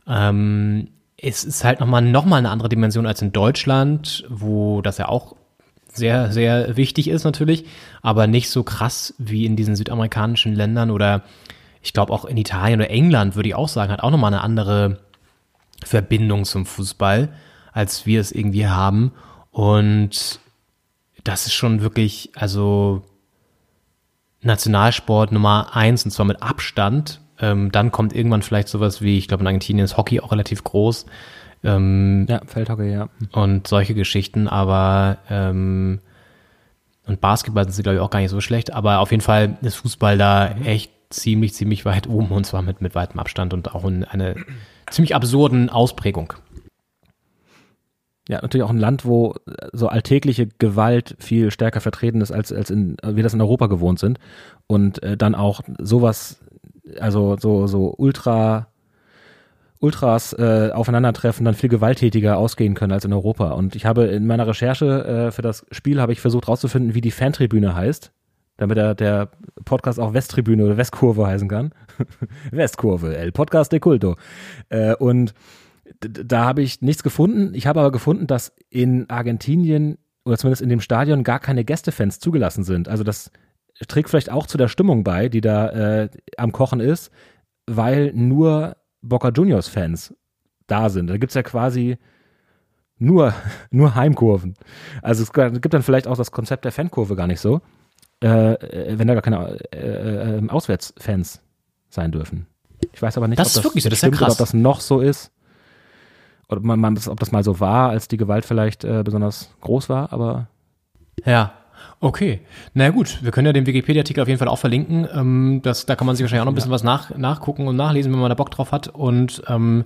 Ähm, es ist halt nochmal noch mal eine andere Dimension als in Deutschland, wo das ja auch sehr, sehr wichtig ist natürlich, aber nicht so krass wie in diesen südamerikanischen Ländern oder ich glaube auch in Italien oder England, würde ich auch sagen, hat auch nochmal eine andere Verbindung zum Fußball als wir es irgendwie haben. Und das ist schon wirklich, also Nationalsport Nummer eins und zwar mit Abstand. Ähm, dann kommt irgendwann vielleicht sowas wie, ich glaube in Argentinien ist Hockey auch relativ groß. Ähm, ja, Feldhockey, ja. Und solche Geschichten, aber ähm, und Basketball sind sie, glaube ich, auch gar nicht so schlecht, aber auf jeden Fall ist Fußball da echt ziemlich, ziemlich weit oben und zwar mit, mit weitem Abstand und auch in einer ziemlich absurden Ausprägung. Ja, natürlich auch ein Land, wo so alltägliche Gewalt viel stärker vertreten ist, als, als in, wir das in Europa gewohnt sind. Und äh, dann auch sowas, also so, so ultra, Ultras äh, aufeinandertreffen, dann viel gewalttätiger ausgehen können als in Europa. Und ich habe in meiner Recherche äh, für das Spiel habe ich versucht rauszufinden, wie die Fantribüne heißt, damit der, der Podcast auch Westtribüne oder Westkurve heißen kann. [LAUGHS] Westkurve, El Podcast de Culto. Äh, und da habe ich nichts gefunden. Ich habe aber gefunden, dass in Argentinien oder zumindest in dem Stadion gar keine Gästefans zugelassen sind. Also das trägt vielleicht auch zu der Stimmung bei, die da äh, am Kochen ist, weil nur Boca Juniors Fans da sind. Da gibt's ja quasi nur, [LAUGHS] nur Heimkurven. Also es gibt dann vielleicht auch das Konzept der Fankurve gar nicht so, äh, äh, wenn da gar keine äh, äh, Auswärtsfans sein dürfen. Ich weiß aber nicht, Das ob das wirklich so, das ist ja stimmt krass. ob das noch so ist. Oder man, man, ob das mal so war, als die Gewalt vielleicht äh, besonders groß war, aber Ja. Okay. Na gut, wir können ja den Wikipedia-Artikel auf jeden Fall auch verlinken. Ähm, das, da kann man sich wahrscheinlich auch noch ein bisschen was nach, nachgucken und nachlesen, wenn man da Bock drauf hat. Und ähm,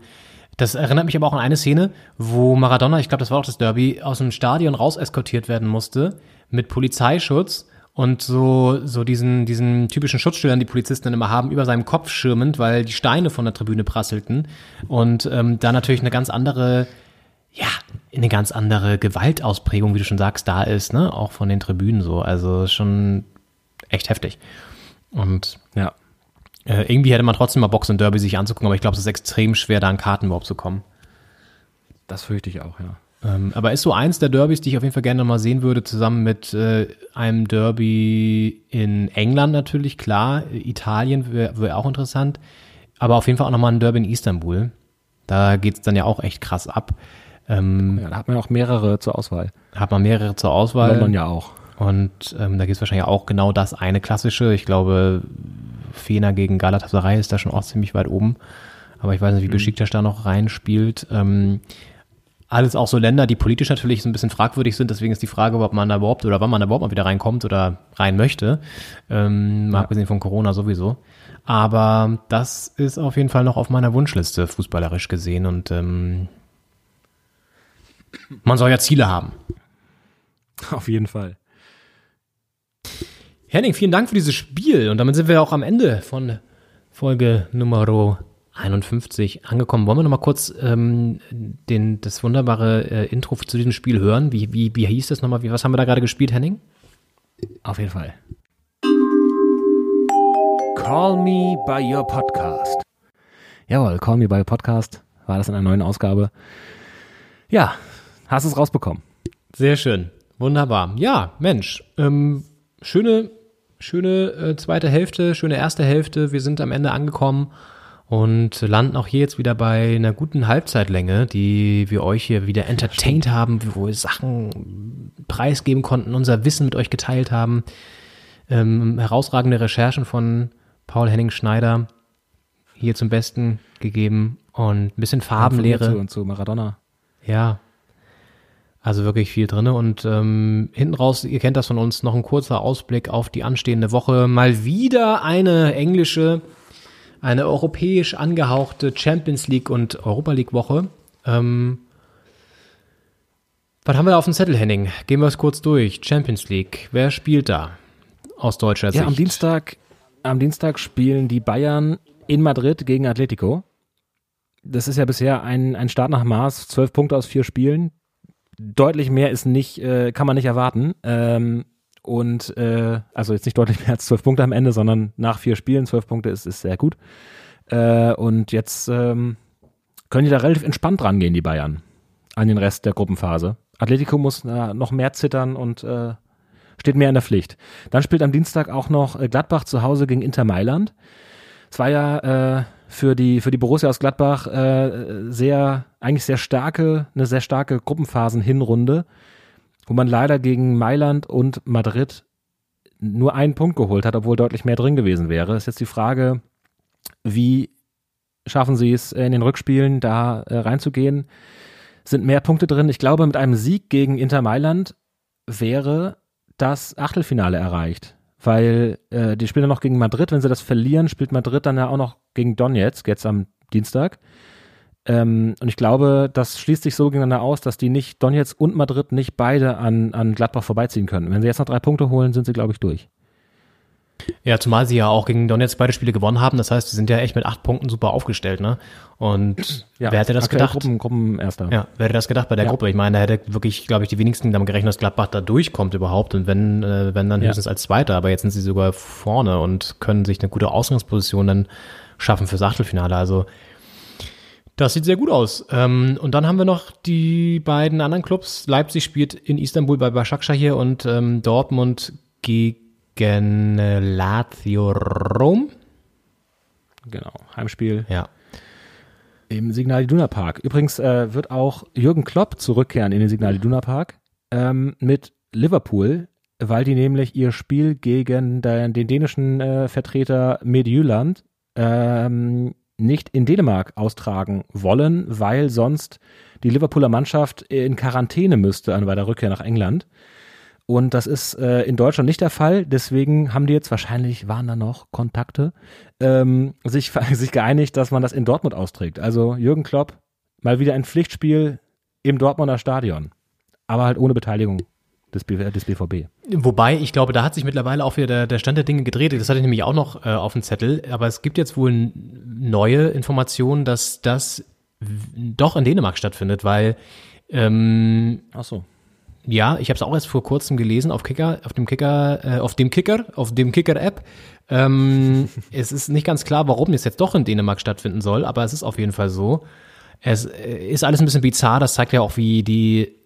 das erinnert mich aber auch an eine Szene, wo Maradona, ich glaube, das war auch das Derby, aus dem Stadion raus eskortiert werden musste mit Polizeischutz und so, so diesen, diesen typischen Schutzschildern, die Polizisten dann immer haben, über seinem Kopf schirmend, weil die Steine von der Tribüne prasselten. Und ähm, da natürlich eine ganz andere ja, eine ganz andere Gewaltausprägung, wie du schon sagst, da ist, ne? Auch von den Tribünen so. Also schon echt heftig. Und ja. äh, irgendwie hätte man trotzdem mal Box und Derby sich anzugucken, aber ich glaube, es ist extrem schwer, da an Karten überhaupt zu kommen. Das fürchte ich auch, ja. Ähm, aber ist so eins der Derbys, die ich auf jeden Fall gerne mal sehen würde, zusammen mit äh, einem Derby in England natürlich, klar. Italien wäre wär auch interessant. Aber auf jeden Fall auch nochmal ein Derby in Istanbul. Da geht's dann ja auch echt krass ab. Ähm, ja. Da hat man auch mehrere zur Auswahl. hat man mehrere zur Auswahl. London ja auch. Und ähm, da gibt es wahrscheinlich auch genau das eine klassische. Ich glaube, Fener gegen Galatasaray ist da schon auch ziemlich weit oben. Aber ich weiß nicht, wie Besiktas da noch reinspielt. Ähm, alles auch so Länder, die politisch natürlich so ein bisschen fragwürdig sind. Deswegen ist die Frage, ob man da überhaupt oder wann man da überhaupt mal wieder reinkommt oder rein möchte. Ähm, mal abgesehen von Corona sowieso. Aber das ist auf jeden Fall noch auf meiner Wunschliste, fußballerisch gesehen. Und ähm, man soll ja Ziele haben. [LAUGHS] Auf jeden Fall. Henning, vielen Dank für dieses Spiel. Und damit sind wir auch am Ende von Folge Nummer 51 angekommen. Wollen wir noch mal kurz ähm, den, das wunderbare äh, Intro zu diesem Spiel hören? Wie, wie, wie hieß das nochmal? Wie, was haben wir da gerade gespielt, Henning? Auf jeden Fall. Call Me by Your Podcast. Jawohl, Call Me by Your Podcast war das in einer neuen Ausgabe. Ja, hast es rausbekommen. Sehr schön. Wunderbar. Ja, Mensch, ähm, schöne, schöne äh, zweite Hälfte, schöne erste Hälfte. Wir sind am Ende angekommen und landen auch hier jetzt wieder bei einer guten Halbzeitlänge, die wir euch hier wieder entertained haben, wo wir Sachen preisgeben konnten, unser Wissen mit euch geteilt haben. Ähm, herausragende Recherchen von Paul Henning Schneider hier zum Besten gegeben und ein bisschen Farbenlehre. Und zu Maradona. Ja. Also wirklich viel drinne und ähm, hinten raus, ihr kennt das von uns, noch ein kurzer Ausblick auf die anstehende Woche. Mal wieder eine englische, eine europäisch angehauchte Champions League und Europa League Woche. Ähm, was haben wir da auf dem Zettel, Henning? Gehen wir es kurz durch. Champions League, wer spielt da aus deutscher Sicht? Ja, am Dienstag, am Dienstag spielen die Bayern in Madrid gegen Atletico. Das ist ja bisher ein, ein Start nach Maß, zwölf Punkte aus vier Spielen. Deutlich mehr ist nicht, äh, kann man nicht erwarten. Ähm, und äh, also jetzt nicht deutlich mehr als zwölf Punkte am Ende, sondern nach vier Spielen zwölf Punkte ist, ist sehr gut. Äh, und jetzt ähm, können die da relativ entspannt rangehen, die Bayern, an den Rest der Gruppenphase. Atletico muss äh, noch mehr zittern und äh, steht mehr in der Pflicht. Dann spielt am Dienstag auch noch äh, Gladbach zu Hause gegen Inter Mailand. Es war ja äh, für die für die Borussia aus Gladbach äh, sehr eigentlich sehr starke eine sehr starke Gruppenphasen-Hinrunde, wo man leider gegen Mailand und Madrid nur einen Punkt geholt hat, obwohl deutlich mehr drin gewesen wäre. Ist jetzt die Frage, wie schaffen sie es in den Rückspielen da äh, reinzugehen? Sind mehr Punkte drin? Ich glaube, mit einem Sieg gegen Inter Mailand wäre das Achtelfinale erreicht. Weil äh, die spielen dann noch gegen Madrid. Wenn sie das verlieren, spielt Madrid dann ja auch noch gegen Donetsk, jetzt am Dienstag. Ähm, und ich glaube, das schließt sich so gegeneinander aus, dass die nicht, Donetsk und Madrid nicht beide an, an Gladbach vorbeiziehen können. Wenn sie jetzt noch drei Punkte holen, sind sie, glaube ich, durch. Ja, zumal sie ja auch gegen Donetsk beide Spiele gewonnen haben. Das heißt, sie sind ja echt mit acht Punkten super aufgestellt, ne? Und wer hätte das gedacht? Gruppen, Gruppenerster. Ja, wer hätte das gedacht bei der Ja. Gruppe? Ich meine, da hätte wirklich, glaube ich, die wenigsten damit gerechnet, dass Gladbach da durchkommt überhaupt. Und wenn, äh, wenn dann Ja. höchstens als Zweiter. Aber jetzt sind sie sogar vorne und können sich eine gute Ausgangsposition dann schaffen fürs Achtelfinale. Also das sieht sehr gut aus. Ähm, und dann haben wir noch die beiden anderen Clubs. Leipzig spielt in Istanbul bei Başakşehir und ähm, Dortmund gegen äh, Lazio Rom. Genau. Heimspiel Ja. im Signal Iduna Park. Übrigens äh, wird auch Jürgen Klopp zurückkehren in den Signal Iduna Park ähm, mit Liverpool, weil die nämlich ihr Spiel gegen den, den dänischen äh, Vertreter Midtjylland ähm, nicht in Dänemark austragen wollen, weil sonst die Liverpooler Mannschaft in Quarantäne müsste an bei der Rückkehr nach England. Und das ist äh, in Deutschland nicht der Fall. Deswegen haben die jetzt wahrscheinlich, waren da noch Kontakte, ähm, sich, [LAUGHS] sich geeinigt, dass man das in Dortmund austrägt. Also Jürgen Klopp, mal wieder ein Pflichtspiel im Dortmunder Stadion. Aber halt ohne Beteiligung des, BVB. Wobei, ich glaube, da hat sich mittlerweile auch wieder der, der Stand der Dinge gedreht. Das hatte ich nämlich auch noch äh, auf dem Zettel. Aber es gibt jetzt wohl neue Informationen, dass das doch in Dänemark stattfindet, weil ähm, Ach so. ja, ich habe es auch erst vor kurzem gelesen auf Kicker, auf dem Kicker, äh, auf dem Kicker, auf dem Kicker-App. Ähm, [LAUGHS] es ist nicht ganz klar, warum es jetzt doch in Dänemark stattfinden soll, aber es ist auf jeden Fall so. Es äh, ist alles ein bisschen bizarr. Das zeigt ja auch, wie die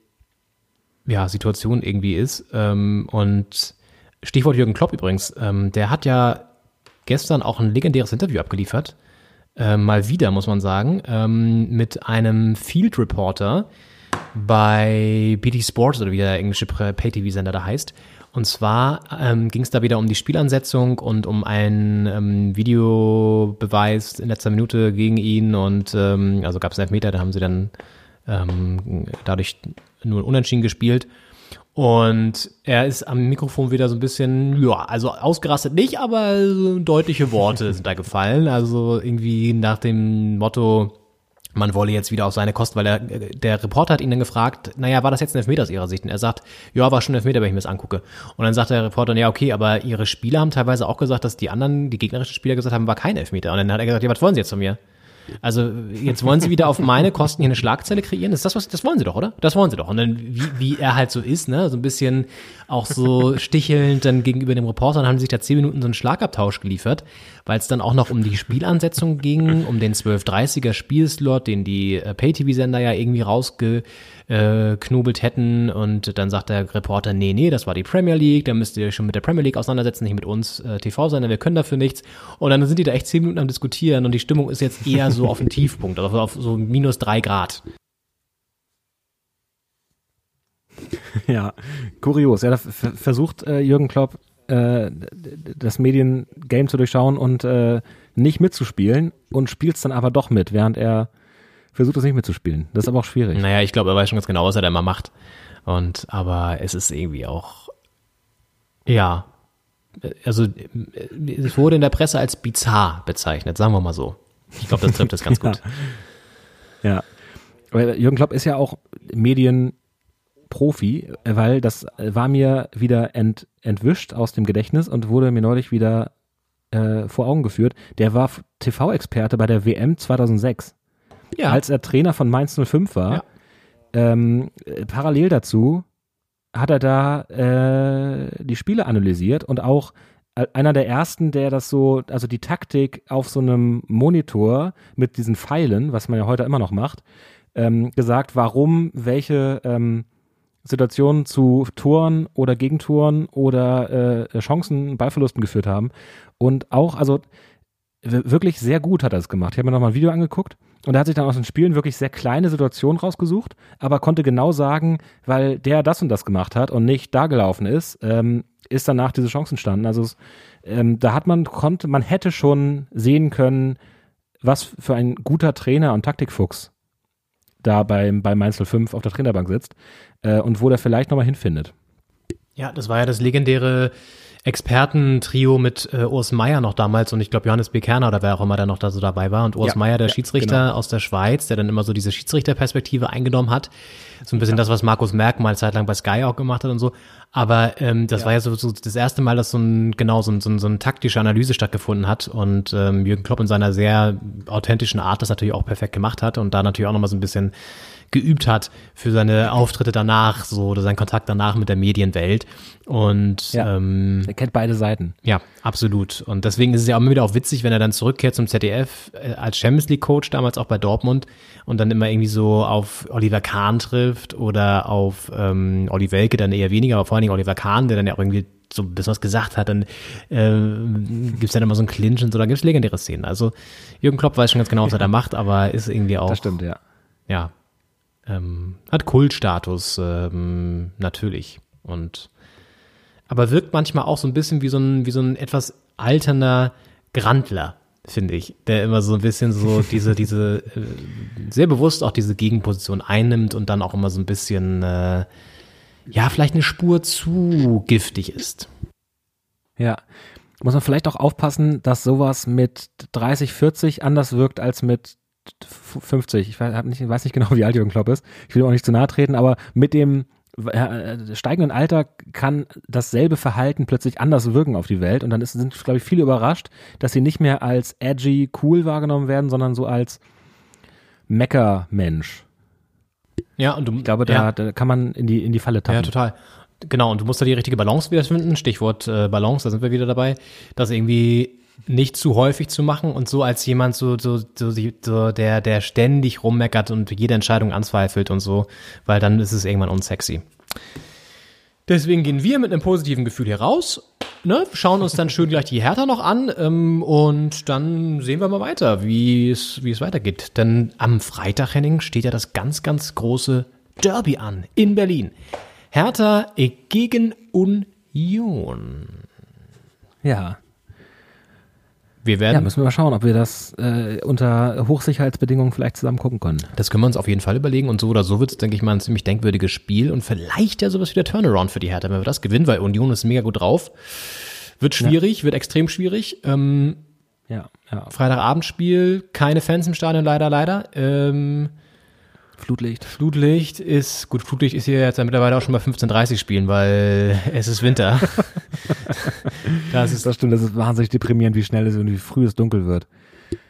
ja, Situation irgendwie ist. Ähm, und Stichwort Jürgen Klopp übrigens, ähm, der hat ja gestern auch ein legendäres Interview abgeliefert. Äh, mal wieder, muss man sagen, ähm, mit einem Field Reporter bei BT Sports oder wie der englische Pay-TV-Sender da heißt. Und zwar ähm, ging es da wieder um die Spielansetzung und um einen ähm, Videobeweis in letzter Minute gegen ihn. Und ähm, also gab es einen Elfmeter, da haben sie dann ähm, dadurch nur unentschieden gespielt. Und er ist am Mikrofon wieder so ein bisschen, ja, also ausgerastet nicht, aber deutliche Worte [LAUGHS] sind da gefallen. Also irgendwie nach dem Motto, man wolle jetzt wieder auf seine Kosten, weil er, der Reporter hat ihn dann gefragt, naja, war das jetzt ein Elfmeter aus ihrer Sicht? Und er sagt, ja, war schon ein Elfmeter, wenn ich mir das angucke. Und dann sagt der Reporter, ja, okay, aber ihre Spieler haben teilweise auch gesagt, dass die anderen, die gegnerischen Spieler gesagt haben, war kein Elfmeter. Und dann hat er gesagt, ja, was wollen Sie jetzt von mir? Also jetzt wollen sie wieder auf meine Kosten hier eine Schlagzeile kreieren. Das ist das, was das wollen sie doch, oder? Das wollen sie doch. Und dann, wie, wie er halt so ist, ne, so ein bisschen auch so stichelnd dann gegenüber dem Reporter, dann haben sie sich da zehn Minuten so einen Schlagabtausch geliefert, weil es dann auch noch um die Spielansetzung ging, um den 12.30er Spielslot, den die äh, Pay-TV-Sender ja irgendwie rausgeknobelt hätten. Und dann sagt der Reporter, nee, nee, das war die Premier League, da müsst ihr euch schon mit der Premier League auseinandersetzen, nicht mit uns äh, TV-Sender, wir können dafür nichts. Und dann sind die da echt zehn Minuten am Diskutieren und die Stimmung ist jetzt eher so auf dem Tiefpunkt, also auf so minus drei Grad. Ja, kurios. F- versucht äh, Jürgen Klopp äh, das Mediengame zu durchschauen und äh, nicht mitzuspielen und spielt es dann aber doch mit, während er versucht es nicht mitzuspielen. Das ist aber auch schwierig. Naja, ich glaube, er weiß schon ganz genau, was er da immer macht. Und, aber es ist irgendwie auch, ja, also es wurde in der Presse als bizarr bezeichnet, sagen wir mal so. Ich glaube, das trifft das ganz [LAUGHS] gut. Ja. Aber Jürgen Klopp ist ja auch Medienprofi, weil das war mir wieder ent, entwischt aus dem Gedächtnis und wurde mir neulich wieder äh, vor Augen geführt. Der war TV-Experte bei der WM 2006. Ja, Als er Trainer von Mainz 05 war, Ja. ähm, äh, parallel dazu hat er da äh, die Spiele analysiert und auch äh, einer der ersten, der das so, also die Taktik auf so einem Monitor mit diesen Pfeilen, was man ja heute immer noch macht, ähm, gesagt, warum welche ähm, Situationen zu Toren oder Gegentoren oder äh, Chancen, Ballverlusten geführt haben. Und auch, also wirklich sehr gut hat er es gemacht. Ich habe mir nochmal ein Video angeguckt und er hat sich dann aus den Spielen wirklich sehr kleine Situationen rausgesucht, aber konnte genau sagen, weil der das und das gemacht hat und nicht da gelaufen ist, ähm, ist danach diese Chance entstanden. Also es, ähm, da hat man, konnte, man hätte schon sehen können, was für ein guter Trainer und Taktikfuchs da beim, bei Mainz 05 auf der Trainerbank sitzt äh, und wo der vielleicht nochmal hinfindet. Ja, das war ja das legendäre Expertentrio mit äh, Urs Meier noch damals und ich glaube Johannes B. Kerner oder wer auch immer da noch da so dabei war und Urs Ja, Meier, der ja, Schiedsrichter genau. aus der Schweiz, der dann immer so diese Schiedsrichterperspektive eingenommen hat. So ein bisschen das, was Markus Merck mal eine Zeit lang bei Sky auch gemacht hat und so. Aber ähm, das war ja so, so das erste Mal, dass so ein genau so ein, so ein, so eine taktische Analyse stattgefunden hat und ähm, Jürgen Klopp in seiner sehr authentischen Art das natürlich auch perfekt gemacht hat und da natürlich auch nochmal so ein bisschen geübt hat für seine Auftritte danach, so oder seinen Kontakt danach mit der Medienwelt. Und Ja. ähm, Er kennt beide Seiten. ja, absolut. Und deswegen ist es ja auch immer wieder auch witzig, wenn er dann zurückkehrt zum ZDF äh, als Champions League Coach, damals auch bei Dortmund, und dann immer irgendwie so auf Oliver Kahn trifft oder auf ähm, Olli Welke dann eher weniger, aber vor allen Dingen Oliver Kahn, der dann ja auch irgendwie so ein bisschen was gesagt hat, dann äh, gibt's dann immer so einen Clinch und so, da gibt's legendäre Szenen. Also Jürgen Klopp weiß schon ganz genau, was er da macht, aber ist irgendwie auch Das stimmt, ja. ja, ähm, hat Kultstatus, ähm, natürlich. Und aber wirkt manchmal auch so ein bisschen wie so ein, wie so ein etwas alterner Grandler, finde ich, der immer so ein bisschen so [LAUGHS] diese, diese, äh, sehr bewusst auch diese Gegenposition einnimmt und dann auch immer so ein bisschen, äh, ja, vielleicht eine Spur zu giftig ist. Ja. Muss man vielleicht auch aufpassen, dass sowas mit 30, 40 anders wirkt als mit 50. Ich weiß, nicht, weiß nicht genau, [LAUGHS] wie alt Jürgen Klopp ist. Ich will ihm auch nicht zu nahe treten, aber mit dem äh, steigenden Alter kann dasselbe Verhalten plötzlich anders wirken auf die Welt und dann ist, sind, glaube ich, viele überrascht, dass sie nicht mehr als edgy, cool wahrgenommen werden, sondern so als Mecker-Mensch. Ja, und du, Ich glaube, da, da kann man in die, in die Falle tappen. Ja, total. Genau, und du musst da die richtige Balance wieder finden. Stichwort äh, Balance, da sind wir wieder dabei. Das irgendwie nicht zu häufig zu machen und so als jemand so, so, so, so der, der ständig rummeckert und jede Entscheidung anzweifelt und so, weil dann ist es irgendwann unsexy. Deswegen gehen wir mit einem positiven Gefühl hier raus, ne, schauen uns dann schön gleich die Hertha noch an ähm, und dann sehen wir mal weiter, wie es, wie es weitergeht. Denn am Freitag, Henning, steht ja das ganz, ganz große Derby an in Berlin. Hertha gegen Union. Ja. Wir Ja, werden, müssen wir mal schauen, ob wir das äh, unter Hochsicherheitsbedingungen vielleicht zusammen gucken können. das können wir uns auf jeden Fall überlegen und so oder so wird es, denke ich mal, ein ziemlich denkwürdiges Spiel und vielleicht ja sowas wie der Turnaround für die Hertha, wenn wir das gewinnen, weil Union ist mega gut drauf. Wird schwierig, wird extrem schwierig. Ähm, Ja, ja. Freitagabendspiel, keine Fans im Stadion, leider, leider. Ähm, Flutlicht. Flutlicht ist, gut, Flutlicht ist hier jetzt ja mittlerweile auch schon bei 15.30 spielen, weil [LAUGHS] es ist Winter. [LAUGHS] das ist, Das stimmt, das ist wahnsinnig deprimierend, wie schnell es und wie früh es dunkel wird.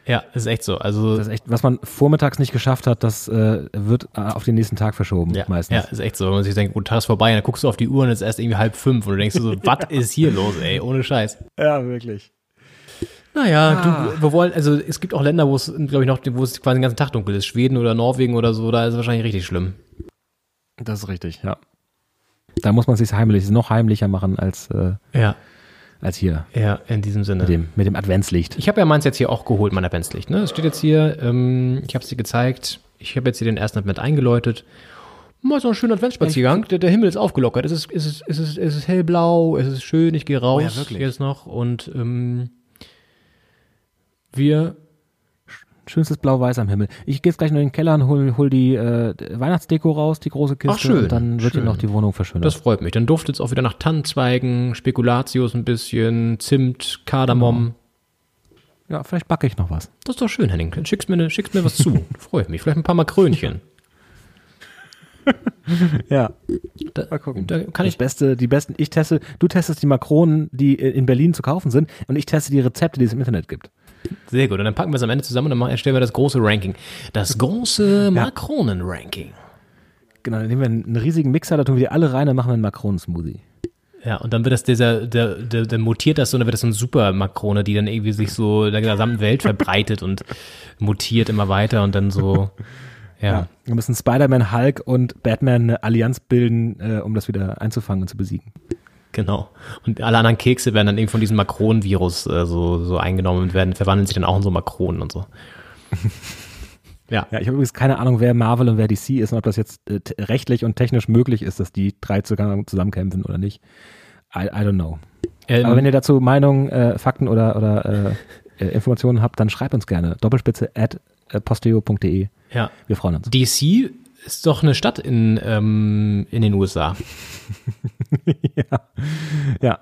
ja, ist echt so. Also, Das ist echt, was man vormittags nicht geschafft hat, das äh, wird äh, auf den nächsten Tag verschoben, ja, meistens. ja, ist echt so. Wenn man sich denkt, gut, Tag ist vorbei, und dann guckst du auf die Uhr und es ist erst irgendwie halb fünf und du denkst so, [LAUGHS] was ist hier los, ey, ohne Scheiß. ja wirklich. Naja, du, wir wollen, also es gibt auch Länder, wo es, glaube ich, noch, wo es quasi den ganzen Tag dunkel ist. Schweden oder Norwegen oder so, da ist es wahrscheinlich richtig schlimm. Das ist richtig, ja. Da muss man es sich heimlich, noch heimlicher machen als, äh, Ja, als hier ja, in diesem Sinne. mit dem, mit dem Adventslicht. Ich habe ja meins jetzt hier auch geholt, mein Adventslicht. Ne? Es steht jetzt hier, ähm, ich habe es dir gezeigt. Ich habe jetzt hier den ersten Advent eingeläutet. Mal so ein schöner Adventsspaziergang. Der, der Himmel ist aufgelockert. Es ist, es, ist, es, ist, es ist hellblau, es ist schön. Ich gehe raus ja, wirklich. jetzt noch und ähm, wir Schönstes Blau-Weiß am Himmel. Ich gehe jetzt gleich noch in den Keller und hol, hol die äh, Weihnachtsdeko raus, die große Kiste. Ach, schön, Und dann wird hier noch die Wohnung verschönert. Das freut mich. Dann duftet es auch wieder nach Tannenzweigen, Spekulatius ein bisschen, Zimt, Kardamom. ja, vielleicht backe ich noch was. Das ist doch schön, Henning. Schickst mir, ne, schickst mir was zu. [LAUGHS] Freut mich. Vielleicht ein paar Makrönchen. [LAUGHS] Ja. Da, Mal gucken. Da kann das ich, Beste, die besten, ich teste, du testest die Makronen, die äh, in Berlin zu kaufen sind und ich teste die Rezepte, die es im Internet gibt. Sehr gut. Und dann packen wir es am Ende zusammen und dann erstellen wir das große Ranking. Das große Makronen-Ranking. Genau, dann nehmen wir einen, riesigen Mixer, da tun wir die alle rein, dann machen wir einen Makronen-Smoothie. Ja, und dann wird das dieser, der, der, der mutiert das so, und dann wird das so ein super Makrone, die dann irgendwie sich so in der gesamten Welt verbreitet und mutiert immer weiter und dann so, [LAUGHS] ja. Wir müssen Spider-Man, Hulk und Batman eine Allianz bilden, äh, um das wieder einzufangen und zu besiegen. Genau. Und alle anderen Kekse werden dann eben von diesem Makronenvirus äh, so, so eingenommen und werden, verwandeln sich dann auch in so Makronen und so. [LAUGHS] ja. Ja, ich habe übrigens keine Ahnung, wer Marvel und wer DC ist und ob das jetzt äh, rechtlich und technisch möglich ist, dass die drei zusammen- zusammenkämpfen oder nicht. I, I don't know. Ähm, Aber wenn ihr dazu Meinungen, äh, Fakten oder, oder äh, äh, Informationen habt, dann schreibt uns gerne. Doppelspitze at äh, posteo.de. ja. Wir freuen uns. DC ist doch eine Stadt in, ähm, in den USA. [LAUGHS] ja. ja.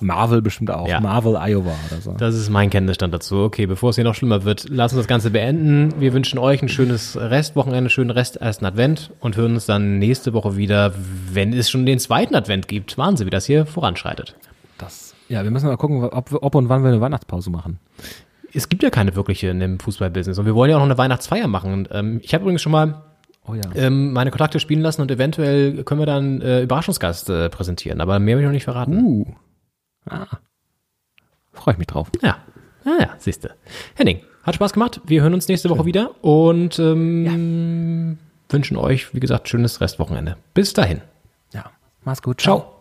Marvel bestimmt auch. Ja. Marvel Iowa oder so. Das ist mein Kenntnisstand dazu. Okay, bevor es hier noch schlimmer wird, lass uns das Ganze beenden. Wir wünschen euch ein schönes Restwochenende, schönen Rest ersten Advent und hören uns dann nächste Woche wieder, wenn es schon den zweiten Advent gibt. Wahnsinn, wie das hier voranschreitet. Das, ja, wir müssen mal gucken, ob, ob und wann wir eine Weihnachtspause machen. Es gibt ja keine wirkliche in dem Fußballbusiness und wir wollen ja auch noch eine Weihnachtsfeier machen. Und, ähm, ich habe übrigens schon mal Oh ja. ähm, meine Kontakte spielen lassen und eventuell können wir dann äh, Überraschungsgast äh, präsentieren, aber mehr will ich noch nicht verraten. Uh. Ah. Freue ich mich drauf. Ja, ah, ja, siehste. Henning, hat Spaß gemacht. Wir hören uns nächste Woche wieder und ähm, wünschen euch, wie gesagt, schönes Restwochenende. Bis dahin. Ja. Mach's gut. Ciao.